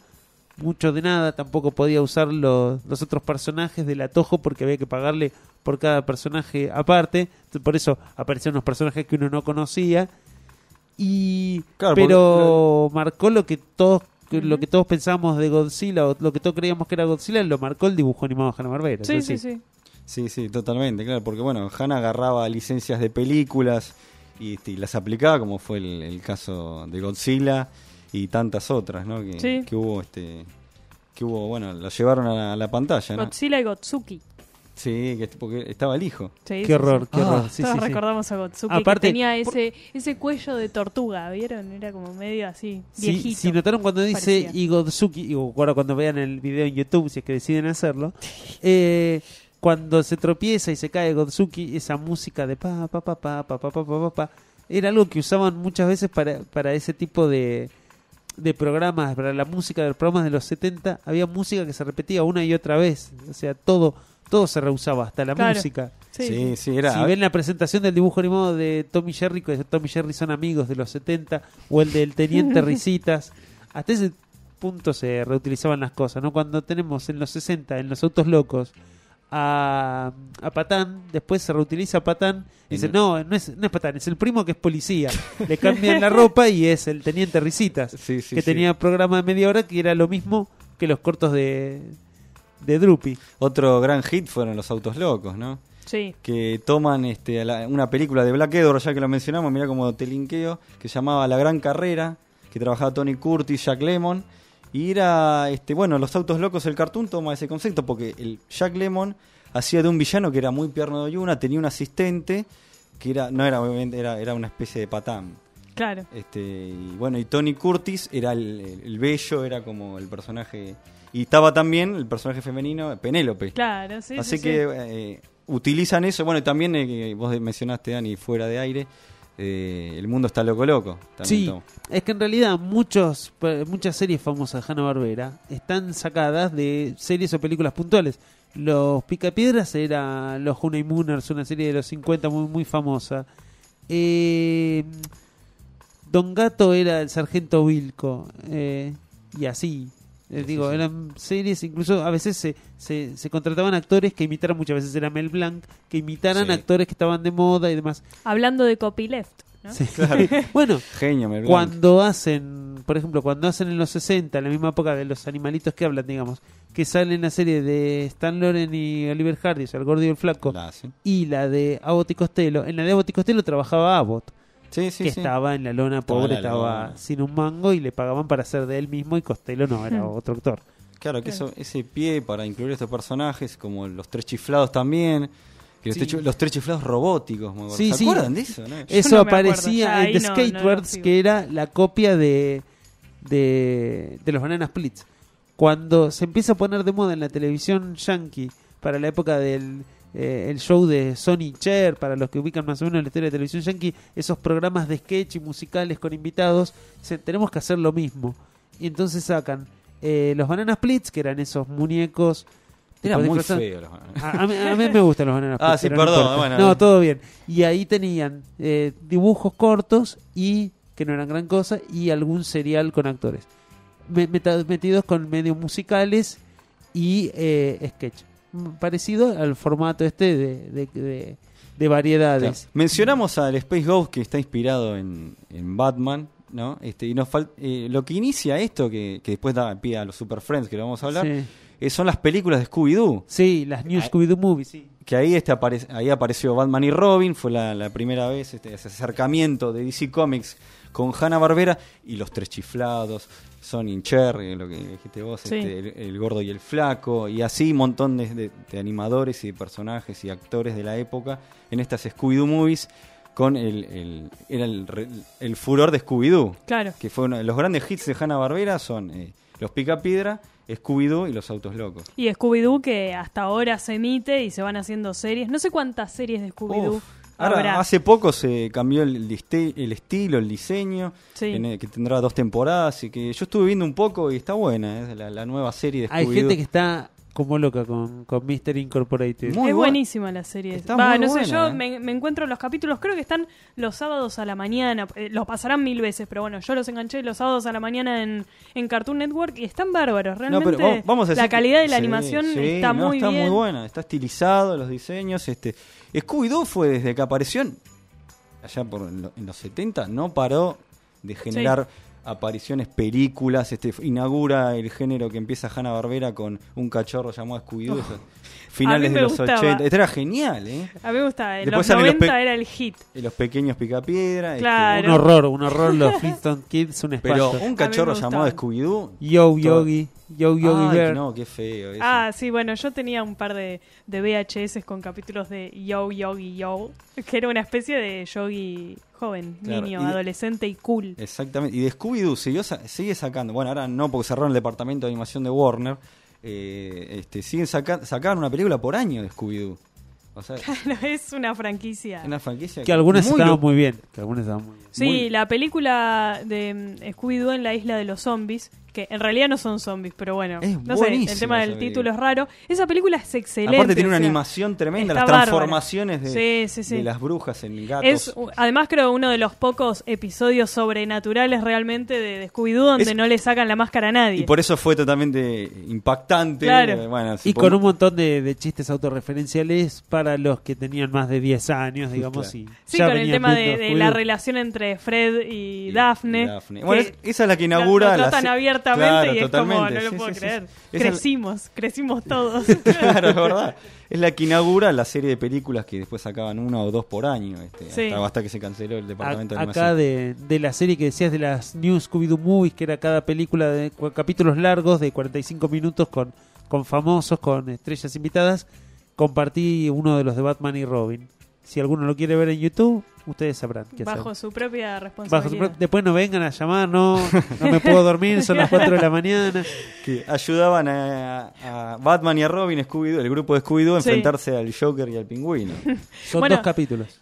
mucho de nada, tampoco podía usar los, los otros personajes del atojo porque había que pagarle por cada personaje aparte, por eso aparecieron los personajes que uno no conocía y Claro, pero marcó lo que todos que lo que todos pensábamos de Godzilla o lo que todos creíamos que era Godzilla lo marcó el dibujo animado de Hanna-Barbera. Sí, sí, Entonces, sí. Sí, sí, totalmente, claro, porque bueno, Hanna agarraba licencias de películas y, y las aplicaba, como fue el, el caso de Godzilla y tantas otras, ¿no? Que, Sí. que hubo, este, que hubo, bueno, lo llevaron a la, a la pantalla, ¿no? Godzilla y Gotsuki. Sí, que, porque estaba el hijo. Sí, Qué sí, horror, sí. qué horror. Sí, Todos sí, sí. recordamos a Gotsuki Aparte, que tenía ese, ese cuello de tortuga, ¿vieron? Era como medio así, Si, viejito. si notaron cuando dice parecía. Igodzuki, o ahora cuando vean el video en YouTube, si es que deciden hacerlo, eh, cuando se tropieza y se cae Godzuki, esa música de pa, pa, pa, pa, pa, pa, pa, pa, pa, pa, era algo que usaban muchas veces para, para ese tipo de, de programas, para la música de los programas de los 70, había música que se repetía una y otra vez, o sea, todo todo se reusaba, hasta la Claro. música. Sí, Sí, sí. sí, era. Si ven la presentación del dibujo animado de Tommy Jerry, que Tommy Jerry son amigos de los 70, o el del Teniente Risitas, hasta ese punto se reutilizaban las cosas, ¿no? Cuando tenemos en los 60, en los autos locos, a, a Patán, después se reutiliza a Patán, y dice, no, no es, no es Patán, es el primo que es policía. Le cambian la ropa y es el Teniente Risitas, Sí, sí, que sí. tenía programa de media hora que era lo mismo que los cortos de, de Droopy. Otro gran hit fueron los autos locos, ¿no? Sí. que toman este, la- una película de Black Edward, ya que lo mencionamos, mira como te linkeo, que se llamaba La Gran Carrera, que trabajaba Tony Curtis, Jack Lemon, y era, este, bueno, los autos locos, el cartoon toma ese concepto, porque el Jack Lemon hacía de un villano que era muy pierno de Yuna, tenía un asistente, que era, no era obviamente, era, era una especie de patán. Claro. Este, y bueno, y Tony Curtis era el, el- el bello, era como el personaje. Y estaba también el personaje femenino, Penélope. Claro, sí, Así sí, que sí. eh, utilizan eso. Bueno, y también eh, vos mencionaste, Dani, fuera de aire, eh, el mundo está loco loco. Sí, es que en realidad muchos, muchas series famosas de Hanna-Barbera están sacadas de series o películas puntuales. Los Picapiedras era Los Honeymooners, una serie de los 50 muy, muy famosa. Eh, Don Gato era el Sargento Wilco. eh, y así. Les digo, eran series, incluso a veces se, se, se contrataban actores que imitaran, muchas veces era Mel Blanc, que imitaran Sí. actores que estaban de moda y demás. Hablando de copyleft, ¿no? Sí. bueno, Genio, Mel Blanc. cuando hacen, por ejemplo, cuando hacen en los 60, en la misma época de los animalitos que hablan, digamos, que sale en la serie de Stan Loren y Oliver Hardy, o sea, el gordo y el flaco, La y la de Abbott y Costello, en la de Abbott y Costello trabajaba Abbott, Sí, sí, que sí. estaba en la lona Estaba pobre, estaba sin un mango y le pagaban para ser de él mismo y Costello no, era otro actor. Claro, que eso, ese pie para incluir estos personajes, como los tres chiflados también. Que los, Sí. tres, los tres chiflados robóticos, me acuerdo. Sí, ¿Se sí. acuerdan de eso? no? Eso no aparecía en The no- Skatebirds, que era la copia de, de, de los Banana Splits. Cuando se empieza a poner de moda en la televisión yankee, para la época del eh, el show de Sony Cher, para los que ubican más o menos la historia de televisión yankee, esos programas de sketch y musicales con invitados, se- tenemos que hacer lo mismo. Y entonces sacan eh, los Banana Splits, que eran esos muñecos... Muy los a, a mí, a mí me gustan los Banana Ah, Splits, sí, pero no perdón, bueno. No, todo bien. Y ahí tenían eh, dibujos cortos y que no eran gran cosa y algún serial con actores. Metidos con medios musicales y sketch. Parecido al formato este de, de, de- de variedades. Claro. Mencionamos al Space Ghost que está inspirado en, en Batman, ¿no? Este, y nos eh, lo que inicia esto, que, que después da pie a los Super Friends, que lo vamos a hablar, Sí. eh, son las películas de Scooby-Doo. Sí, las New Ah, Scooby-Doo Movies, sí. Que ahí, este apare- ahí apareció Batman y Robin, fue la, la primera vez este, ese acercamiento de DC Comics con Hanna Barbera y los tres chiflados, Sonny Cherry, lo que dijiste vos, Sí. este, el, el gordo y el flaco, y así un montón de, de- de animadores y de personajes y actores de la época en estas Scooby-Doo movies con el, el- era el, el furor de Scooby-Doo. Claro. Que fue uno de los grandes hits de Hanna Barbera son eh, los Pica Piedra, Scooby-Doo y los Autos Locos. Y Scooby-Doo que hasta ahora se emite y se van haciendo series. No sé cuántas series de Scooby-Doo Ahora, hace poco se cambió el, estilo, el diseño, Sí. en el que tendrá dos temporadas y que yo estuve viendo un poco y está buena, es la, la nueva serie de Hay gente que está como loca con, con Mr. Incorporated. es buenísima la serie. Está Va, muy no sé, yo eh. me, me encuentro los capítulos, creo que están los sábados a la mañana. eh, los pasarán mil veces, pero bueno, yo los enganché los sábados a la mañana en, en Cartoon Network y están bárbaros. No, Realmente pero vamos- vamos a decir la calidad de la sí, animación sí, está no, muy está bien. muy buena, está estilizado los diseños. Este, Scooby-Doo fue desde que apareció allá por en, lo- en los 70, no paró de generar apariciones, películas, este inaugura el género que empieza Hanna Barbera con un cachorro llamado Scooby-Doo. eso, Finales de los gustaba. 80. Esto era genial, ¿eh? A mí me gusta, en Después los salen los 90 pe- era el hit. Y los pequeños picapiedra. este, Claro. Un horror, un horror los Flintstone Kids, un Pero espanto. un cachorro llamado Scooby-Doo. Yo todo- Yo Yogi Ay, Bear. no, qué feo. eso. Ah, sí, bueno, yo tenía un par de, de VHS con capítulos de Yo Yogi Yo, que era una especie de yogi joven, Claro, niño, y de- adolescente y cool. Exactamente. Y de Scooby-Doo siguió sa- sigue sacando. Bueno, ahora no porque cerraron el departamento de animación de Warner. eh, este, siguen sacando sacaban una película por año de Scooby-Doo. O sea, Claro, es una franquicia. una franquicia Que algunas muy estaban muy bien. Que algunas estaban muy bien. Sí, muy- la película de mm, Scooby-Doo en la isla de los zombies, que en realidad no son zombies, pero bueno, Es no sé, el tema del título es raro. Esa película es excelente. Aparte tiene una o sea, animación tremenda, las transformaciones de, Sí, sí, sí. de las brujas en gatos. Es además creo uno de los pocos episodios sobrenaturales realmente de, de Scooby-Doo donde Es- no le sacan la máscara a nadie. y por eso fue totalmente impactante. Claro. Eh, Bueno, Y con un montón de, de chistes autorreferenciales para los que tenían más de 10 años, digamos. Claro. y Sí, ya con el tema de, la relación entre Fred y, Daphne. Daphne. que Bueno, es- esa es la que inaugura la se- abiertamente Claro, y es como, no lo Sí, puedo sí, creer. sí. Crecimos, crecimos todos. claro, es verdad. Es la que inaugura la serie de películas que después sacaban una o dos por año. Este, Sí. hasta, hasta que se canceló el departamento de A- animación. acá de, de la serie que decías de las New Scooby-Doo Movies, que era cada película de capítulos largos de 45 minutos con, con famosos, con estrellas invitadas, compartí uno de los de Batman y Robin. Si alguno lo quiere ver en YouTube, ustedes sabrán qué hacer. Bajo su propia Bajo su responsabilidad. pro- Después no vengan a llamar, no, no me puedo dormir, son las 4 de la mañana. Que ayudaban a, a Batman y a Robin, el grupo de Scooby-Doo, a Sí. enfrentarse al Joker y al Pingüino. Son Bueno, dos capítulos.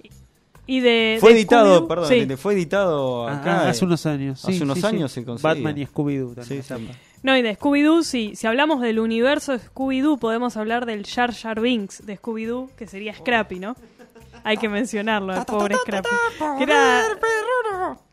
Y de, Fue de editado, perdón, sí. fue editado Ah, acá. hace eh, unos años. sí, hace unos sí, sí. años se conseguía. Batman y Scooby-Doo también. Sí, sí. No, y de Scooby-Doo, si, si hablamos del universo de Scooby-Doo, podemos hablar del Jar Jar Binks de Scooby-Doo, que sería Scrappy, ¿no? Hay que mencionarlo, el pobre Scrappy. Que era...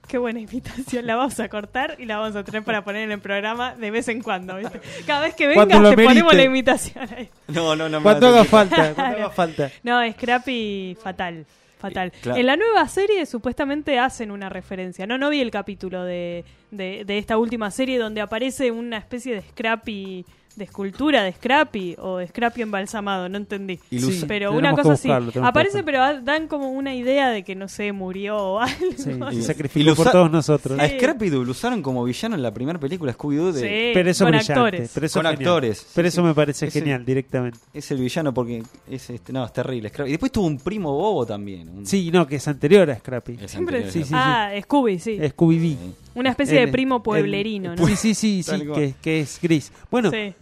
Qué buena invitación, la vamos a cortar y la vamos a tener para poner en el programa de vez en cuando, ¿viste? Cada vez que vengas te ponemos la invitación ahí. No, no, no. me Cuando hagas haga falta, cuando haga falta. No, Scrappy fatal. Fatal. claro. En la nueva serie supuestamente hacen una referencia. No, no vi el capítulo de, de, de esta última serie donde aparece una especie de Scrappy, de escultura de Scrappy o de Scrappy embalsamado, no entendí. Ilusa- pero una cosa así. Aparece pero dan como una idea de que no sé, murió o algo. Sí, Y- sacrificó lo por todos nosotros. A Scrappy-Doo lo usaron como villano en la primera película Scooby-Doo. De... Sí, Pero eso con brillante, actores. Pero eso Con genial. actores, Pero sí, eso sí. me parece genial, directamente. Es el villano porque es este, no, es terrible. Scrappy. Y después tuvo un primo bobo también. un- Sí, no, que es anterior a Scrappy. Es Siempre- anterior. Sí, sí, sí. ah, Scooby, sí. Scooby-Doo. Una especie de primo el- pueblerino, ¿no? Sí, sí, sí, sí, que, que es gris. Bueno, Sí.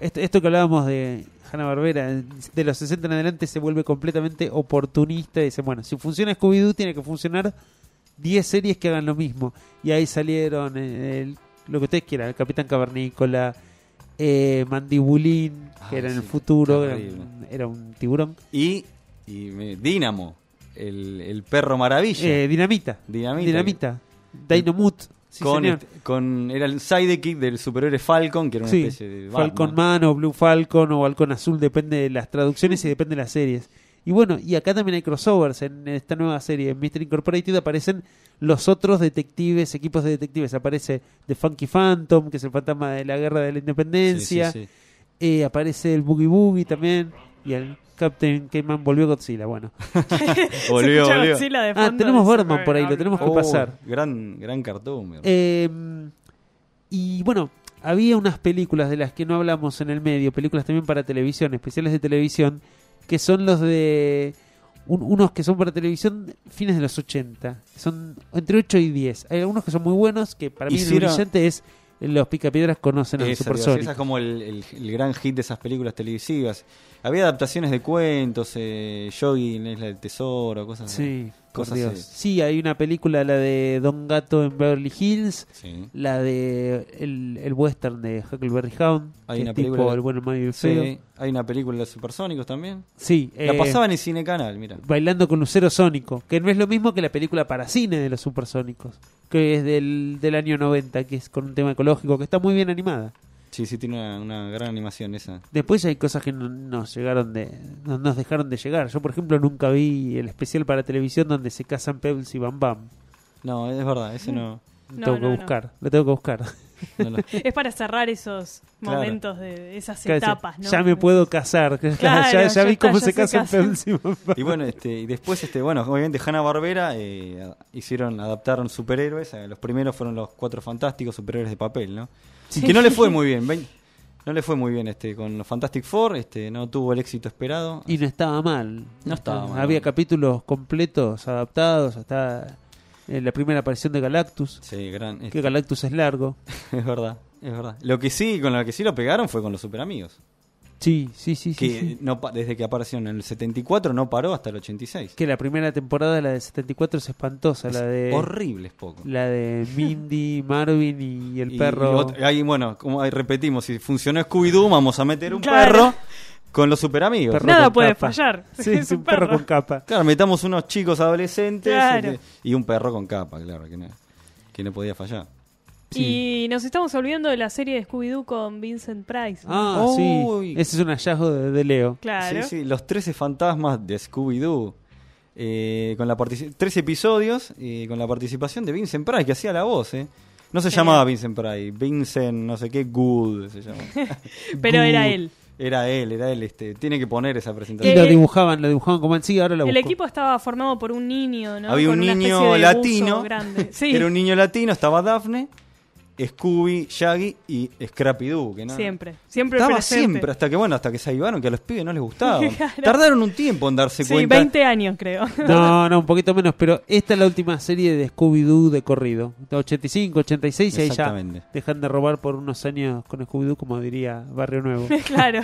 Esto, esto que hablábamos de Hanna-Barbera, de los 60 en adelante se vuelve completamente oportunista y dice, bueno, si funciona Scooby-Doo tiene que funcionar 10 series que hagan lo mismo. Y ahí salieron eh, el- lo que ustedes quieran, el Capitán Cavernícola, eh, Mandibulín, que era en el futuro, era un, era un tiburón. Y, y me- Dínamo, el, el perro maravilla. Eh, Dinamita. Dinamita. Dinamita. Dynamut. Sí, con, este- con era el sidekick del superhéroe Falcon, que era una Sí, especie de Falcon. Man o Blue Falcon o Halcón Azul, depende de las traducciones y depende de las series. Y bueno, y acá también hay crossovers en esta nueva serie. En Mr. Incorporated aparecen los otros detectives, equipos de detectives. Aparece The Funky Phantom, que es el fantasma de la guerra de la independencia. Sí. Eh, aparece el Boogie Boogie también. Y el Captain Cayman volvió Godzilla. Bueno. Volvió, volvió. Godzilla de Ah, tenemos Birdman por ahí, lo tenemos que Oh, pasar. Gran, gran hermano. Eh, y bueno, había unas películas de las que no hablamos en el medio, películas también para televisión, especiales de televisión, que son los de un- unos que son para televisión fines de los 80, son entre 8 y 10. Hay algunos que son muy buenos, que para mí el brillante es Los Picapiedras conocen digo, Supersónico. esa es como el, el- el gran hit de esas películas televisivas. Había adaptaciones de cuentos, eh, Yogi en la Isla del Tesoro, cosas Sí. Cosas Dios. Sí, hay una película, la de Don Gato en Beverly Hills, Sí. la de el, el western de Huckleberry Hound, Hay que una es tipo película. El bueno, el malo y el Sí, hay una película de Supersónicos también. Sí, La eh, pasaban en Cine Canal, mira. Bailando con Lucero Sónico, que no es lo mismo que la película para cine de los supersónicos, que es del, del año 90, que es con un tema ecológico, que está muy bien animada. Sí, sí, tiene una, una gran animación esa. Después hay cosas que no nos llegaron de no nos dejaron de llegar. Yo, por ejemplo, nunca vi el especial para televisión donde se casan Pebbles y Bam Bam. No, es verdad, ese no. Lo No, tengo no, que no. buscar, lo tengo que buscar. no Es para cerrar esos Claro. momentos de esas Claro, etapas, ¿no? Ya me puedo casar. Claro, ya, ya ya vi está, cómo ya se se casan. Pebbles y Bam Bam. Y bueno, este, y después, este, bueno, obviamente Hanna Barbera hicieron, adaptaron superhéroes. eh, Los primeros fueron los cuatro fantásticos superhéroes de papel, ¿no? Sí. Que no le fue muy bien. ven- No le fue muy bien este con los Fantastic Four, este, no tuvo el éxito esperado. Y no estaba mal. No estaba mal. Había capítulos completos adaptados hasta eh, la primera aparición de Galactus. Sí, gran. Que este, Galactus es largo. es verdad, es verdad. Lo que sí, con lo que sí lo pegaron fue con los super amigos. Sí, sí, sí. sí, que sí. no pa- desde que aparecieron en el 74 no paró hasta el 86. Que la primera temporada, la de 74, es espantosa. Es la de horrible, es poco. La de Mindy, Marvin y el Y- perro. y otro- ahí, bueno, como ahí repetimos, si funcionó Scooby-Doo, vamos a meter un Claro. perro con los super amigos. Perro Nada puede capa. fallar. Sí, Es un un perro perro. con capa. Claro, metamos unos chicos adolescentes Claro. y un perro con capa, claro, que no, que no podía fallar. Y nos estamos olvidando de la serie de Scooby-Doo con Vincent Price. ¿no? Ah, Uy. sí. Ese es un hallazgo de, de Leo. Claro. Sí, sí, los 13 fantasmas de Scooby-Doo. eh, con la 13 episodios eh, con la participación de Vincent Price, que hacía la voz, ¿eh? No se llamaba Vincent Price, Vincent no sé qué, Good se llama. Pero era él. Era él, era él, este, tiene que poner esa Y presentación. lo Eh, dibujaban, lo dibujaban como en sí, ahora lo El busco. equipo estaba formado por un niño, ¿no? Había Con un niño latino, grande. Sí, era un niño latino, estaba Daphne, Scooby, Shaggy y Scrappy-Doo. que no- siempre. Siempre Estaba presente. siempre, hasta que bueno, hasta que se avivaron, que a los pibes no les gustaba. Claro. Tardaron un tiempo en darse Sí, cuenta. 20 años creo. No, no, un poquito menos, pero esta es la última serie de Scooby-Doo de corrido. De 85, 86, y ahí ya dejan de robar por unos años con Scooby-Doo, como diría Barrio Nuevo. claro.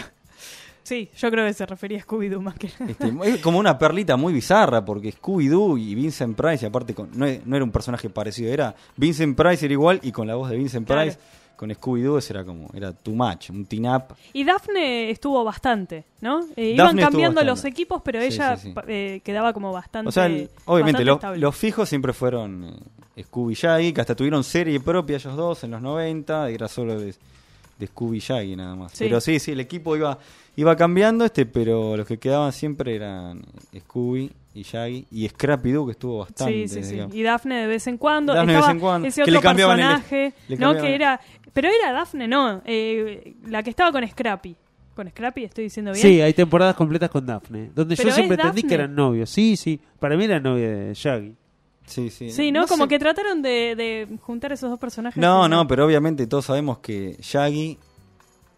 Sí, yo creo que se refería a Scooby-Doo más que nada. Este, es como una perlita muy bizarra, porque Scooby-Doo y Vincent Price, y aparte con, no, no era un personaje parecido, era Vincent Price era igual y con la voz de Vincent Claro. Price, con Scooby-Doo era como, era too much, un teen-up. Y Daphne estuvo bastante, ¿no? Eh, iban cambiando los equipos, pero Sí, ella sí, sí. pa- eh, quedaba como bastante. O sea, el- obviamente bastante lo- estable. los fijos siempre fueron eh, Scooby y Shaggy, que hasta tuvieron serie propia ellos dos en los 90, era solo de, de Scooby y Shaggy nada más. Pero sí, sí, el equipo iba iba cambiando, este pero los que quedaban siempre eran Scooby y Shaggy y Scrappy-Doo, que estuvo bastante. Sí, sí, sí. digamos. Y Daphne de vez en cuando. Daphne de Estaba vez en cuando. Ese Que otro le cambiaban el- personaje, le ¿no? Que era. Pero era Daphne, no. eh, la que estaba con Scrappy. Con Scrappy estoy diciendo bien. Sí, hay temporadas completas con Daphne, donde Pero yo siempre entendí que eran novios. Sí, sí, para mí era novia de Shaggy. Sí, sí. Sí, ¿no? como sé- que trataron de, de juntar esos dos personajes. No, no, pero obviamente todos sabemos que Shaggy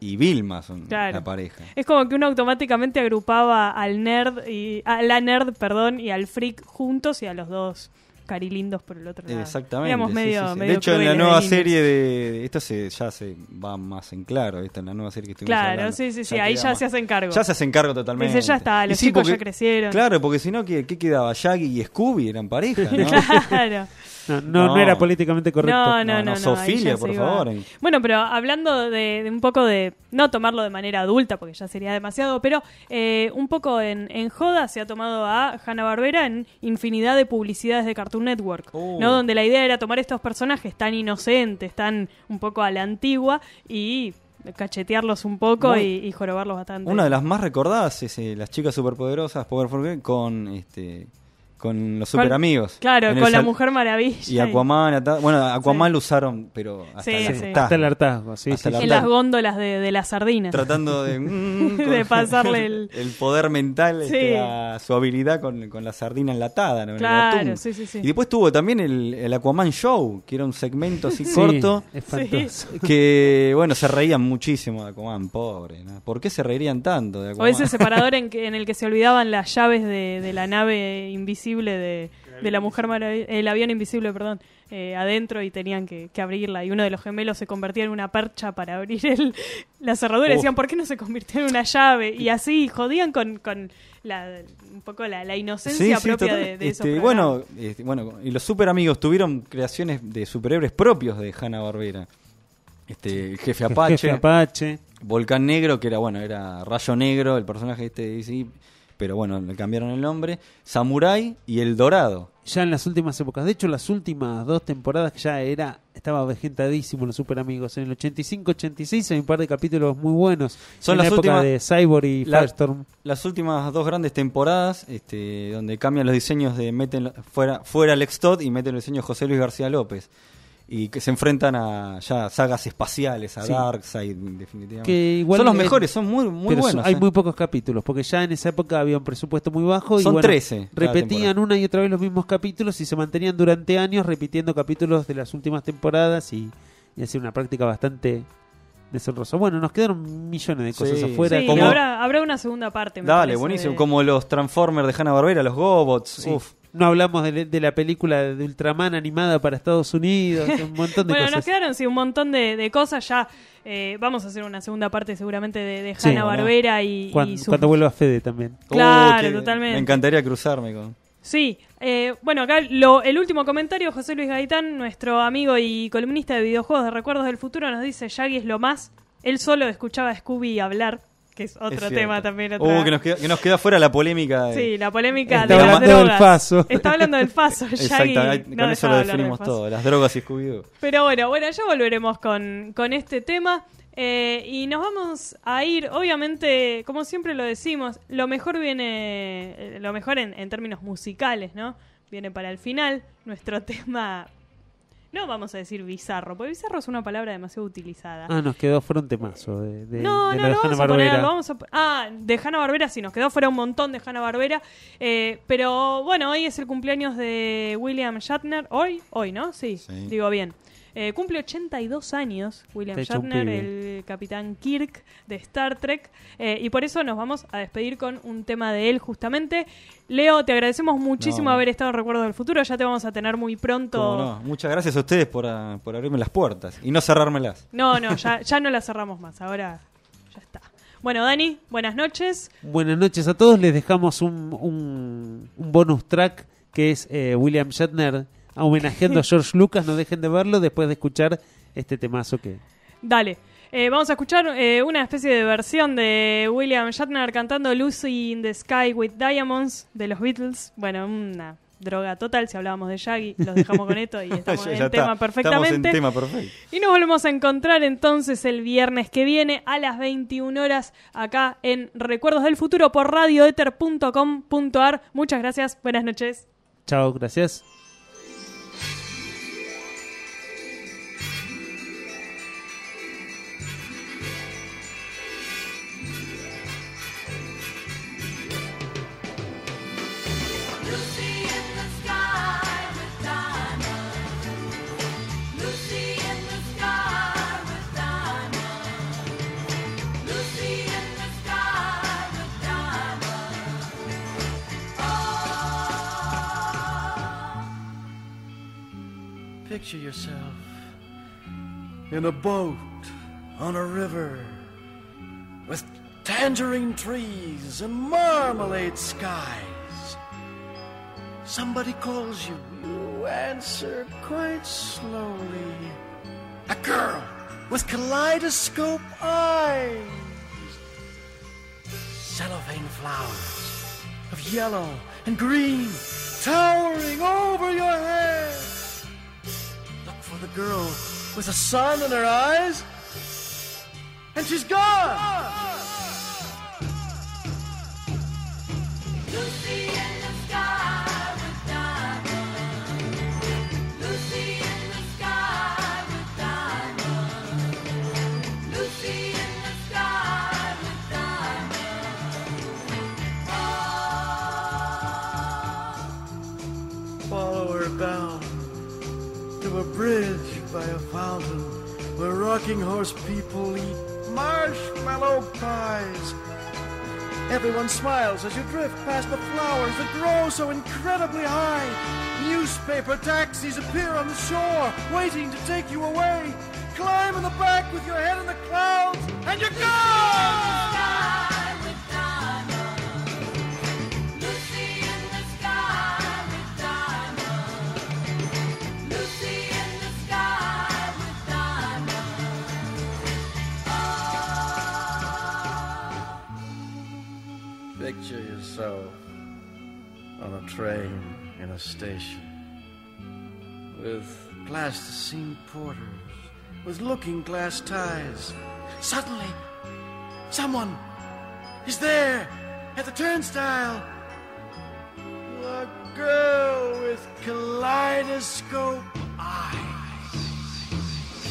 y Vilma son Claro. la pareja. Es como que uno automáticamente agrupaba al nerd y a la nerd, perdón, y al freak juntos y a los dos carilindos por el otro lado. Exactamente. Medio, sí, sí. medio de hecho, en la nueva de serie de, Esto se, ya se va más en claro, ¿viste? en la nueva serie que estuvimos Claro, hablando. sí, sí, sí, ahí ya más- se hacen cargo. Ya se hacen cargo totalmente. Dice, ya está, los chicos ya crecieron. Claro, porque si no, ¿qué, qué quedaba? Shaggy y Scooby eran pareja, ¿no? Claro. No, no, no era políticamente correcto. No, no, no. se por favor. Bueno, pero hablando de, de un poco de. No tomarlo de manera adulta, porque ya sería demasiado, pero eh, un poco en, en joda se ha tomado a Hanna-Barbera en infinidad de publicidades de Cartoon Network, Oh. ¿no? Donde la idea era tomar estos personajes tan inocentes, tan un poco a la antigua y cachetearlos un poco Muy- y, y jorobarlos bastante. Una de las más recordadas es eh, las chicas superpoderosas, Powerful Girl, con este con los super amigos. Claro, con la Mujer Maravilla. Y Aquaman, ata- bueno, Aquaman lo usaron, pero hasta Sí, el sí. hartazgo. Hasta el hartazgo, sí, Hasta sí, el En las hartazgo. góndolas de, de las sardinas. Tratando de... mm, De pasarle el- el poder mental, este, Sí. a su habilidad con, con la sardina enlatada, ¿no? En el Claro, atún. sí, sí, sí. Y después tuvo también el, el Aquaman Show, que era un segmento así Sí, corto. espantoso. Que, bueno, se reían muchísimo de Aquaman, pobre. ¿no? ¿Por qué se reirían tanto de O Aquaman? ese separador en, que, en el que se olvidaban las llaves de, de la nave invisible de, de la Mujer Maravilla, el avión invisible, perdón, eh, adentro y tenían que, que abrirla. Y uno de los gemelos se convertía en una percha para abrir el, la cerradura. Uf. Decían, ¿por qué no se convirtió en una llave? Y así jodían con, con la, un poco la, la inocencia propia total. de, de esos Este, bueno, este, bueno, y los super amigos tuvieron creaciones de superhéroes propios de Hanna Barbera. Este, el jefe El Apache, jefe Apache. Volcán Negro, que era bueno, era Rayo Negro, el personaje este de DC, pero bueno, le cambiaron el nombre, Samurai y El Dorado. Ya en las últimas épocas. De hecho, las últimas dos temporadas que ya era estaba vegentadísimo los super amigos. En el 85-86 hay un par de capítulos muy buenos. Son en las la época últimas de Cyborg y la- Firestorm. Las últimas dos grandes temporadas, este, donde cambian los diseños de meten fuera fuera Alex Todd y meten los diseños José Luis García López. Y que se enfrentan a ya sagas espaciales, a Sí. Darkseid, definitivamente. Que igual son los mejores, son muy, muy pero buenos. Hay eh. muy pocos capítulos, porque ya en esa época había un presupuesto muy bajo. Son y bueno, 13 cada Repetían una y otra vez los mismos capítulos y se mantenían durante años repitiendo capítulos de las últimas temporadas y, y hacía una práctica bastante deshonrosa. Bueno, nos quedaron millones de cosas Sí. afuera. Sí, como- habrá, habrá una segunda parte. me Dale, parece, buenísimo. de- Como los Transformers de Hanna Barbera, los Gobots. Sí. Uf. No hablamos de, de la película de Ultraman animada para Estados Unidos, un montón de bueno, nos cosas. quedaron sí, un montón de, de cosas. Ya eh, vamos a hacer una segunda parte seguramente de, de Sí. Hanna Barbera y, Cuando, y su- cuando vuelva Fede también. Claro, Uh, qué- totalmente. Me encantaría cruzarme con. Sí, eh, bueno, acá lo, el último comentario, José Luis Gaitán, nuestro amigo y columnista de videojuegos de Recuerdos del Futuro, nos dice, Shaggy es lo más. Él solo escuchaba a Scooby hablar, que es otro Es tema también. otra- Uh, que nos queda, que nos queda fuera la polémica. de- Sí, la polémica Está de las hablando del. Faso. Está hablando del paso. Exacto, no con eso lo definimos todo. Las drogas y Scooby-Doo. Pero bueno, bueno, ya volveremos con, con este tema. eh, y nos vamos a ir, obviamente, como siempre lo decimos, lo mejor viene, eh, lo mejor en, en términos musicales, ¿no? Viene para el final, nuestro tema, no vamos a decir bizarro, porque bizarro es una palabra demasiado utilizada. Ah, nos quedó fuera un temazo de, de, no, de no, lo lo vamos a poner, lo vamos a Ah, de Hanna Barbera sí, nos quedó fuera un montón de Hanna Barbera. pero bueno, hoy es el cumpleaños de William Shatner. Hoy, hoy, ¿no? Sí, digo bien. Eh, cumple 82 años William Shatner, el capitán Kirk de Star Trek. eh, y por eso nos vamos a despedir con un tema de él justamente. Leo, te agradecemos muchísimo No. haber estado en Recuerdos del Futuro. Ya te vamos a tener muy pronto. No. Muchas gracias a ustedes por, ah, por abrirme las puertas y no cerrármelas. No, no, ya, ya no la cerramos más. Ahora ya está. Bueno, Dani, buenas noches. Buenas noches a todos. Les dejamos un, un, un bonus track que es eh, William Shatner homenajeando a George Lucas. No dejen de verlo después de escuchar este temazo que... Dale. Eh, vamos a escuchar eh, una especie de versión de William Shatner cantando Lucy in the Sky with Diamonds de los Beatles. Bueno, una droga total. Si hablábamos de Shaggy, los dejamos con esto y estamos Ya- en está. tema perfectamente. Estamos en tema perfecto. Y nos volvemos a encontrar entonces el viernes que viene a las 21 horas acá en Recuerdos del Futuro por radioether.com.ar. Muchas gracias. Buenas noches. Chao, gracias. Picture yourself in a boat on a river with tangerine trees and marmalade skies. Somebody calls you, you answer quite slowly. A girl with kaleidoscope eyes. Cellophane flowers of yellow and green towering over your head. The girl with the sun in her eyes, and she's gone. Where rocking horse people eat marshmallow pies. Everyone smiles as you drift past the flowers that grow so incredibly high. Newspaper taxis appear on the shore, waiting to take you away. Climb in the back with your head in the clouds, and you're gone! Yourself on a train in a station with plasticine porters with looking glass ties. Suddenly, someone is there at the turnstile. A girl with kaleidoscope eyes.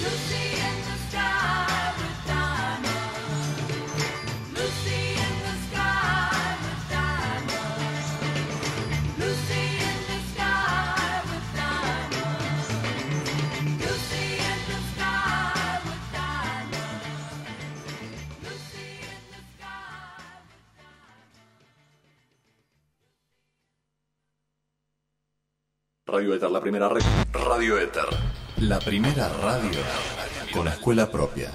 Lucy in the sky Radio Éter, la primera red. Radio Éter, la primera radio con escuela propia.